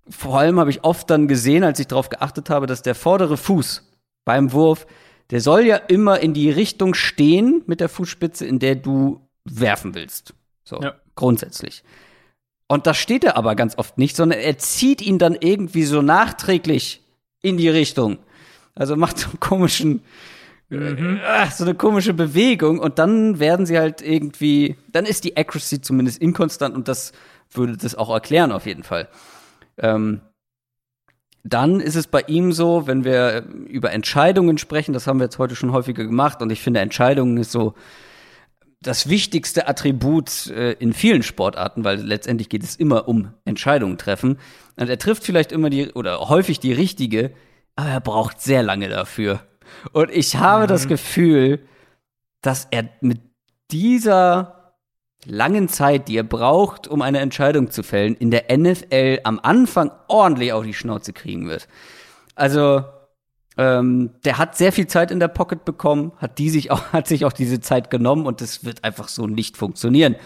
vor allem habe ich oft dann gesehen, als ich darauf geachtet habe, dass der vordere Fuß beim Wurf, der soll ja immer in die Richtung stehen mit der Fußspitze, in der du werfen willst. So, ja. grundsätzlich. Und das steht er aber ganz oft nicht, sondern er zieht ihn dann irgendwie so nachträglich in die Richtung. Also macht so einen komischen, mhm. äh, so eine komische Bewegung und dann werden sie halt irgendwie, dann ist die Accuracy zumindest inkonstant und das würde das auch erklären auf jeden Fall. Ähm, dann ist es bei ihm so, wenn wir über Entscheidungen sprechen, das haben wir jetzt heute schon häufiger gemacht und ich finde Entscheidungen ist so das wichtigste Attribut äh, in vielen Sportarten, weil letztendlich geht es immer um Entscheidungen treffen. Und er trifft vielleicht immer die oder häufig die richtige, aber er braucht sehr lange dafür. Und ich habe mhm. das Gefühl, dass er mit dieser langen Zeit, die er braucht, um eine Entscheidung zu fällen, in der NFL am Anfang ordentlich auf die Schnauze kriegen wird. Also ähm, der hat sehr viel Zeit in der Pocket bekommen, hat die sich auch, hat sich auch diese Zeit genommen und das wird einfach so nicht funktionieren.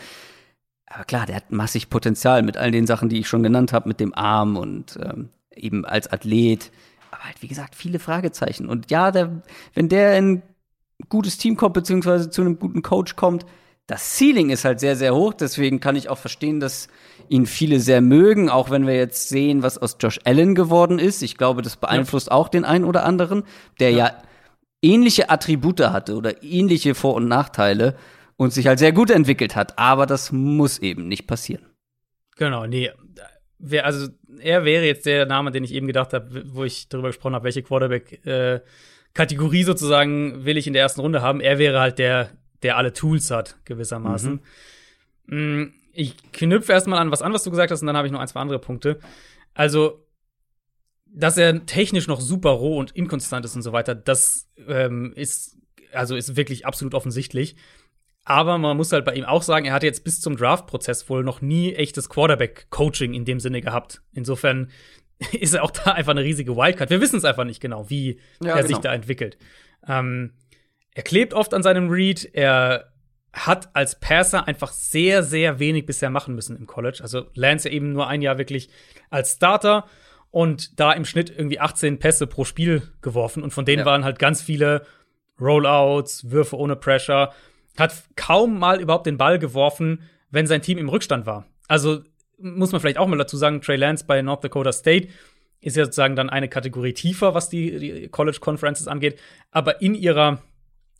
Aber klar, der hat massig Potenzial mit all den Sachen, die ich schon genannt habe, mit dem Arm und ähm, eben als Athlet. Aber halt, wie gesagt, viele Fragezeichen. Und ja, der, wenn der in ein gutes Team kommt, beziehungsweise zu einem guten Coach kommt, das Ceiling ist halt sehr, sehr hoch. Deswegen kann ich auch verstehen, dass ihn viele sehr mögen, auch wenn wir jetzt sehen, was aus Josh Allen geworden ist. Ich glaube, das beeinflusst ja. auch den einen oder anderen, der ja. ja ähnliche Attribute hatte oder ähnliche Vor- und Nachteile und sich halt sehr gut entwickelt hat. Aber das muss eben nicht passieren. Genau, nee. Wer, also er wäre jetzt der Name, den ich eben gedacht habe, wo ich darüber gesprochen habe, welche Quarterback-Kategorie äh, sozusagen will ich in der ersten Runde haben. Er wäre halt der, der alle Tools hat, gewissermaßen. Mhm. Ich knüpfe erstmal an was an, was du gesagt hast, und dann habe ich noch ein, zwei andere Punkte. Also, dass er technisch noch super roh und inkonstant ist und so weiter, das ähm, ist, also ist wirklich absolut offensichtlich. Aber man muss halt bei ihm auch sagen, er hat jetzt bis zum Draft-Prozess wohl noch nie echtes Quarterback-Coaching in dem Sinne gehabt. Insofern ist er auch da einfach eine riesige Wildcard. Wir wissen es einfach nicht genau, wie ja, er genau. sich da entwickelt. Ähm, er klebt oft an seinem Read, er hat als Passer einfach sehr, sehr wenig bisher machen müssen im College. Also Lance ja eben nur ein Jahr wirklich als Starter und da im Schnitt irgendwie 18 Pässe pro Spiel geworfen. Und von denen ja. waren halt ganz viele Rollouts, Würfe ohne Pressure. Hat kaum mal überhaupt den Ball geworfen, wenn sein Team im Rückstand war. Also muss man vielleicht auch mal dazu sagen, Trey Lance bei North Dakota State ist ja sozusagen dann eine Kategorie tiefer, was die, die College Conferences angeht. Aber in ihrer,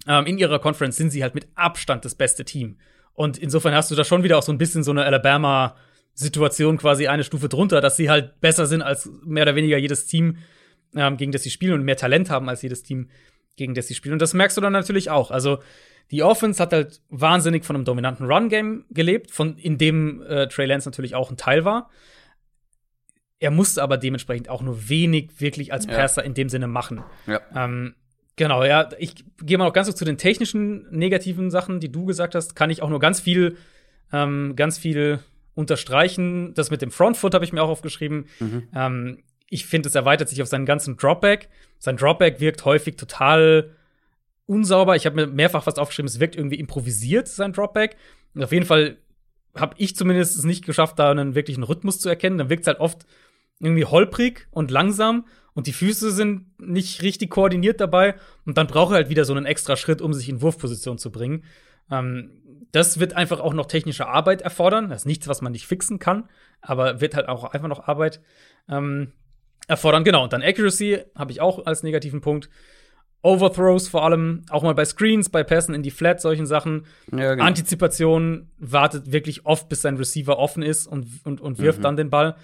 ähm, in ihrer Conference sind sie halt mit Abstand das beste Team. Und insofern hast du da schon wieder auch so ein bisschen so eine Alabama-Situation quasi eine Stufe drunter, dass sie halt besser sind als mehr oder weniger jedes Team, ähm, gegen das sie spielen und mehr Talent haben als jedes Team, gegen das sie spielen. Und das merkst du dann natürlich auch. Also die Offense hat halt wahnsinnig von einem dominanten Run-Game gelebt, von in dem äh, Trey Lance natürlich auch ein Teil war. Er musste aber dementsprechend auch nur wenig wirklich als Passer ja. in dem Sinne machen. Ja. Ähm, genau, ja, ich gehe mal noch ganz kurz zu den technischen negativen Sachen, die du gesagt hast, kann ich auch nur ganz viel, ähm, ganz viel unterstreichen. Das mit dem Frontfoot habe ich mir auch aufgeschrieben. Mhm. Ähm, ich finde, es erweitert sich auf seinen ganzen Dropback. Sein Dropback wirkt häufig total unsauber. Ich habe mir mehrfach was aufgeschrieben, es wirkt irgendwie improvisiert, sein Dropback. Und auf jeden Fall habe ich zumindest es nicht geschafft, da einen wirklichen Rhythmus zu erkennen. Dann wirkt es halt oft irgendwie holprig und langsam und die Füße sind nicht richtig koordiniert dabei und dann braucht er halt wieder so einen extra Schritt, um sich in Wurfposition zu bringen. Ähm, das wird einfach auch noch technische Arbeit erfordern. Das ist nichts, was man nicht fixen kann, aber wird halt auch einfach noch Arbeit ähm, erfordern. Genau, und dann Accuracy habe ich auch als negativen Punkt. Overthrows vor allem, auch mal bei Screens, bei Pässen in die Flat, solchen Sachen. Ja, genau. Antizipation wartet wirklich oft, bis sein Receiver offen ist und, und, und wirft mhm. dann den Ball.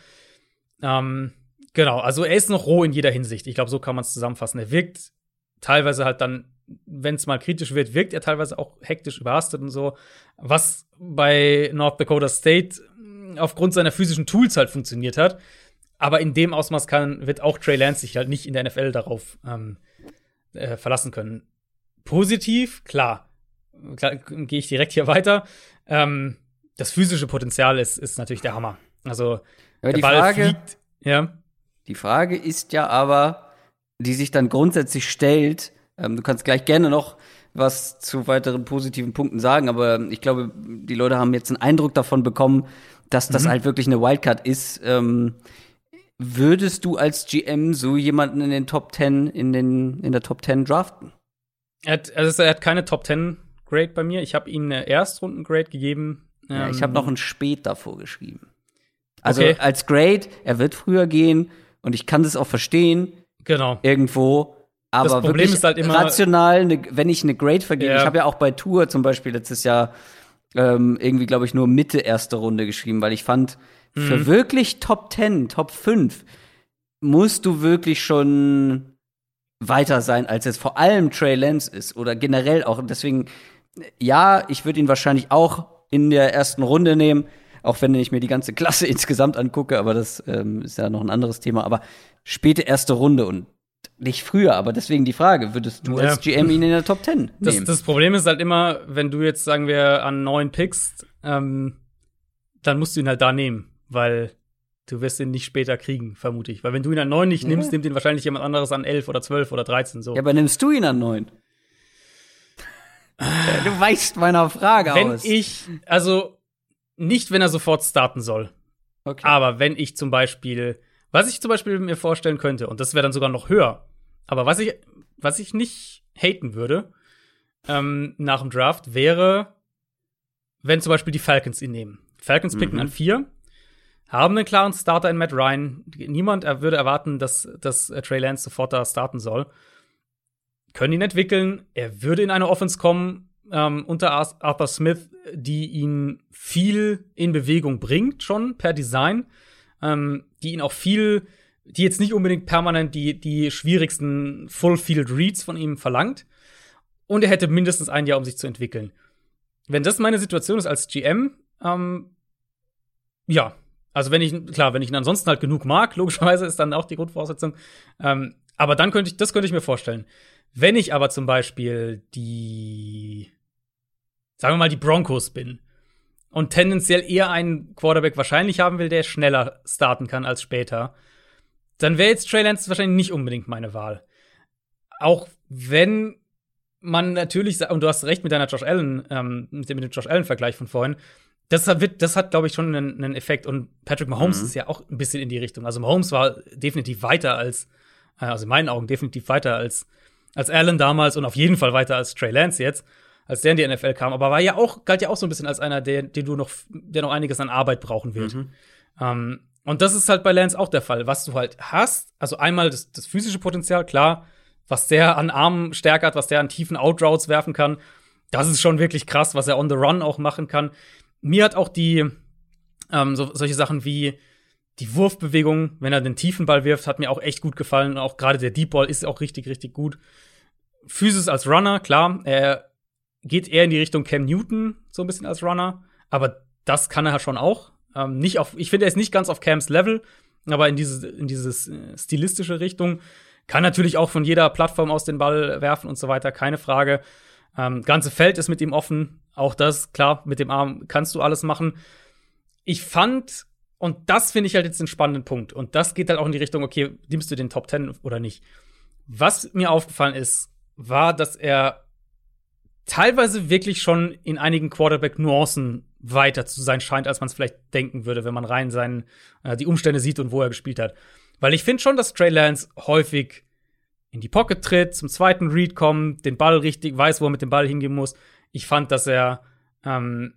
Ähm, genau, also er ist noch roh in jeder Hinsicht. Ich glaube, so kann man es zusammenfassen. Er wirkt teilweise halt dann, wenn es mal kritisch wird, wirkt er teilweise auch hektisch überhastet und so. Was bei North Dakota State aufgrund seiner physischen Tools halt funktioniert hat. Aber in dem Ausmaß kann, wird auch Trey Lance sich halt nicht in der NFL darauf ähm, äh, verlassen können. Positiv, klar, klar gehe ich direkt hier weiter. Ähm, das physische Potenzial ist, ist natürlich der Hammer. Also aber der Ball Frage, fliegt. Ja. Die Frage ist ja aber, die sich dann grundsätzlich stellt, ähm, du kannst gleich gerne noch was zu weiteren positiven Punkten sagen, aber ich glaube, die Leute haben jetzt einen Eindruck davon bekommen, dass das mhm. halt wirklich eine Wildcard ist. Ähm, Würdest du als GM so jemanden in den Top 10 in den in der Top 10 draften? Er hat, also er hat keine Top 10 Grade bei mir. Ich habe ihm eine Erstrunden Grade gegeben. Ja, ich habe noch ein Spät davor geschrieben. Also okay. als Grade, er wird früher gehen und ich kann das auch verstehen. Genau. Irgendwo. Aber das Problem wirklich ist halt immer rational, ne, wenn ich eine Grade vergebe. Ja. Ich habe ja auch bei Tour zum Beispiel letztes Jahr ähm, irgendwie, glaube ich, nur Mitte erste Runde geschrieben, weil ich fand, Mhm. Für wirklich Top 10, Top 5 musst du wirklich schon weiter sein, als es vor allem Trey Lance ist oder generell auch. Deswegen, ja, ich würde ihn wahrscheinlich auch in der ersten Runde nehmen, auch wenn ich mir die ganze Klasse insgesamt angucke, aber das ähm, ist ja noch ein anderes Thema. Aber späte erste Runde und nicht früher, aber deswegen die Frage, würdest du ja. als GM ihn in der Top 10 nehmen? Das, das, Problem ist halt immer, wenn du jetzt, sagen wir, an neun pickst, ähm, dann musst du ihn halt da nehmen weil du wirst ihn nicht später kriegen, vermute ich. Weil wenn du ihn an 9 nicht ja. nimmst, nimmt ihn wahrscheinlich jemand anderes an 11 oder 12 oder 13 so. Ja, aber nimmst du ihn an 9? du weichst meiner Frage wenn aus. Wenn ich, also nicht, wenn er sofort starten soll. Okay. Aber wenn ich zum Beispiel, was ich zum Beispiel mir vorstellen könnte, und das wäre dann sogar noch höher, aber was ich, was ich nicht haten würde ähm, nach dem Draft, wäre, wenn zum Beispiel die Falcons ihn nehmen. Falcons picken mhm. an 4 haben einen klaren Starter in Matt Ryan. Niemand würde erwarten, dass, dass äh, Trey Lance sofort da starten soll. Können ihn entwickeln. Er würde in eine Offense kommen ähm, unter Arthur Smith, die ihn viel in Bewegung bringt, schon per Design. Ähm, die ihn auch viel, die jetzt nicht unbedingt permanent die, die schwierigsten Full-Field Reads von ihm verlangt. Und er hätte mindestens ein Jahr, um sich zu entwickeln. Wenn das meine Situation ist als GM, ähm, ja, also wenn ich, klar, wenn ich ihn ansonsten halt genug mag, logischerweise ist dann auch die Grundvoraussetzung. Ähm, aber dann könnte ich, das könnte ich mir vorstellen. Wenn ich aber zum Beispiel die, sagen wir mal, die Broncos bin und tendenziell eher einen Quarterback wahrscheinlich haben will, der schneller starten kann als später, dann wäre jetzt Trey Lance wahrscheinlich nicht unbedingt meine Wahl. Auch wenn man natürlich, und du hast recht mit deiner Josh Allen, ähm, mit dem, Josh Allen-Vergleich von vorhin, das hat, das hat glaube ich, schon einen, einen, Effekt. Und Patrick Mahomes mhm. ist ja auch ein bisschen in die Richtung. Also Mahomes war definitiv weiter als, äh, also in meinen Augen definitiv weiter als, als Allen damals und auf jeden Fall weiter als Trey Lance jetzt, als der in die NFL kam. Aber war ja auch, galt ja auch so ein bisschen als einer, der, den du noch, der noch einiges an Arbeit brauchen wird. Mhm. Ähm, Und das ist halt bei Lance auch der Fall. Was du halt hast, also einmal das, das physische Potenzial, klar, was der an Armen stärker hat, was der an tiefen Outroutes werfen kann, das ist schon wirklich krass, was er on the run auch machen kann. Mir hat auch die, ähm, so, solche Sachen wie die Wurfbewegung, wenn er den tiefen Ball wirft, hat mir auch echt gut gefallen. Auch gerade der Deep Ball ist auch richtig, richtig gut. Physis als Runner, klar, er geht eher in die Richtung Cam Newton, so ein bisschen als Runner. Aber das kann er schon auch. Ähm, nicht auf, ich finde, er ist nicht ganz auf Cams Level, aber in diese, in dieses äh, stilistische Richtung. Kann natürlich auch von jeder Plattform aus den Ball werfen und so weiter, keine Frage. Ähm, ganze Feld ist mit ihm offen. Auch das, klar, mit dem Arm kannst du alles machen. Ich fand, und das finde ich halt jetzt den spannenden Punkt, und das geht halt auch in die Richtung, okay, nimmst du den Top 10 oder nicht? Was mir aufgefallen ist, war, dass er teilweise wirklich schon in einigen Quarterback-Nuancen weiter zu sein scheint, als man es vielleicht denken würde, wenn man rein seinen, äh, die Umstände sieht und wo er gespielt hat. Weil ich finde schon, dass Trey Lance häufig in die Pocket tritt, zum zweiten Read kommt, den Ball richtig weiß, wo er mit dem Ball hingehen muss. Ich fand, dass er, ähm,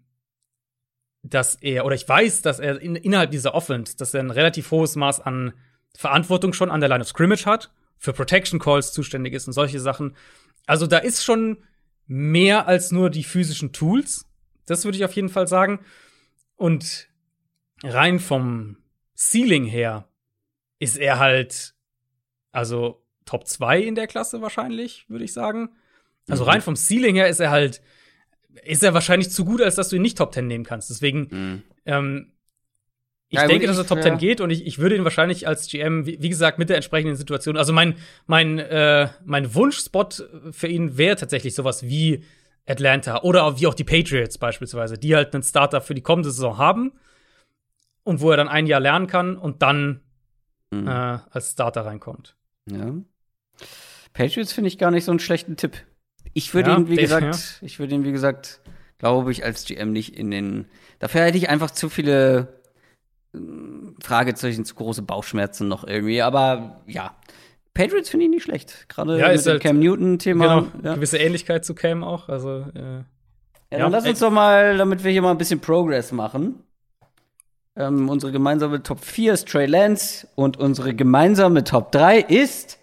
dass er, oder ich weiß, dass er in, innerhalb dieser Offense, dass er ein relativ hohes Maß an Verantwortung schon an der Line of Scrimmage hat, für Protection Calls zuständig ist und solche Sachen. Also da ist schon mehr als nur die physischen Tools. Das würde ich auf jeden Fall sagen. Und rein vom Ceiling her ist er halt, also Top 2 in der Klasse wahrscheinlich, würde ich sagen. Also mhm. rein vom Ceiling her ist er halt, ist er wahrscheinlich zu gut, als dass du ihn nicht Top 10 nehmen kannst. Deswegen, mhm. ähm, ich ja, denke, dass er Top ja. 10 geht und ich, ich würde ihn wahrscheinlich als GM, wie, wie gesagt, mit der entsprechenden Situation, also mein, mein, äh, mein Wunschspot für ihn wäre tatsächlich sowas wie Atlanta oder wie auch die Patriots beispielsweise, die halt einen Starter für die kommende Saison haben und wo er dann ein Jahr lernen kann und dann mhm. äh, als Starter reinkommt. Ja. Patriots finde ich gar nicht so einen schlechten Tipp. Ich würde ja, ihn, wie gesagt, ja. ich würde ihn, wie gesagt, glaube ich, als GM nicht in den. Dafür hätte ich einfach zu viele Fragezeichen, zu große Bauchschmerzen noch irgendwie. Aber ja, Patriots finde ich nicht schlecht. Gerade ja, mit dem halt, Cam Newton-Thema. Genau, ja. gewisse Ähnlichkeit zu Cam auch. Also, äh, ja, dann lass uns doch mal, damit wir hier mal ein bisschen Progress machen. Ähm, unsere gemeinsame Top 4 ist Trey Lance und unsere gemeinsame Top 3 ist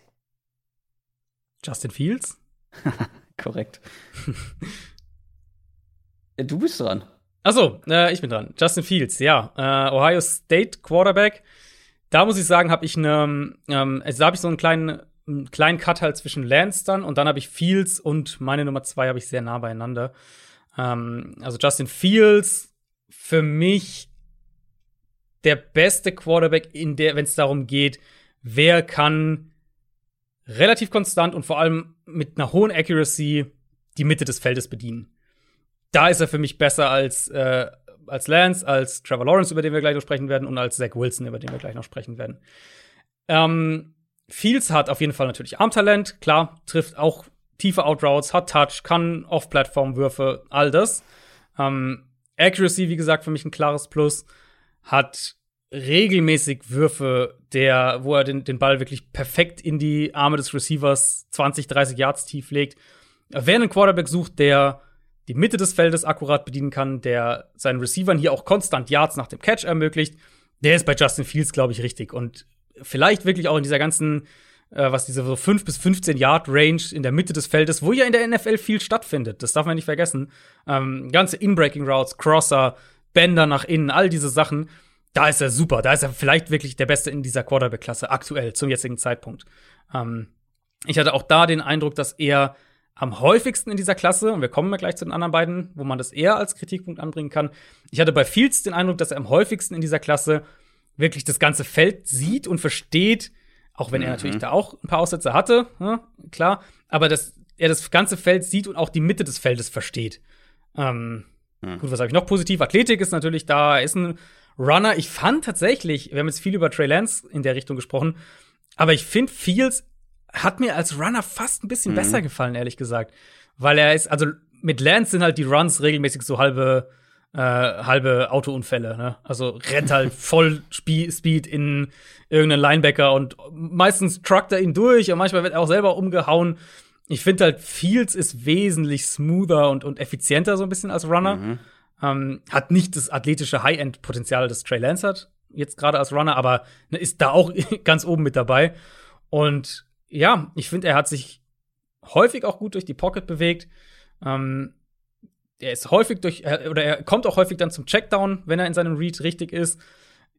Justin Fields? Korrekt. du bist dran. Achso, äh, ich bin dran. Justin Fields, ja. Äh, Ohio State Quarterback. Da muss ich sagen, habe ich eine, ähm, also da habe ich so einen kleinen, einen kleinen Cut halt zwischen Lance dann und dann habe ich Fields und meine Nummer zwei habe ich sehr nah beieinander. Ähm, also Justin Fields für mich der beste Quarterback in der, wenn es darum geht, wer kann relativ konstant und vor allem mit einer hohen Accuracy die Mitte des Feldes bedienen. Da ist er für mich besser als, äh, als Lance, als Trevor Lawrence, über den wir gleich noch sprechen werden, und als Zach Wilson, über den wir gleich noch sprechen werden. Ähm, Fields hat auf jeden Fall natürlich Armtalent, klar, trifft auch tiefe Outroutes, hat Touch, kann Off-Plattform-Würfe, all das. Ähm, Accuracy, wie gesagt, für mich ein klares Plus. Hat regelmäßig Würfe, der, wo er den, den Ball wirklich perfekt in die Arme des Receivers 20, 30 Yards tief legt. Wer einen Quarterback sucht, der die Mitte des Feldes akkurat bedienen kann, der seinen Receivern hier auch konstant Yards nach dem Catch ermöglicht, der ist bei Justin Fields, glaube ich, richtig. Und vielleicht wirklich auch in dieser ganzen, äh, was diese so 5 bis 15 Yard Range in der Mitte des Feldes, wo ja in der NFL viel stattfindet. Das darf man nicht vergessen. Ähm, ganze Inbreaking Routes, Crosser, Bänder nach innen, all diese Sachen da ist er super. Da ist er vielleicht wirklich der Beste in dieser Quarterback-Klasse aktuell zum jetzigen Zeitpunkt. Ähm, ich hatte auch da den Eindruck, dass er am häufigsten in dieser Klasse, und wir kommen ja gleich zu den anderen beiden, wo man das eher als Kritikpunkt anbringen kann. Ich hatte bei Fields den Eindruck, dass er am häufigsten in dieser Klasse wirklich das ganze Feld sieht und versteht, auch wenn mhm. er natürlich da auch ein paar Aussätze hatte, ja, klar, aber dass er das ganze Feld sieht und auch die Mitte des Feldes versteht. Ähm, mhm. Gut, was habe ich noch positiv? Athletik ist natürlich da, er ist ein Runner. Ich fand tatsächlich, wir haben jetzt viel über Trey Lance in der Richtung gesprochen, aber ich finde, Fields hat mir als Runner fast ein bisschen mhm. besser gefallen, ehrlich gesagt. Weil er ist, also mit Lance sind halt die Runs regelmäßig so halbe, äh, halbe Autounfälle. Ne? Also rennt halt voll Speed in irgendeinen Linebacker und meistens truckt er ihn durch und manchmal wird er auch selber umgehauen. Ich finde halt, Fields ist wesentlich smoother und, und effizienter so ein bisschen als Runner. Mhm. Ähm, hat nicht das athletische High-End-Potenzial, das Trey Lance hat. jetzt gerade als Runner, aber ne, ist da auch ganz oben mit dabei. Und ja, ich finde, er hat sich häufig auch gut durch die Pocket bewegt. Ähm, er ist häufig durch, oder er kommt auch häufig dann zum Checkdown, wenn er in seinem Read richtig ist.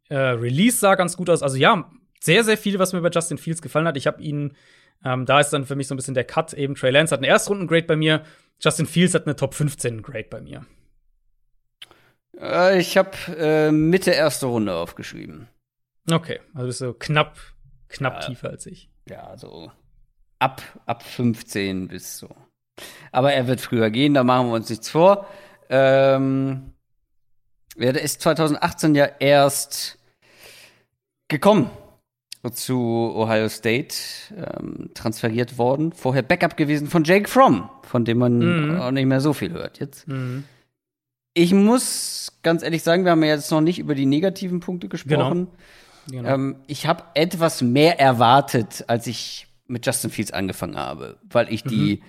Äh, Release sah ganz gut aus. Also ja, sehr, sehr viel, was mir bei Justin Fields gefallen hat. Ich habe ihn, ähm, da ist dann für mich so ein bisschen der Cut eben. Trey Lance hat einen Erstrunden-Grade bei mir. Justin Fields hat eine Top 15 Grade bei mir. Äh, ich habe äh, Mitte erste Runde aufgeschrieben. Okay, also bist du knapp, knapp ja, tiefer als ich. Ja, so ab, ab 15 bis so. Aber er wird früher gehen, da machen wir uns nichts vor. Ähm, ja, der ist 2018 ja erst gekommen zu Ohio State, ähm, transferiert worden. Vorher Backup gewesen von Jake Fromm, von dem man mhm. auch nicht mehr so viel hört jetzt. Mhm. Ich muss ganz ehrlich sagen, wir haben ja jetzt noch nicht über die negativen Punkte gesprochen. Genau. Genau. Ähm, ich habe etwas mehr erwartet, als ich mit Justin Fields angefangen habe, weil ich die, mhm.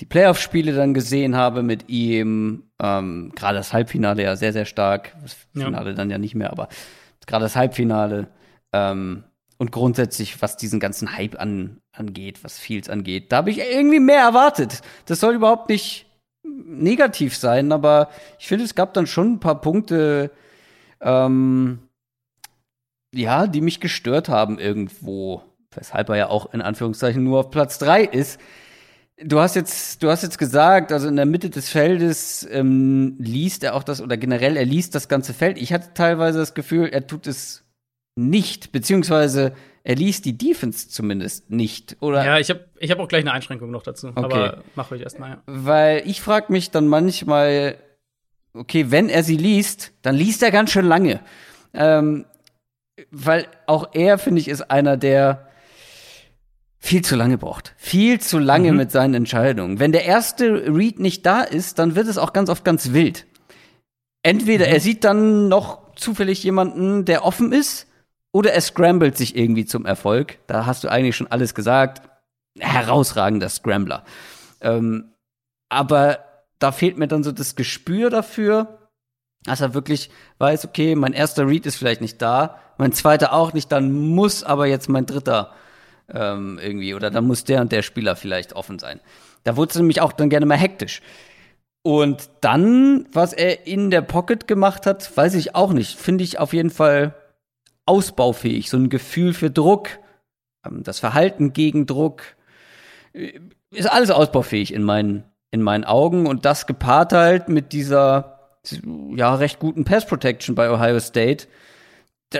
die Playoff-Spiele dann gesehen habe mit ihm, ähm, gerade das Halbfinale ja sehr, sehr stark, das Finale ja. dann ja nicht mehr, aber gerade das Halbfinale ähm, und grundsätzlich, was diesen ganzen Hype an, angeht, was Fields angeht, da habe ich irgendwie mehr erwartet. Das soll überhaupt nicht negativ sein, aber ich finde, es gab dann schon ein paar Punkte, ähm, ja, die mich gestört haben irgendwo weshalb er ja auch in Anführungszeichen nur auf Platz drei ist. Du hast jetzt, du hast jetzt gesagt, also in der Mitte des Feldes ähm, liest er auch das oder generell er liest das ganze Feld. Ich hatte teilweise das Gefühl, er tut es nicht, beziehungsweise er liest die Defense zumindest nicht, oder? Ja, ich habe ich hab auch gleich eine Einschränkung noch dazu, okay. aber mach euch erstmal, ja. Weil ich frage mich dann manchmal, okay, wenn er sie liest, dann liest er ganz schön lange. Ähm, weil auch er, finde ich, ist einer, der viel zu lange braucht. Viel zu lange mhm. mit seinen Entscheidungen. Wenn der erste Read nicht da ist, dann wird es auch ganz oft ganz wild. Entweder mhm. er sieht dann noch zufällig jemanden, der offen ist, oder er scrambled sich irgendwie zum Erfolg. Da hast du eigentlich schon alles gesagt. Herausragender Scrambler. Ähm, aber da fehlt mir dann so das Gespür dafür, dass er wirklich weiß, okay, mein erster Read ist vielleicht nicht da, mein zweiter auch nicht, dann muss aber jetzt mein dritter ähm, irgendwie. Oder dann muss der und der Spieler vielleicht offen sein. Da wurde es nämlich auch dann gerne mal hektisch. Und dann, was er in der Pocket gemacht hat, weiß ich auch nicht. Finde ich auf jeden Fall ausbaufähig. So ein Gefühl für Druck, ähm, das Verhalten gegen Druck, äh, ist alles ausbaufähig in meinen, in meinen Augen. Und das gepaart halt mit dieser, ja, recht guten Pass Protection bei Ohio State.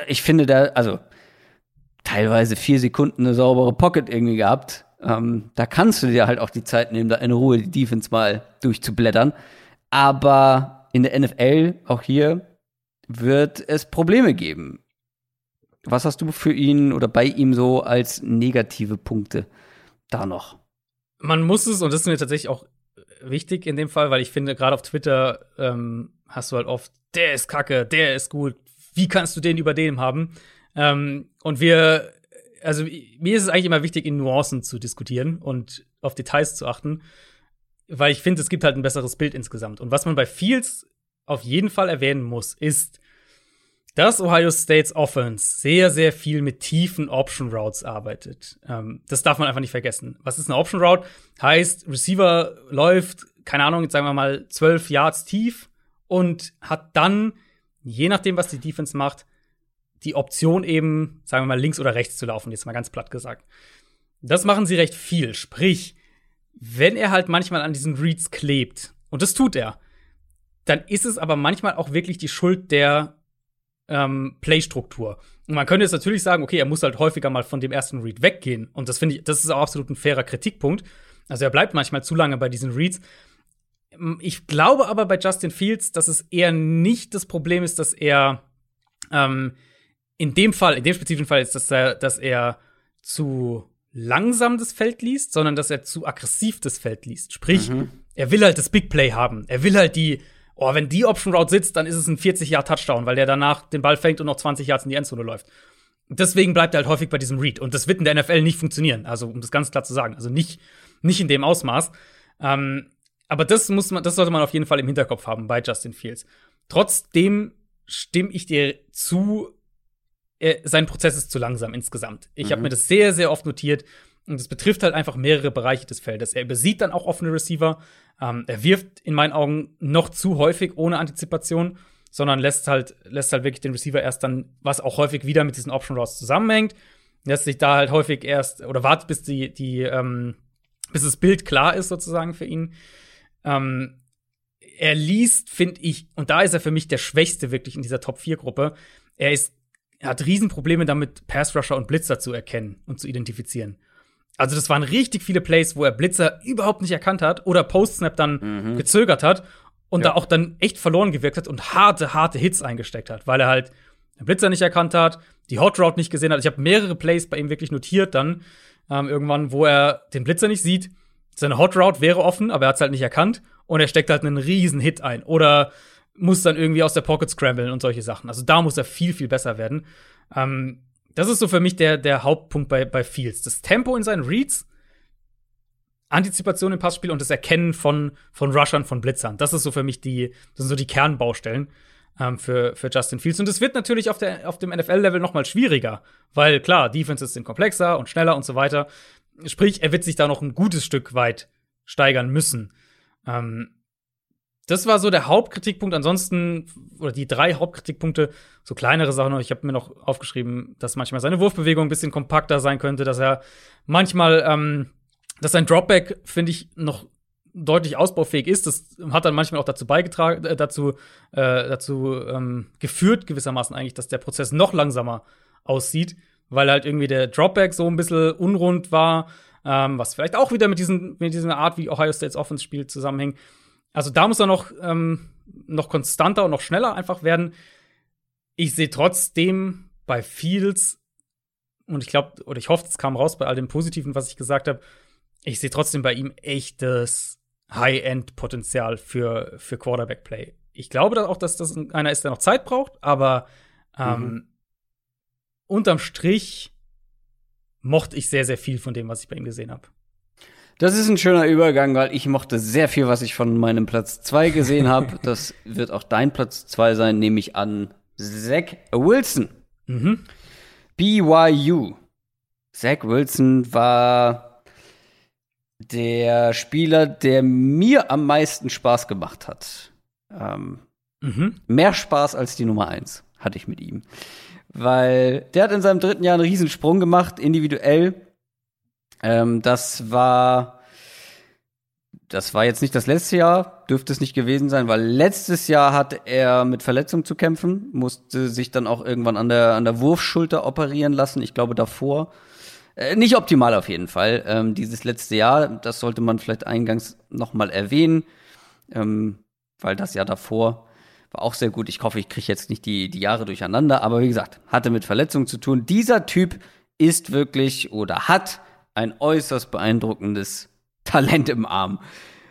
Ich finde da, also teilweise vier Sekunden eine saubere Pocket irgendwie gehabt. Ähm, da kannst du dir halt auch die Zeit nehmen, da in Ruhe die Defense mal durchzublättern. Aber in der NFL, auch hier, wird es Probleme geben. Was hast du für ihn oder bei ihm so als negative Punkte da noch? Man muss es, und das ist mir tatsächlich auch wichtig in dem Fall, weil ich finde, gerade auf Twitter ähm, hast du halt oft, der ist kacke, der ist gut, wie kannst du den über dem haben? Ähm, und wir, also mir ist es eigentlich immer wichtig, in Nuancen zu diskutieren und auf Details zu achten, weil ich finde, es gibt halt ein besseres Bild insgesamt. Und was man bei Fields auf jeden Fall erwähnen muss, ist, dass Ohio States Offense sehr, sehr viel mit tiefen Option Routes arbeitet. Ähm, das darf man einfach nicht vergessen. Was ist eine Option Route? Heißt, Receiver läuft, keine Ahnung, jetzt sagen wir mal zwölf Yards tief und hat dann, je nachdem, was die Defense macht, die Option eben, sagen wir mal, links oder rechts zu laufen, jetzt mal ganz platt gesagt. Das machen sie recht viel. Sprich, wenn er halt manchmal an diesen Reads klebt, und das tut er, dann ist es aber manchmal auch wirklich die Schuld der ähm, Playstruktur. Und man könnte jetzt natürlich sagen, okay, er muss halt häufiger mal von dem ersten Read weggehen. Und das finde ich, das ist auch absolut ein fairer Kritikpunkt. Also er bleibt manchmal zu lange bei diesen Reads. Ich glaube aber bei Justin Fields, dass es eher nicht das Problem ist, dass er ähm, in dem Fall, in dem spezifischen Fall ist, dass er, dass er zu langsam das Feld liest, sondern dass er zu aggressiv das Feld liest. Sprich, mhm. er will halt das Big Play haben. Er will halt die, oh, wenn die Option Route sitzt, dann ist es ein 40 Yard Touchdown, weil der danach den Ball fängt und noch 20 Yards in die Endzone läuft. Deswegen bleibt er halt häufig bei diesem Read. Und das wird in der NFL nicht funktionieren. Also, um das ganz klar zu sagen. Also nicht, nicht in dem Ausmaß. Ähm, aber das muss man, das sollte man auf jeden Fall im Hinterkopf haben bei Justin Fields. Trotzdem stimme ich dir zu, er, sein Prozess ist zu langsam insgesamt. Ich mhm. habe mir das sehr, sehr oft notiert. Und es betrifft halt einfach mehrere Bereiche des Feldes. Er übersieht dann auch offene Receiver. Ähm, er wirft in meinen Augen noch zu häufig ohne Antizipation, sondern lässt halt, lässt halt wirklich den Receiver erst dann, was auch häufig wieder mit diesen Option Routes zusammenhängt, lässt sich da halt häufig erst oder wartet, bis die, die, ähm, bis das Bild klar ist sozusagen für ihn. Ähm, er liest, finde ich, und da ist er für mich der Schwächste wirklich in dieser Top-4-Gruppe. Er ist, er hat Riesenprobleme damit, Pass-Rusher und Blitzer zu erkennen und zu identifizieren. Also, das waren richtig viele Plays, wo er Blitzer überhaupt nicht erkannt hat oder Post-Snap dann mhm. gezögert hat und ja. da auch dann echt verloren gewirkt hat und harte, harte Hits eingesteckt hat, weil er halt den Blitzer nicht erkannt hat, die Hot Route nicht gesehen hat. Ich habe mehrere Plays bei ihm wirklich notiert dann ähm, irgendwann, wo er den Blitzer nicht sieht. Seine Hot Route wäre offen, aber er hat es halt nicht erkannt und er steckt halt einen riesen Hit ein oder muss dann irgendwie aus der Pocket scramblen und solche Sachen. Also da muss er viel, viel besser werden. Ähm, das ist so für mich der, der Hauptpunkt bei, bei Fields. Das Tempo in seinen Reads, Antizipation im Passspiel und das Erkennen von, von Rushern, von Blitzern. Das ist so für mich die, das sind so die Kernbaustellen ähm, für, für Justin Fields. Und es wird natürlich auf, der, auf dem NFL-Level noch mal schwieriger, weil klar, Defenses sind komplexer und schneller und so weiter. Sprich, er wird sich da noch ein gutes Stück weit steigern müssen. Ähm, das war so der Hauptkritikpunkt. Ansonsten, oder die drei Hauptkritikpunkte, so kleinere Sachen. Ich habe mir noch aufgeschrieben, dass manchmal seine Wurfbewegung ein bisschen kompakter sein könnte, dass er manchmal, ähm, dass sein Dropback, finde ich, noch deutlich ausbaufähig ist. Das hat dann manchmal auch dazu beigetragen, äh, dazu, äh, dazu ähm, geführt, gewissermaßen eigentlich, dass der Prozess noch langsamer aussieht, weil halt irgendwie der Dropback so ein bisschen unrund war, ähm, was vielleicht auch wieder mit, diesen, mit dieser Art, wie Ohio State's Offense spielt, zusammenhängt. Also da muss er noch, ähm, noch konstanter und noch schneller einfach werden. Ich sehe trotzdem bei Fields, und ich glaube, oder ich hoffe, es kam raus bei all dem Positiven, was ich gesagt habe, ich sehe trotzdem bei ihm echtes High-End-Potenzial für, für Quarterback-Play. Ich glaube auch, dass das einer ist, der noch Zeit braucht, aber ähm, mhm. Unterm Strich mochte ich sehr, sehr viel von dem, was ich bei ihm gesehen habe. Das ist ein schöner Übergang, weil ich mochte sehr viel, was ich von meinem Platz 2 gesehen habe. Das wird auch dein Platz 2 sein, nehme ich an. Zach Wilson. Mhm. BYU. Zach Wilson war der Spieler, der mir am meisten Spaß gemacht hat. Ähm, mhm. Mehr Spaß als die Nummer eins hatte ich mit ihm. Weil der hat in seinem dritten Jahr einen Riesensprung gemacht, individuell. Ähm, das war, das war jetzt nicht das letzte Jahr, dürfte es nicht gewesen sein, weil letztes Jahr hatte er mit Verletzung zu kämpfen, musste sich dann auch irgendwann an der, an der Wurfschulter operieren lassen. Ich glaube davor äh, nicht optimal auf jeden Fall. Ähm, dieses letzte Jahr, das sollte man vielleicht eingangs nochmal erwähnen, ähm, weil das Jahr davor war auch sehr gut. Ich hoffe, ich kriege jetzt nicht die, die Jahre durcheinander, aber wie gesagt, hatte mit Verletzungen zu tun. Dieser Typ ist wirklich oder hat ein äußerst beeindruckendes Talent im Arm.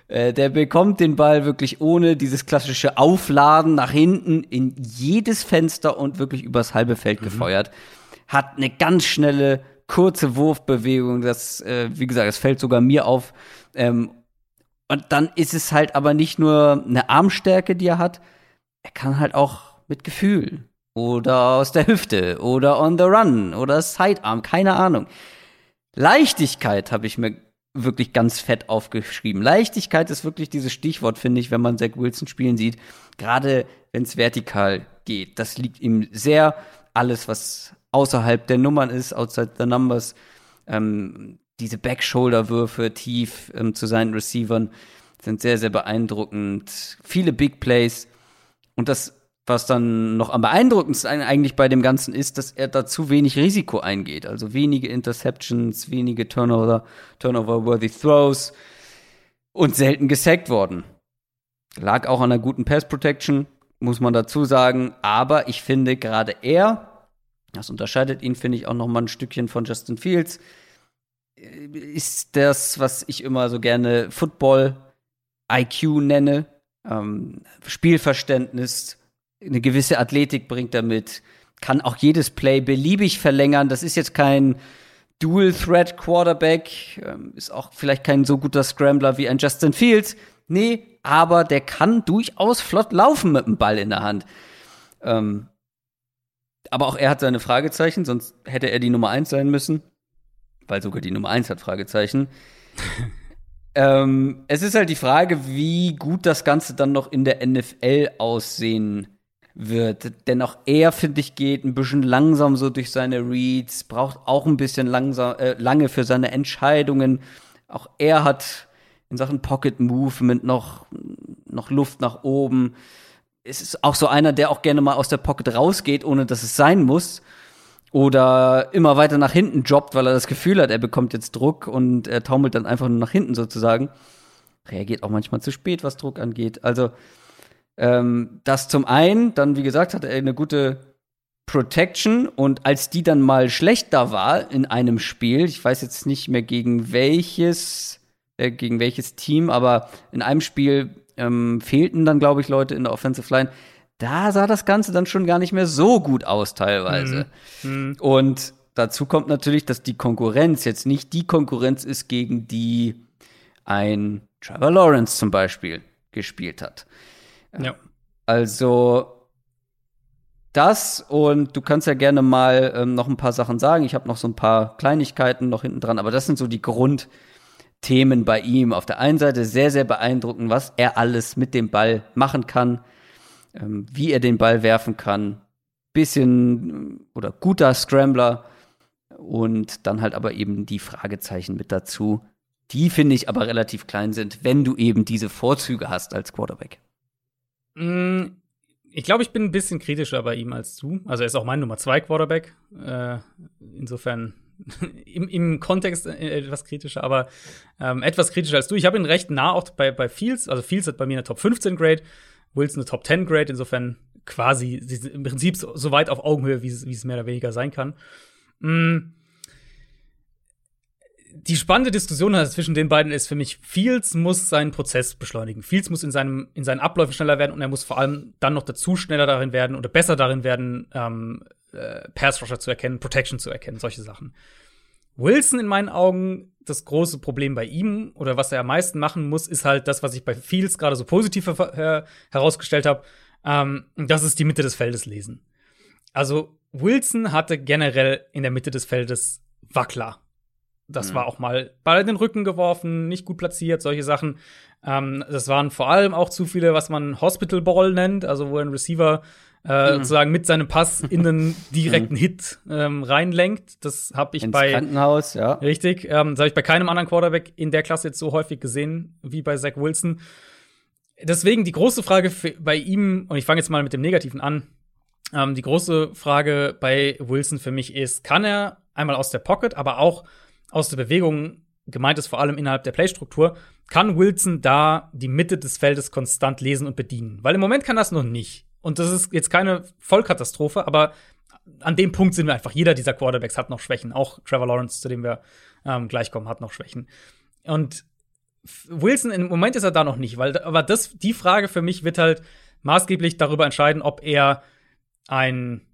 Äh, der bekommt den Ball wirklich ohne dieses klassische Aufladen nach hinten in jedes Fenster und wirklich übers halbe Feld mhm. gefeuert. Hat eine ganz schnelle kurze Wurfbewegung, das, äh, wie gesagt, es fällt sogar mir auf. Ähm, und dann ist es halt aber nicht nur eine Armstärke, die er hat, er kann halt auch mit Gefühl oder aus der Hüfte oder on the run oder Sidearm, keine Ahnung. Leichtigkeit habe ich mir wirklich ganz fett aufgeschrieben. Leichtigkeit ist wirklich dieses Stichwort, finde ich, wenn man Zach Wilson spielen sieht. Gerade wenn es vertikal geht. Das liegt ihm sehr. Alles, was außerhalb der Nummern ist, outside the numbers. Ähm, diese Backshoulder-Würfe tief ähm, zu seinen Receivern sind sehr, sehr beeindruckend. Viele Big Plays. Und das, was dann noch am beeindruckendsten eigentlich bei dem Ganzen ist, dass er da zu wenig Risiko eingeht. Also wenige Interceptions, wenige Turnover, Turnover-worthy Throws und selten gesackt worden. Lag auch an einer guten Pass Protection, muss man dazu sagen. Aber ich finde, gerade er das unterscheidet ihn, finde ich, auch noch mal ein Stückchen von Justin Fields. Ist das, was ich immer so gerne Football IQ nenne. Ähm, Spielverständnis, eine gewisse Athletik bringt er mit, kann auch jedes Play beliebig verlängern. Das ist jetzt kein Dual Threat Quarterback, ähm, ist auch vielleicht kein so guter Scrambler wie ein Justin Fields. Nee, aber der kann durchaus flott laufen mit dem Ball in der Hand. Ähm, aber auch er hat seine Fragezeichen, sonst hätte er die Nummer eins sein müssen. Weil sogar die Nummer eins hat Fragezeichen. ähm, es ist halt die Frage, wie gut das Ganze dann noch in der NFL aussehen wird. Denn auch er, finde ich, geht ein bisschen langsam so durch seine Reads, braucht auch ein bisschen langsam, äh, lange für seine Entscheidungen. Auch er hat in Sachen Pocket Movement noch, noch Luft nach oben. Es ist auch so einer, der auch gerne mal aus der Pocket rausgeht, ohne dass es sein muss. Oder immer weiter nach hinten jobbt, weil er das Gefühl hat, er bekommt jetzt Druck und er taumelt dann einfach nur nach hinten sozusagen. Reagiert auch manchmal zu spät, was Druck angeht. Also, ähm, das zum einen, dann, wie gesagt, hat er eine gute Protection und als die dann mal schlechter war in einem Spiel, ich weiß jetzt nicht mehr gegen welches, äh, gegen welches Team, aber in einem Spiel ähm, fehlten dann, glaube ich, Leute in der Offensive Line. Da sah das Ganze dann schon gar nicht mehr so gut aus teilweise. Mhm. Und dazu kommt natürlich, dass die Konkurrenz jetzt nicht die Konkurrenz ist, gegen die ein Trevor Lawrence zum Beispiel gespielt hat. Ja. Also das und du kannst ja gerne mal ähm, noch ein paar Sachen sagen. Ich habe noch so ein paar Kleinigkeiten noch hinten dran, aber das sind so die Grundthemen bei ihm. Auf der einen Seite sehr, sehr beeindruckend, was er alles mit dem Ball machen kann, ähm, wie er den Ball werfen kann. Bisschen oder guter Scrambler und dann halt aber eben die Fragezeichen mit dazu. Die finde ich aber relativ klein sind, wenn du eben diese Vorzüge hast als Quarterback. Mm, ich glaube, ich bin ein bisschen kritischer bei ihm als du. Also er ist auch mein Nummer zwei Quarterback. Äh, insofern im, im Kontext äh, etwas kritischer, aber ähm, etwas kritischer als du. Ich habe ihn recht nah auch bei, bei Fields. Also Fields hat bei mir eine Top 15 Grade, Wilson eine Top 10 Grade. Insofern quasi im Prinzip so, weit auf Augenhöhe, wie es mehr oder weniger sein kann. Mm die spannende Diskussion zwischen den beiden ist für mich, Fields muss seinen Prozess beschleunigen. Fields muss in, seinem, in seinen Abläufen schneller werden und er muss vor allem dann noch dazu schneller darin werden oder besser darin werden, ähm, äh, Pass Rusher zu erkennen, Protection zu erkennen, solche Sachen. Wilson in meinen Augen, das große Problem bei ihm oder was er am meisten machen muss, ist halt das, was ich bei Fields gerade so positiv her herausgestellt habe. Ähm, das ist die Mitte des Feldes lesen. Also Wilson hatte generell in der Mitte des Feldes Wackler das mhm. war auch mal Ball in den Rücken geworfen, nicht gut platziert, solche Sachen. Ähm, das waren vor allem auch zu viele, was man Hospital Ball nennt, also wo ein Receiver äh, mhm. sozusagen mit seinem Pass in einen direkten mhm. Hit ähm, reinlenkt. Das habe ich Ins bei Krankenhaus, ja. Richtig, ähm, das habe ich bei keinem anderen Quarterback in der Klasse jetzt so häufig gesehen wie bei Zach Wilson. Deswegen die große Frage bei ihm, und ich fange jetzt mal mit dem Negativen an. Ähm, die große Frage bei Wilson für mich ist, kann er einmal aus der Pocket, aber auch aus der Bewegung, gemeint ist vor allem innerhalb der Playstruktur, kann Wilson da die Mitte des Feldes konstant lesen und bedienen. Weil im Moment kann das noch nicht. Und das ist jetzt keine Vollkatastrophe, aber an dem Punkt sind wir einfach. Jeder dieser Quarterbacks hat noch Schwächen. Auch Trevor Lawrence, zu dem wir ähm, gleich kommen, hat noch Schwächen. Und Wilson, im Moment ist er da noch nicht, weil aber das, die Frage für mich wird halt maßgeblich darüber entscheiden, ob er ein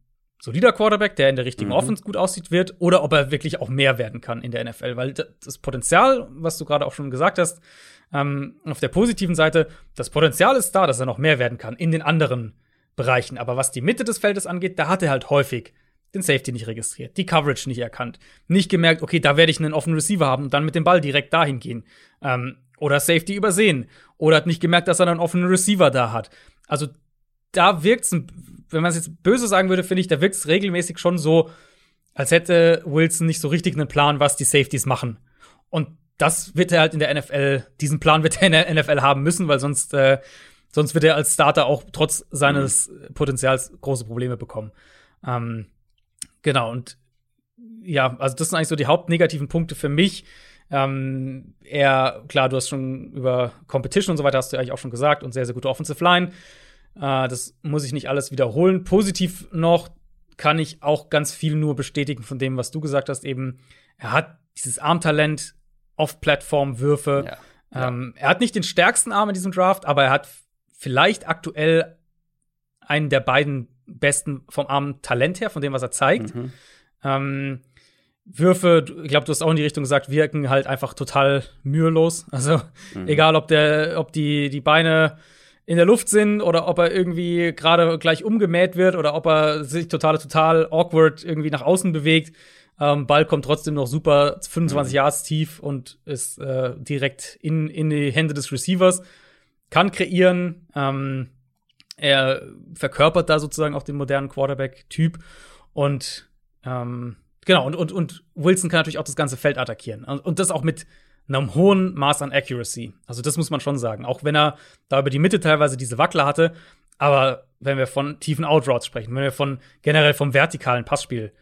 solider Quarterback, der in der richtigen mhm. Offense gut aussieht, wird, oder ob er wirklich auch mehr werden kann in der NFL. Weil das Potenzial, was du gerade auch schon gesagt hast, ähm, auf der positiven Seite, das Potenzial ist da, dass er noch mehr werden kann in den anderen Bereichen. Aber was die Mitte des Feldes angeht, da hat er halt häufig den Safety nicht registriert, die Coverage nicht erkannt, nicht gemerkt, okay, da werde ich einen offenen Receiver haben und dann mit dem Ball direkt dahin gehen. Ähm, oder Safety übersehen. Oder hat nicht gemerkt, dass er einen offenen Receiver da hat. Also da wirkt es wenn man es jetzt böse sagen würde, finde ich, da wirkt es regelmäßig schon so, als hätte Wilson nicht so richtig einen Plan, was die Safeties machen. Und das wird er halt in der NFL, diesen Plan wird er in der NFL haben müssen, weil sonst, äh, sonst wird er als Starter auch trotz seines mhm. Potenzials große Probleme bekommen. Ähm, genau, und ja, also das sind eigentlich so die hauptnegativen Punkte für mich. Ähm, er, klar, du hast schon über Competition und so weiter hast du eigentlich auch schon gesagt und sehr, sehr gute Offensive Line. Äh, das muss ich nicht alles wiederholen. Positiv noch kann ich auch ganz viel nur bestätigen von dem, was du gesagt hast. Eben, er hat dieses Armtalent, Off-Plattform-Würfe. Ja, ähm. Er hat nicht den stärksten Arm in diesem Draft, aber er hat vielleicht aktuell einen der beiden besten vom Arm Talent her, von dem, was er zeigt. Mhm. Ähm, Würfe, ich glaube, du hast auch in die Richtung gesagt, wirken halt einfach total mühelos. Also mhm. egal, ob der, ob die die Beine in der Luft sind oder ob er irgendwie gerade gleich umgemäht wird oder ob er sich total, total awkward irgendwie nach außen bewegt. Ähm, Ball kommt trotzdem noch super 25 mhm. Yards tief und ist äh, direkt in, in die Hände des Receivers. Kann kreieren. Ähm, er verkörpert da sozusagen auch den modernen Quarterback-Typ. Und ähm, genau, und, und, und Wilson kann natürlich auch das ganze Feld attackieren. Und, und das auch mit einem hohen Maß an Accuracy. Also das muss man schon sagen. Auch wenn er da über die Mitte teilweise diese Wackler hatte. Aber wenn wir von tiefen Outroutes sprechen, wenn wir von generell vom vertikalen Passspiel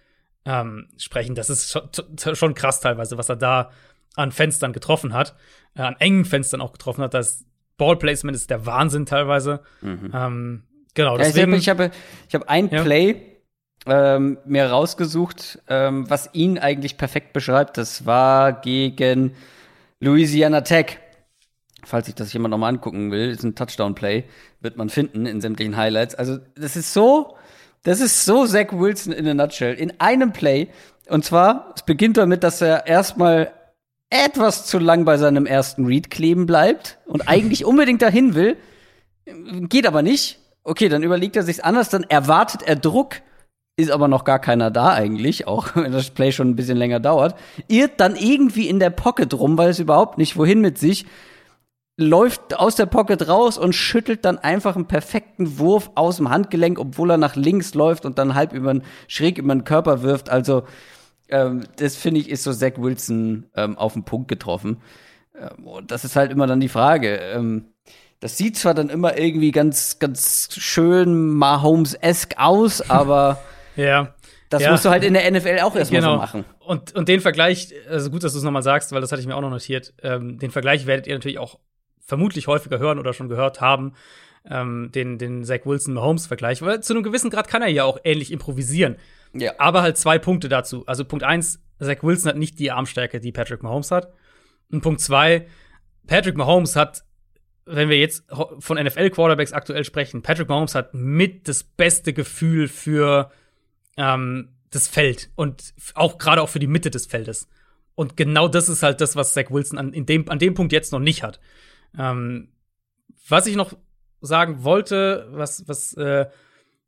ähm, sprechen, das ist schon, schon, krass teilweise, was er da an Fenstern getroffen hat, äh, an engen Fenstern auch getroffen hat. Das Ballplacement ist der Wahnsinn teilweise. Mhm. Ähm, genau, deswegen. Ja, ich habe ich hab ein ja. Play ähm, mir rausgesucht, ähm, was ihn eigentlich perfekt beschreibt. Das war gegen Louisiana Tech. Falls sich das jemand noch mal angucken will, ist ein Touchdown-Play, wird man finden in sämtlichen Highlights. Also, das ist so, das ist so Zach Wilson in a nutshell. In einem Play. Und zwar, es beginnt damit, dass er erstmal etwas zu lang bei seinem ersten Read kleben bleibt und eigentlich unbedingt dahin will, geht aber nicht. Okay, dann überlegt er sich's anders, dann erwartet er Druck, ist aber noch gar keiner da eigentlich, auch wenn das Play schon ein bisschen länger dauert, irrt dann irgendwie in der Pocket rum, weil es überhaupt nicht wohin mit sich, läuft aus der Pocket raus und schüttelt dann einfach einen perfekten Wurf aus dem Handgelenk, obwohl er nach links läuft und dann halb über schräg über den Körper wirft. Also ähm, das finde ich ist so Zach Wilson ähm, auf den Punkt getroffen. Ähm, und das ist halt immer dann die Frage. Ähm, das sieht zwar dann immer irgendwie ganz ganz schön Mahomes-esque aus, aber ja. Das ja. musst du halt in der NFL auch erstmal genau. so machen. Und, und den Vergleich, also gut, dass du es nochmal sagst, weil das hatte ich mir auch noch notiert, ähm, den Vergleich werdet ihr natürlich auch vermutlich häufiger hören oder schon gehört haben, ähm, den, den Zach Wilson-Mahomes-Vergleich. Weil zu einem gewissen Grad kann er ja auch ähnlich improvisieren. Ja. Aber halt zwei Punkte dazu. Also Punkt eins, Zach Wilson hat nicht die Armstärke, die Patrick Mahomes hat. Und Punkt zwei, Patrick Mahomes hat, wenn wir jetzt von NFL-Quarterbacks aktuell sprechen, Patrick Mahomes hat mit das beste Gefühl für ähm, das Feld und auch gerade auch für die Mitte des Feldes. Und genau das ist halt das, was Zach Wilson an, in dem, an dem Punkt jetzt noch nicht hat. Ähm, was ich noch sagen wollte, was, was, äh,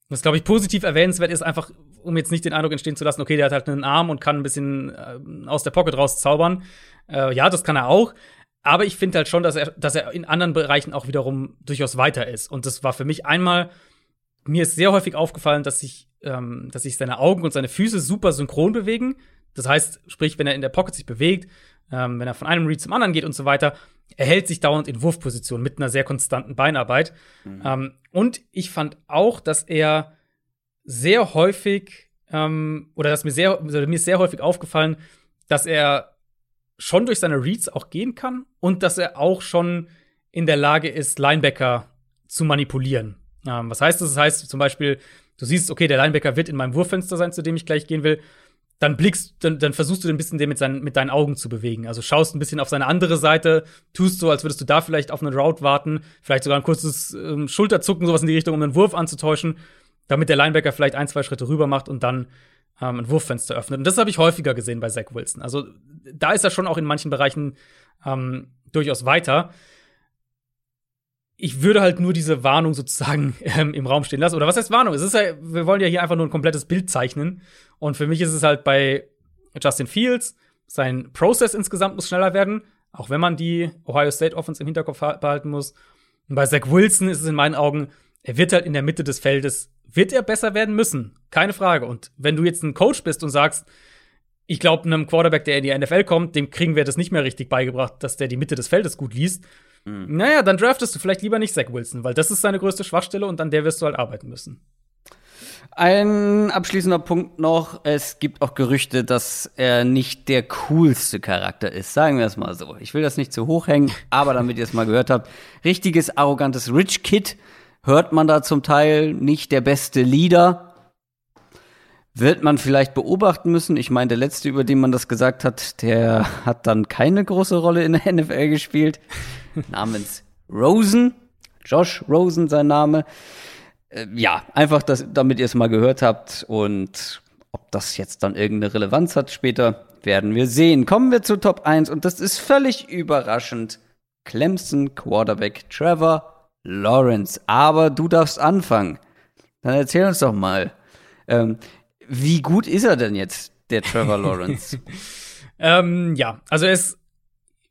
was glaube ich positiv erwähnenswert ist, einfach, um jetzt nicht den Eindruck entstehen zu lassen, okay, der hat halt einen Arm und kann ein bisschen äh, aus der Pocket rauszaubern. Äh, ja, das kann er auch. Aber ich finde halt schon, dass er, dass er in anderen Bereichen auch wiederum durchaus weiter ist. Und das war für mich einmal, mir ist sehr häufig aufgefallen, dass sich ähm, dass sich seine Augen und seine Füße super synchron bewegen. Das heißt, sprich, wenn er in der Pocket sich bewegt, ähm, wenn er von einem Read zum anderen geht und so weiter, er hält sich dauernd in Wurfposition mit einer sehr konstanten Beinarbeit. Mhm. Ähm, und ich fand auch, dass er sehr häufig, ähm, oder dass mir sehr, also mir ist sehr häufig aufgefallen, dass er schon durch seine Reads auch gehen kann und dass er auch schon in der Lage ist, Linebacker zu manipulieren. Ähm, was heißt das? Das heißt zum Beispiel, du siehst, okay, der Linebacker wird in meinem Wurffenster sein, zu dem ich gleich gehen will, dann blickst, dann, dann versuchst du ein bisschen den mit, seinen, mit deinen Augen zu bewegen. Also schaust ein bisschen auf seine andere Seite, tust so, als würdest du da vielleicht auf eine Route warten, vielleicht sogar ein kurzes ähm, Schulterzucken, sowas in die Richtung, um einen Wurf anzutäuschen, damit der Linebacker vielleicht ein, zwei Schritte rüber macht und dann ähm, ein Wurffenster öffnet. Und das habe ich häufiger gesehen bei Zach Wilson. Also da ist er schon auch in manchen Bereichen ähm, durchaus weiter ich würde halt nur diese Warnung sozusagen ähm, im Raum stehen lassen. Oder was heißt Warnung? Es ist ja, wir wollen ja hier einfach nur ein komplettes Bild zeichnen. Und für mich ist es halt bei Justin Fields, sein Prozess insgesamt muss schneller werden, auch wenn man die Ohio State Offense im Hinterkopf behalten muss. Und bei Zach Wilson ist es in meinen Augen, er wird halt in der Mitte des Feldes, wird er besser werden müssen. Keine Frage. Und wenn du jetzt ein Coach bist und sagst, ich glaube, einem Quarterback, der in die NFL kommt, dem kriegen wir das nicht mehr richtig beigebracht, dass der die Mitte des Feldes gut liest, Mhm. Naja, dann draftest du vielleicht lieber nicht Zach Wilson, weil das ist seine größte Schwachstelle und an der wirst du halt arbeiten müssen. Ein abschließender Punkt noch. Es gibt auch Gerüchte, dass er nicht der coolste Charakter ist. Sagen wir es mal so. Ich will das nicht zu hoch hängen, aber damit ihr es mal gehört habt. Richtiges, arrogantes Rich Kid hört man da zum Teil. Nicht der beste Leader. Wird man vielleicht beobachten müssen. Ich meine, der letzte, über den man das gesagt hat, der hat dann keine große Rolle in der NFL gespielt. namens Rosen. Josh Rosen sein Name. Äh, ja, einfach, dass, damit ihr es mal gehört habt und ob das jetzt dann irgendeine Relevanz hat später, werden wir sehen. Kommen wir zu Top 1 und das ist völlig überraschend. Clemson Quarterback Trevor Lawrence. Aber du darfst anfangen. Dann erzähl uns doch mal, ähm, wie gut ist er denn jetzt, der Trevor Lawrence? ähm, ja, also ist,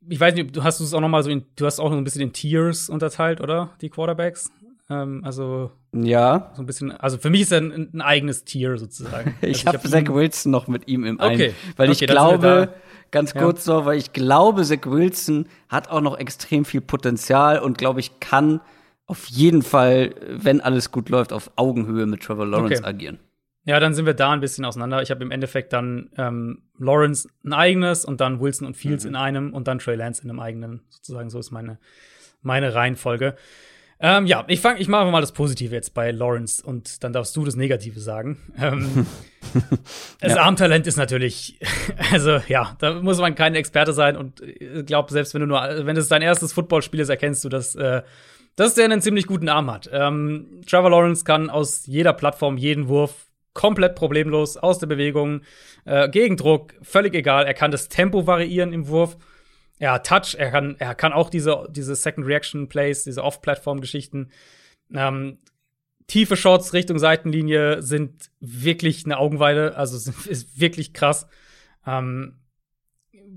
ich weiß nicht, du hast es auch noch mal so in, du hast auch noch ein bisschen in Tiers unterteilt, oder? Die Quarterbacks. Ähm, also ja. So ein bisschen, also für mich ist er ein, ein eigenes Tier sozusagen. ich also habe Zach Wilson noch mit ihm im okay. einen, weil okay, ich glaube, ganz kurz ja. noch, weil ich glaube, Zach Wilson hat auch noch extrem viel Potenzial und glaube ich kann auf jeden Fall, wenn alles gut läuft, auf Augenhöhe mit Trevor Lawrence okay. agieren. Ja, dann sind wir da ein bisschen auseinander. Ich habe im Endeffekt dann ähm, Lawrence ein eigenes und dann Wilson und Fields mhm. in einem und dann Trey Lance in einem eigenen. Sozusagen so ist meine, meine Reihenfolge. Ähm, ja, ich fange, ich mache mal das Positive jetzt bei Lawrence und dann darfst du das Negative sagen. Ähm, das ja. Armtalent ist natürlich, also ja, da muss man kein Experte sein und ich äh, glaube, selbst wenn du nur, wenn es dein erstes Footballspiel ist, erkennst du, dass, äh, dass der einen ziemlich guten Arm hat. Ähm, Trevor Lawrence kann aus jeder Plattform jeden Wurf komplett problemlos aus der Bewegung, äh, Gegendruck, völlig egal. Er kann das Tempo variieren im Wurf er hat Touch, er kann, er kann auch diese, diese Second Reaction Plays, diese Off-Plattform-Geschichten. Ähm, tiefe Shots Richtung Seitenlinie sind wirklich eine Augenweide, also ist wirklich krass. Ähm,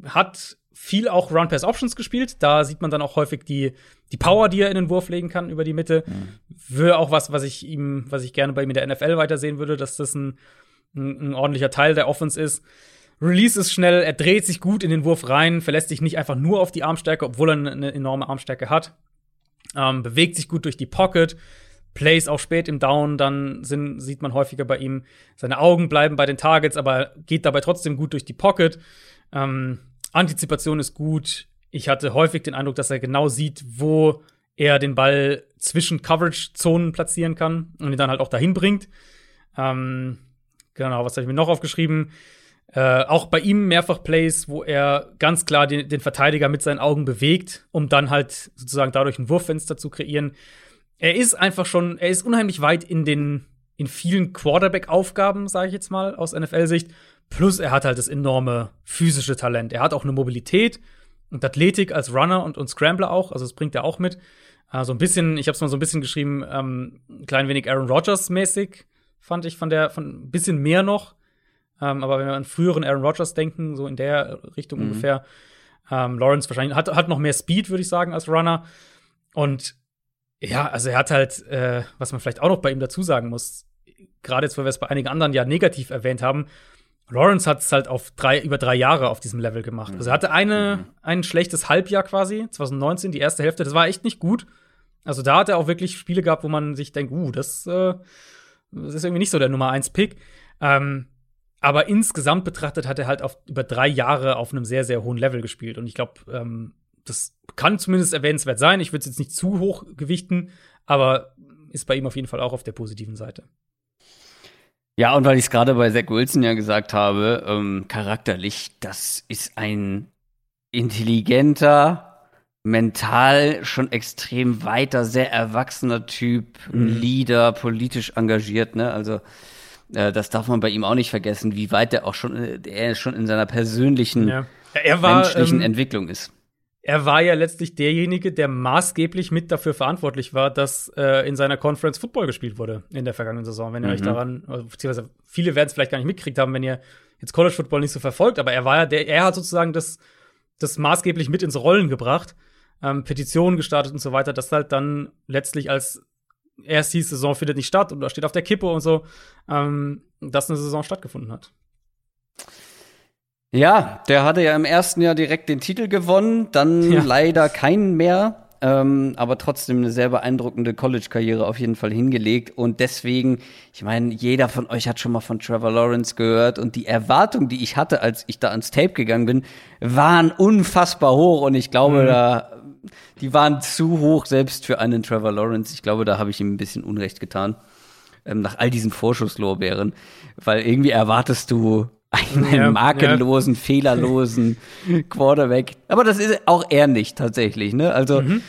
hat viel auch Run-Pass-Options gespielt. Da sieht man dann auch häufig die, die Power, die er in den Wurf legen kann über die Mitte. Mhm. Wäre auch was, was ich ihm, was ich gerne bei ihm in der NFL weitersehen würde, dass das ein, ein, ein ordentlicher Teil der Offense ist. Release ist schnell, er dreht sich gut in den Wurf rein, verlässt sich nicht einfach nur auf die Armstärke, obwohl er eine enorme Armstärke hat. Ähm, bewegt sich gut durch die Pocket, Plays auch spät im Down, dann sind, sieht man häufiger bei ihm, seine Augen bleiben bei den Targets, aber geht dabei trotzdem gut durch die Pocket. Ähm, Antizipation ist gut. Ich hatte häufig den Eindruck, dass er genau sieht, wo er den Ball zwischen Coverage-Zonen platzieren kann und ihn dann halt auch dahin bringt. Ähm, genau, was habe ich mir noch aufgeschrieben? Äh, auch bei ihm mehrfach Plays, wo er ganz klar den, den, Verteidiger mit seinen Augen bewegt, um dann halt sozusagen dadurch ein Wurffenster zu kreieren. Er ist einfach schon, er ist unheimlich weit in den, in vielen Quarterback-Aufgaben, sage ich jetzt mal, aus NFL-Sicht. Plus er hat halt das enorme physische Talent. Er hat auch eine Mobilität und Athletik als Runner und, und Scrambler auch, also das bringt er auch mit. Äh, so ein bisschen, ich habe es mal so ein bisschen geschrieben, ähm, ein klein wenig Aaron Rodgers mäßig, fand ich von der, von ein bisschen mehr noch. Ähm, aber wenn wir an früheren Aaron Rodgers denken, so in der Richtung mhm. ungefähr, ähm, Lawrence wahrscheinlich hat, hat noch mehr Speed, würde ich sagen, als Runner. Und ja, also er hat halt, äh, was man vielleicht auch noch bei ihm dazu sagen muss, gerade jetzt, weil wir es bei einigen anderen ja negativ erwähnt haben, Lawrence hat es halt auf drei, über drei Jahre auf diesem Level gemacht. Also er hatte eine, mhm. ein schlechtes Halbjahr quasi, 2019, die erste Hälfte, das war echt nicht gut. Also da hat er auch wirklich Spiele gehabt, wo man sich denkt, uh, das, äh, das ist irgendwie nicht so der Nummer 1 Pick. Ähm, aber insgesamt betrachtet hat er halt auf, über drei Jahre auf einem sehr, sehr hohen Level gespielt. Und ich glaube, ähm, das kann zumindest erwähnenswert sein. Ich würde es jetzt nicht zu hoch gewichten, aber ist bei ihm auf jeden Fall auch auf der positiven Seite. Ja, und weil ich es gerade bei Zach Wilson ja gesagt habe, ähm, charakterlich, das ist ein intelligenter, mental schon extrem weiter, sehr erwachsener Typ, mhm. Leader, politisch engagiert, ne? Also äh, das darf man bei ihm auch nicht vergessen, wie weit er auch schon, äh, er schon in seiner persönlichen, ja. Ja, war, menschlichen ähm, Entwicklung ist. Er war ja letztlich derjenige, der maßgeblich mit dafür verantwortlich war, dass äh, in seiner Conference Football gespielt wurde in der vergangenen Saison. Wenn ihr mhm. euch daran, beziehungsweise viele werden es vielleicht gar nicht mitgekriegt haben, wenn ihr jetzt College Football nicht so verfolgt, aber er war ja der, er hat sozusagen das, das maßgeblich mit ins Rollen gebracht, ähm, Petitionen gestartet und so weiter, das halt dann letztlich als erst hieß, Saison findet nicht statt oder steht auf der Kippe und so, ähm, dass eine Saison stattgefunden hat. Ja, der hatte ja im ersten Jahr direkt den Titel gewonnen, dann ja. leider keinen mehr, ähm, aber trotzdem eine sehr beeindruckende College-Karriere auf jeden Fall hingelegt. Und deswegen, ich meine, jeder von euch hat schon mal von Trevor Lawrence gehört und die Erwartung, die ich hatte, als ich da ans Tape gegangen bin, waren unfassbar hoch. Und ich glaube, mhm. da die waren zu hoch, selbst für einen Trevor Lawrence. Ich glaube, da habe ich ihm ein bisschen Unrecht getan. Ähm, nach all diesen Vorschusslorbeeren. Weil irgendwie erwartest du einen ja, makellosen, ja. fehlerlosen Quarterback. Aber das ist auch er nicht tatsächlich. Ne? Also mhm.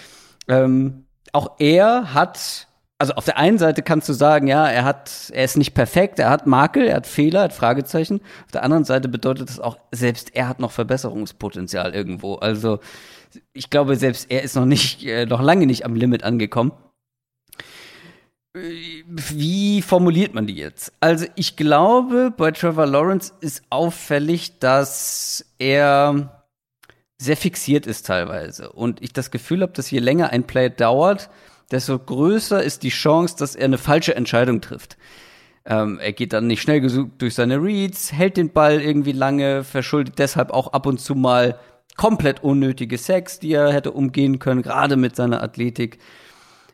ähm, auch er hat, also auf der einen Seite kannst du sagen, ja, er hat, er ist nicht perfekt, er hat Makel, er hat Fehler, er hat Fragezeichen. Auf der anderen Seite bedeutet das auch, selbst er hat noch Verbesserungspotenzial irgendwo. Also ich glaube, selbst er ist noch nicht, äh, noch lange nicht am Limit angekommen. Wie formuliert man die jetzt? Also ich glaube, bei Trevor Lawrence ist auffällig, dass er sehr fixiert ist teilweise. Und ich das Gefühl habe, dass je länger ein Play dauert, desto größer ist die Chance, dass er eine falsche Entscheidung trifft. Ähm, er geht dann nicht schnell gesucht durch seine Reads, hält den Ball irgendwie lange, verschuldet deshalb auch ab und zu mal komplett unnötige Sex, die er hätte umgehen können, gerade mit seiner Athletik.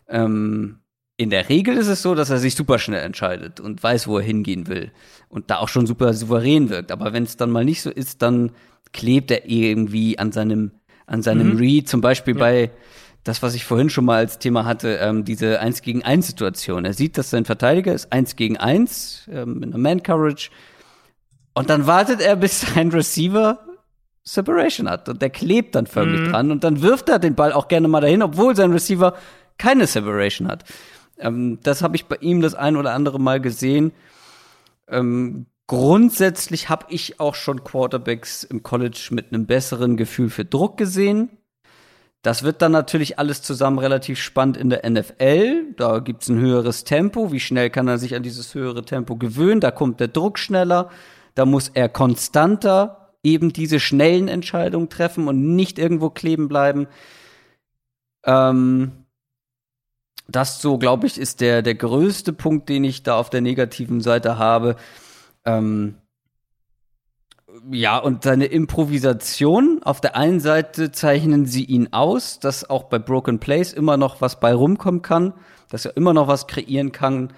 Ähm, in der Regel ist es so, dass er sich super schnell entscheidet und weiß, wo er hingehen will und da auch schon super souverän wirkt. Aber wenn es dann mal nicht so ist, dann klebt er irgendwie an seinem an seinem mhm. Read, zum Beispiel ja. bei das, was ich vorhin schon mal als Thema hatte, ähm, diese 1 gegen 1 Situation. Er sieht, dass sein Verteidiger ist 1 gegen 1 ähm, in einer Man-Coverage. Und dann wartet er, bis sein Receiver Separation hat. Und der klebt dann förmlich mhm. dran. Und dann wirft er den Ball auch gerne mal dahin, obwohl sein Receiver keine Separation hat. Ähm, das habe ich bei ihm das ein oder andere Mal gesehen. Ähm, grundsätzlich habe ich auch schon Quarterbacks im College mit einem besseren Gefühl für Druck gesehen. Das wird dann natürlich alles zusammen relativ spannend in der NFL. Da gibt's ein höheres Tempo. Wie schnell kann er sich an dieses höhere Tempo gewöhnen? Da kommt der Druck schneller. Da muss er konstanter eben diese schnellen Entscheidungen treffen und nicht irgendwo kleben bleiben. Ähm, das so, glaube ich, ist der, der größte Punkt, den ich da auf der negativen Seite habe. Ähm, ja, und seine Improvisation, auf der einen Seite zeichnen sie ihn aus, dass auch bei Broken Place immer noch was bei rumkommen kann, dass er immer noch was kreieren kann,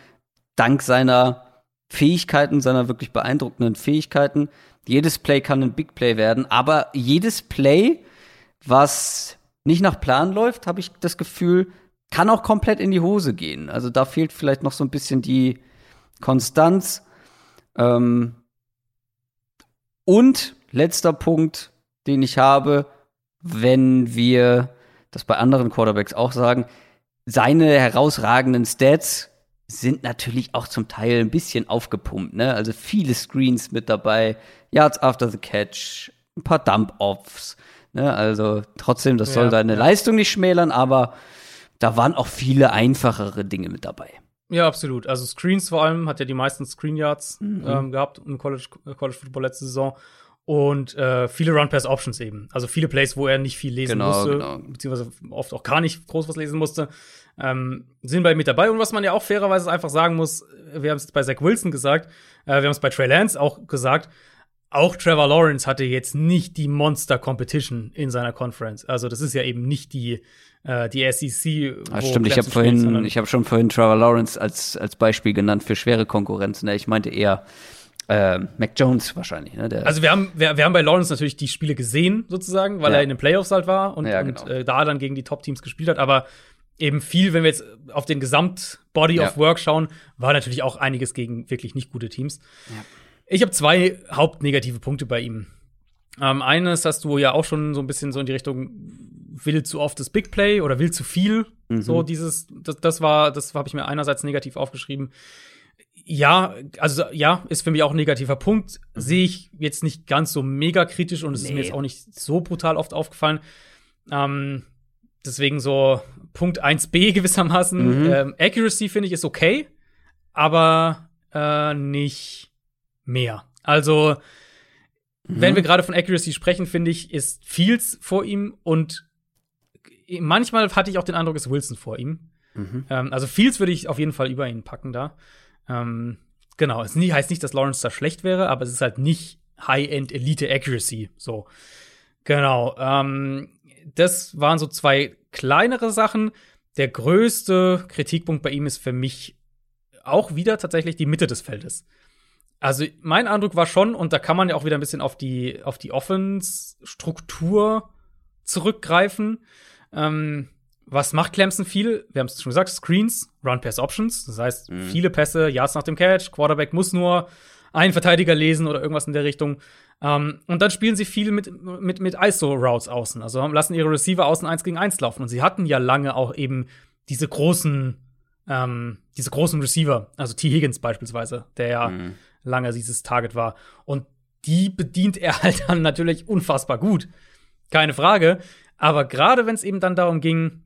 dank seiner Fähigkeiten, seiner wirklich beeindruckenden Fähigkeiten. Jedes Play kann ein Big Play werden, aber jedes Play, was nicht nach Plan läuft, habe ich das Gefühl, kann auch komplett in die Hose gehen. Also da fehlt vielleicht noch so ein bisschen die Konstanz. Ähm, und letzter Punkt, den ich habe, wenn wir das bei anderen Quarterbacks auch sagen, seine herausragenden Stats sind natürlich auch zum Teil ein bisschen aufgepumpt, ne? Also viele Screens mit dabei, Yards after the catch, ein paar Dump-Offs, ne? Also trotzdem, das soll seine ja. Leistung nicht schmälern, aber da waren auch viele einfachere Dinge mit dabei. Ja, absolut. Also Screens vor allem hat ja die meisten Screen Yards mhm. ähm, gehabt im College, äh, College Football letzte Saison. Und äh, viele Run-Pass-Options eben. Also viele Plays, wo er nicht viel lesen genau, musste, genau. beziehungsweise oft auch gar nicht groß was lesen musste, ähm, sind bei ihm mit dabei. Und was man ja auch fairerweise einfach sagen muss, wir haben es bei Zach Wilson gesagt, äh, wir haben es bei Trey Lance auch gesagt, auch Trevor Lawrence hatte jetzt nicht die Monster-Competition in seiner Conference. Also das ist ja eben nicht die äh, die SEC. Ah, stimmt, ich habe vorhin, ich habe schon vorhin Trevor Lawrence als als Beispiel genannt für schwere Konkurrenz. Ne? Ich meinte eher äh, Mac Jones wahrscheinlich. Ne? Der also wir haben wir, wir haben bei Lawrence natürlich die Spiele gesehen sozusagen, weil ja. er in den Playoffs halt war und, ja, genau. und äh, da dann gegen die Top-Teams gespielt hat. Aber eben viel, wenn wir jetzt auf den Gesamt-Body ja. of Work schauen, war natürlich auch einiges gegen wirklich nicht gute Teams. Ja. Ich habe zwei hauptnegative Punkte bei ihm. Ähm, eines hast du ja auch schon so ein bisschen so in die Richtung will zu oft das Big Play oder will zu viel. Mhm. So dieses, das, das war, das habe ich mir einerseits negativ aufgeschrieben. Ja, also ja, ist für mich auch ein negativer Punkt. Mhm. Sehe ich jetzt nicht ganz so mega kritisch und es nee. ist mir jetzt auch nicht so brutal oft aufgefallen. Ähm, deswegen so Punkt 1b gewissermaßen. Mhm. Ähm, Accuracy finde ich ist okay, aber äh, nicht mehr. Also, mhm. wenn wir gerade von Accuracy sprechen, finde ich, ist Fields vor ihm und manchmal hatte ich auch den Eindruck, es ist Wilson vor ihm. Mhm. Ähm, also Fields würde ich auf jeden Fall über ihn packen da. Ähm, genau, es nie, heißt nicht, dass Lawrence da schlecht wäre, aber es ist halt nicht High-End Elite Accuracy. So. Genau. Ähm, das waren so zwei kleinere Sachen. Der größte Kritikpunkt bei ihm ist für mich auch wieder tatsächlich die Mitte des Feldes. Also mein Eindruck war schon, und da kann man ja auch wieder ein bisschen auf die, auf die Offense-Struktur zurückgreifen. Ähm, was macht Clemson viel? Wir haben es schon gesagt, Screens, Run-Pass-Options. Das heißt, mhm. viele Pässe, Yards nach dem Catch, Quarterback muss nur einen Verteidiger lesen oder irgendwas in der Richtung. Ähm, und dann spielen sie viel mit, mit, mit ISO-Routes außen. Also lassen ihre Receiver außen eins gegen eins laufen. Und sie hatten ja lange auch eben diese großen, ähm, diese großen Receiver. Also T. Higgins beispielsweise, der ja mhm. Lange dieses Target war. Und die bedient er halt dann natürlich unfassbar gut. Keine Frage. Aber gerade wenn es eben dann darum ging,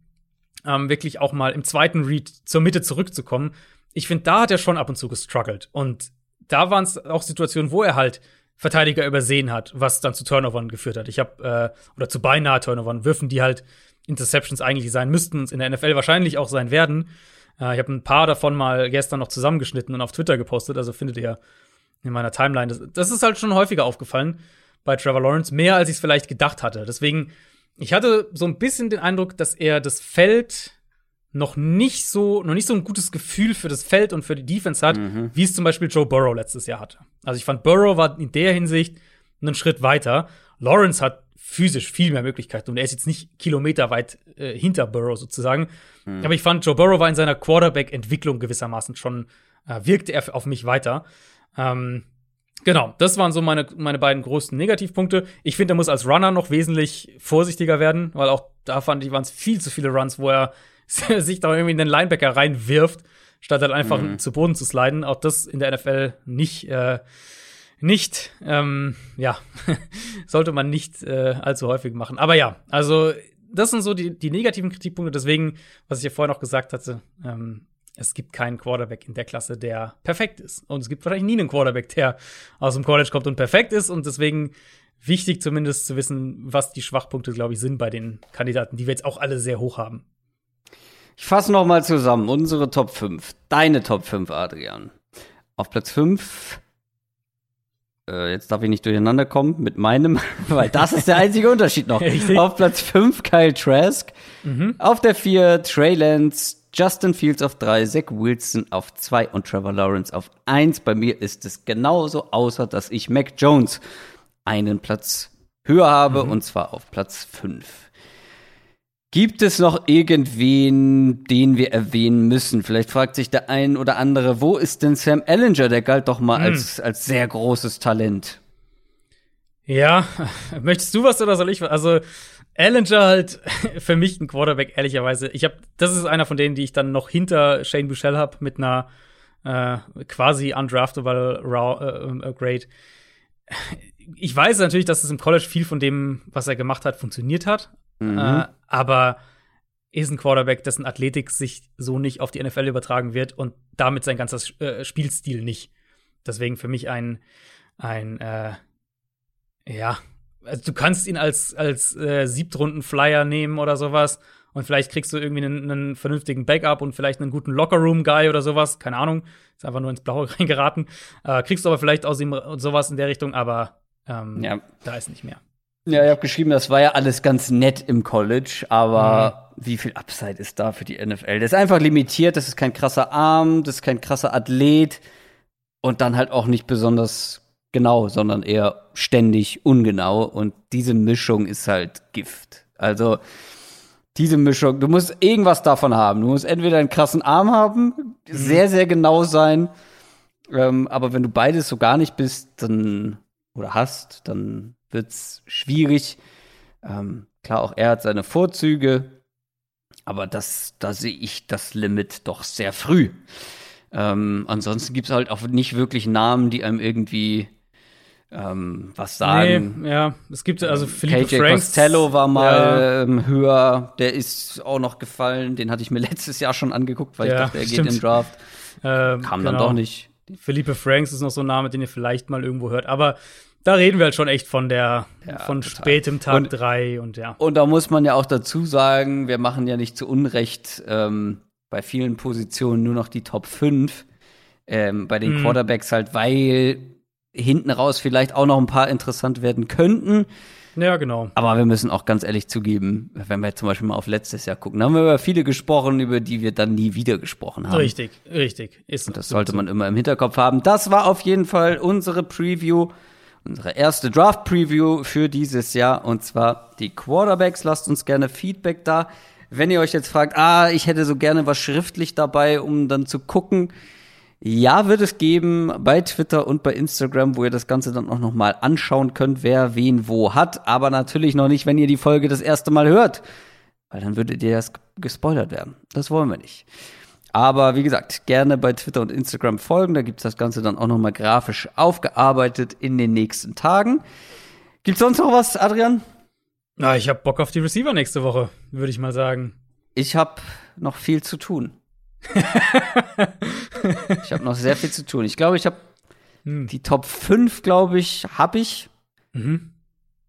ähm, wirklich auch mal im zweiten Read zur Mitte zurückzukommen. Ich finde, da hat er schon ab und zu gestruggelt. Und da waren es auch Situationen, wo er halt Verteidiger übersehen hat, was dann zu Turnovern geführt hat. Ich habe äh, oder zu beinahe Turnovern, Würfen, die halt Interceptions eigentlich sein müssten und in der NFL wahrscheinlich auch sein werden. Äh, ich habe ein paar davon mal gestern noch zusammengeschnitten und auf Twitter gepostet, also findet ihr in meiner Timeline. Das, das ist halt schon häufiger aufgefallen bei Trevor Lawrence, mehr als ich es vielleicht gedacht hatte. Deswegen, ich hatte so ein bisschen den Eindruck, dass er das Feld noch nicht so, noch nicht so ein gutes Gefühl für das Feld und für die Defense hat, mhm. wie es zum Beispiel Joe Burrow letztes Jahr hatte. Also ich fand, Burrow war in der Hinsicht einen Schritt weiter. Lawrence hat physisch viel mehr Möglichkeiten und er ist jetzt nicht kilometerweit äh, hinter Burrow sozusagen. Mhm. Aber ich fand, Joe Burrow war in seiner Quarterback-Entwicklung gewissermaßen schon, äh, wirkte er auf mich weiter. Ähm, genau, das waren so meine, meine beiden größten Negativpunkte. Ich finde, er muss als Runner noch wesentlich vorsichtiger werden, weil auch da fand ich, waren es viel zu viele Runs, wo er sich da irgendwie in den Linebacker reinwirft, statt halt einfach mhm. zu Boden zu sliden. Auch das in der NFL nicht, äh, nicht, ähm, ja, sollte man nicht äh, allzu häufig machen. Aber ja, also das sind so die, die negativen Kritikpunkte. Deswegen, was ich ja vorher noch gesagt hatte, ähm, es gibt keinen Quarterback in der Klasse, der perfekt ist. Und es gibt wahrscheinlich nie einen Quarterback, der aus dem College kommt und perfekt ist. Und deswegen wichtig zumindest zu wissen, was die Schwachpunkte, glaube ich, sind bei den Kandidaten, die wir jetzt auch alle sehr hoch haben. Ich fasse noch mal zusammen unsere Top 5. Deine Top 5, Adrian. Auf Platz 5 äh, jetzt darf ich nicht durcheinander kommen mit meinem, weil das ist der einzige Unterschied noch. Auf Platz 5 Kyle Trask. Mhm. Auf der 4 Trey Lance, Justin Fields auf 3, Zach Wilson auf 2 und Trevor Lawrence auf 1. Bei mir ist es genauso, außer dass ich Mac Jones einen Platz höher habe mhm. und zwar auf Platz 5. Gibt es noch irgendwen, den wir erwähnen müssen? Vielleicht fragt sich der ein oder andere, wo ist denn Sam Ellinger? Der galt doch mal hm. als, als sehr großes Talent. Ja, möchtest du was oder soll ich was? Also, Ellinger halt für mich ein Quarterback, ehrlicherweise. Ich habe, das ist einer von denen, die ich dann noch hinter Shane Bouchel habe mit einer äh, quasi undraftable äh, äh, Grade. Ich weiß natürlich, dass es im College viel von dem, was er gemacht hat, funktioniert hat. Mhm. Äh, aber ist ein Quarterback, dessen Athletik sich so nicht auf die NFL übertragen wird und damit sein ganzer äh, Spielstil nicht. Deswegen für mich ein, ein äh, ja, also du kannst ihn als, als äh, Siebtrunden-Flyer nehmen oder sowas und vielleicht kriegst du irgendwie einen, einen vernünftigen Backup und vielleicht einen guten Locker-Room-Guy oder sowas, keine Ahnung, ist einfach nur ins Blaue reingeraten. Äh, kriegst du aber vielleicht aus ihm sowas in der Richtung, aber ähm, ja. da ist nicht mehr. Ja, ich habe geschrieben, das war ja alles ganz nett im College, aber mhm. wie viel Upside ist da für die NFL? Das ist einfach limitiert, das ist kein krasser Arm, das ist kein krasser Athlet und dann halt auch nicht besonders genau, sondern eher ständig ungenau und diese Mischung ist halt Gift. Also diese Mischung, du musst irgendwas davon haben. Du musst entweder einen krassen Arm haben, mhm. sehr, sehr genau sein, ähm, aber wenn du beides so gar nicht bist, dann oder hast, dann wird's schwierig. Ähm, klar, auch er hat seine Vorzüge, aber das, da sehe ich das Limit doch sehr früh. Ähm, ansonsten gibt es halt auch nicht wirklich Namen, die einem irgendwie ähm, was sagen. Nee, ja, es gibt also Philippe KJ Franks. Costello war mal ja. ähm, höher, der ist auch noch gefallen, den hatte ich mir letztes Jahr schon angeguckt, weil ja, ich dachte, er stimmt. geht im Draft. Ähm, Kam genau. dann doch nicht. Philippe Franks ist noch so ein Name, den ihr vielleicht mal irgendwo hört, aber da reden wir halt schon echt von der ja, von total. spätem Tag und, drei und ja. Und da muss man ja auch dazu sagen, wir machen ja nicht zu Unrecht ähm, bei vielen Positionen nur noch die Top 5. Ähm, bei den mhm. Quarterbacks halt, weil hinten raus vielleicht auch noch ein paar interessant werden könnten. Ja, genau. Aber wir müssen auch ganz ehrlich zugeben, wenn wir jetzt zum Beispiel mal auf letztes Jahr gucken, haben wir über viele gesprochen, über die wir dann nie wieder gesprochen haben. Richtig, richtig. Ist Und das sollte man immer im Hinterkopf haben. Das war auf jeden Fall unsere Preview unsere erste Draft-Preview für dieses Jahr und zwar die Quarterbacks. Lasst uns gerne Feedback da. Wenn ihr euch jetzt fragt, ah, ich hätte so gerne was schriftlich dabei, um dann zu gucken. Ja, wird es geben bei Twitter und bei Instagram, wo ihr das Ganze dann auch noch mal anschauen könnt, wer wen wo hat. Aber natürlich noch nicht, wenn ihr die Folge das erste Mal hört, weil dann würdet ihr ja gespoilert werden. Das wollen wir nicht. Aber wie gesagt, gerne bei Twitter und Instagram folgen. Da gibt's das Ganze dann auch nochmal grafisch aufgearbeitet in den nächsten Tagen. Gibt's sonst noch was, Adrian? Na, ich hab Bock auf die Receiver nächste Woche, würde ich mal sagen. Ich habe noch viel zu tun. ich habe noch sehr viel zu tun. Ich glaube, ich habe hm. die Top 5, glaube ich, habe ich. Mhm.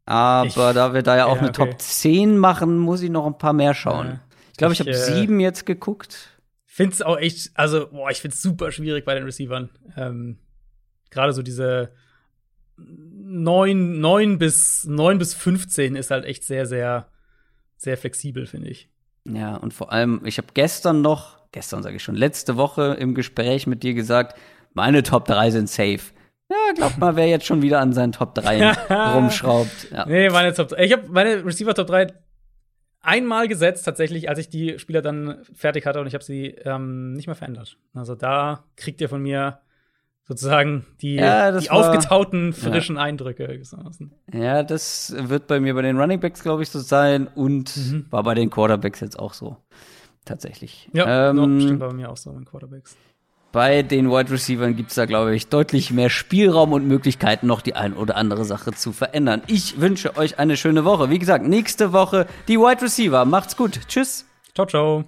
Aber ich, da wir da ja auch ja, eine okay. Top 10 machen, muss ich noch ein paar mehr schauen. Ja. Ich glaube, ich, ich habe äh, sieben jetzt geguckt. Finde es auch echt, also, boah, ich finde es super schwierig bei den Receivern. Ähm, Gerade so diese 9, 9, bis, 9 bis 15 ist halt echt sehr, sehr, sehr flexibel, finde ich. Ja, und vor allem, ich habe gestern noch, gestern sage ich schon, letzte Woche im Gespräch mit dir gesagt, meine Top 3 sind safe. Ja, glaub mal, wer jetzt schon wieder an seinen Top 3 rumschraubt. Ja. Nee, meine Top 3. Ich habe meine Receiver Top 3 einmal gesetzt, tatsächlich, als ich die Spieler dann fertig hatte und ich habe sie ähm, nicht mehr verändert. Also da kriegt ihr von mir sozusagen die, ja, die war, aufgetauten, frischen ja. Eindrücke. Ja, das wird bei mir bei den Running Backs, glaube ich, so sein und mhm. war bei den Quarterbacks jetzt auch so. Tatsächlich. Ja, ähm, stimmt bei mir auch so, bei den Quarterbacks. Bei den Wide Receivers gibt es da, glaube ich, deutlich mehr Spielraum und Möglichkeiten, noch die ein oder andere Sache zu verändern. Ich wünsche euch eine schöne Woche. Wie gesagt, nächste Woche die Wide Receiver. Macht's gut. Tschüss. Ciao, ciao.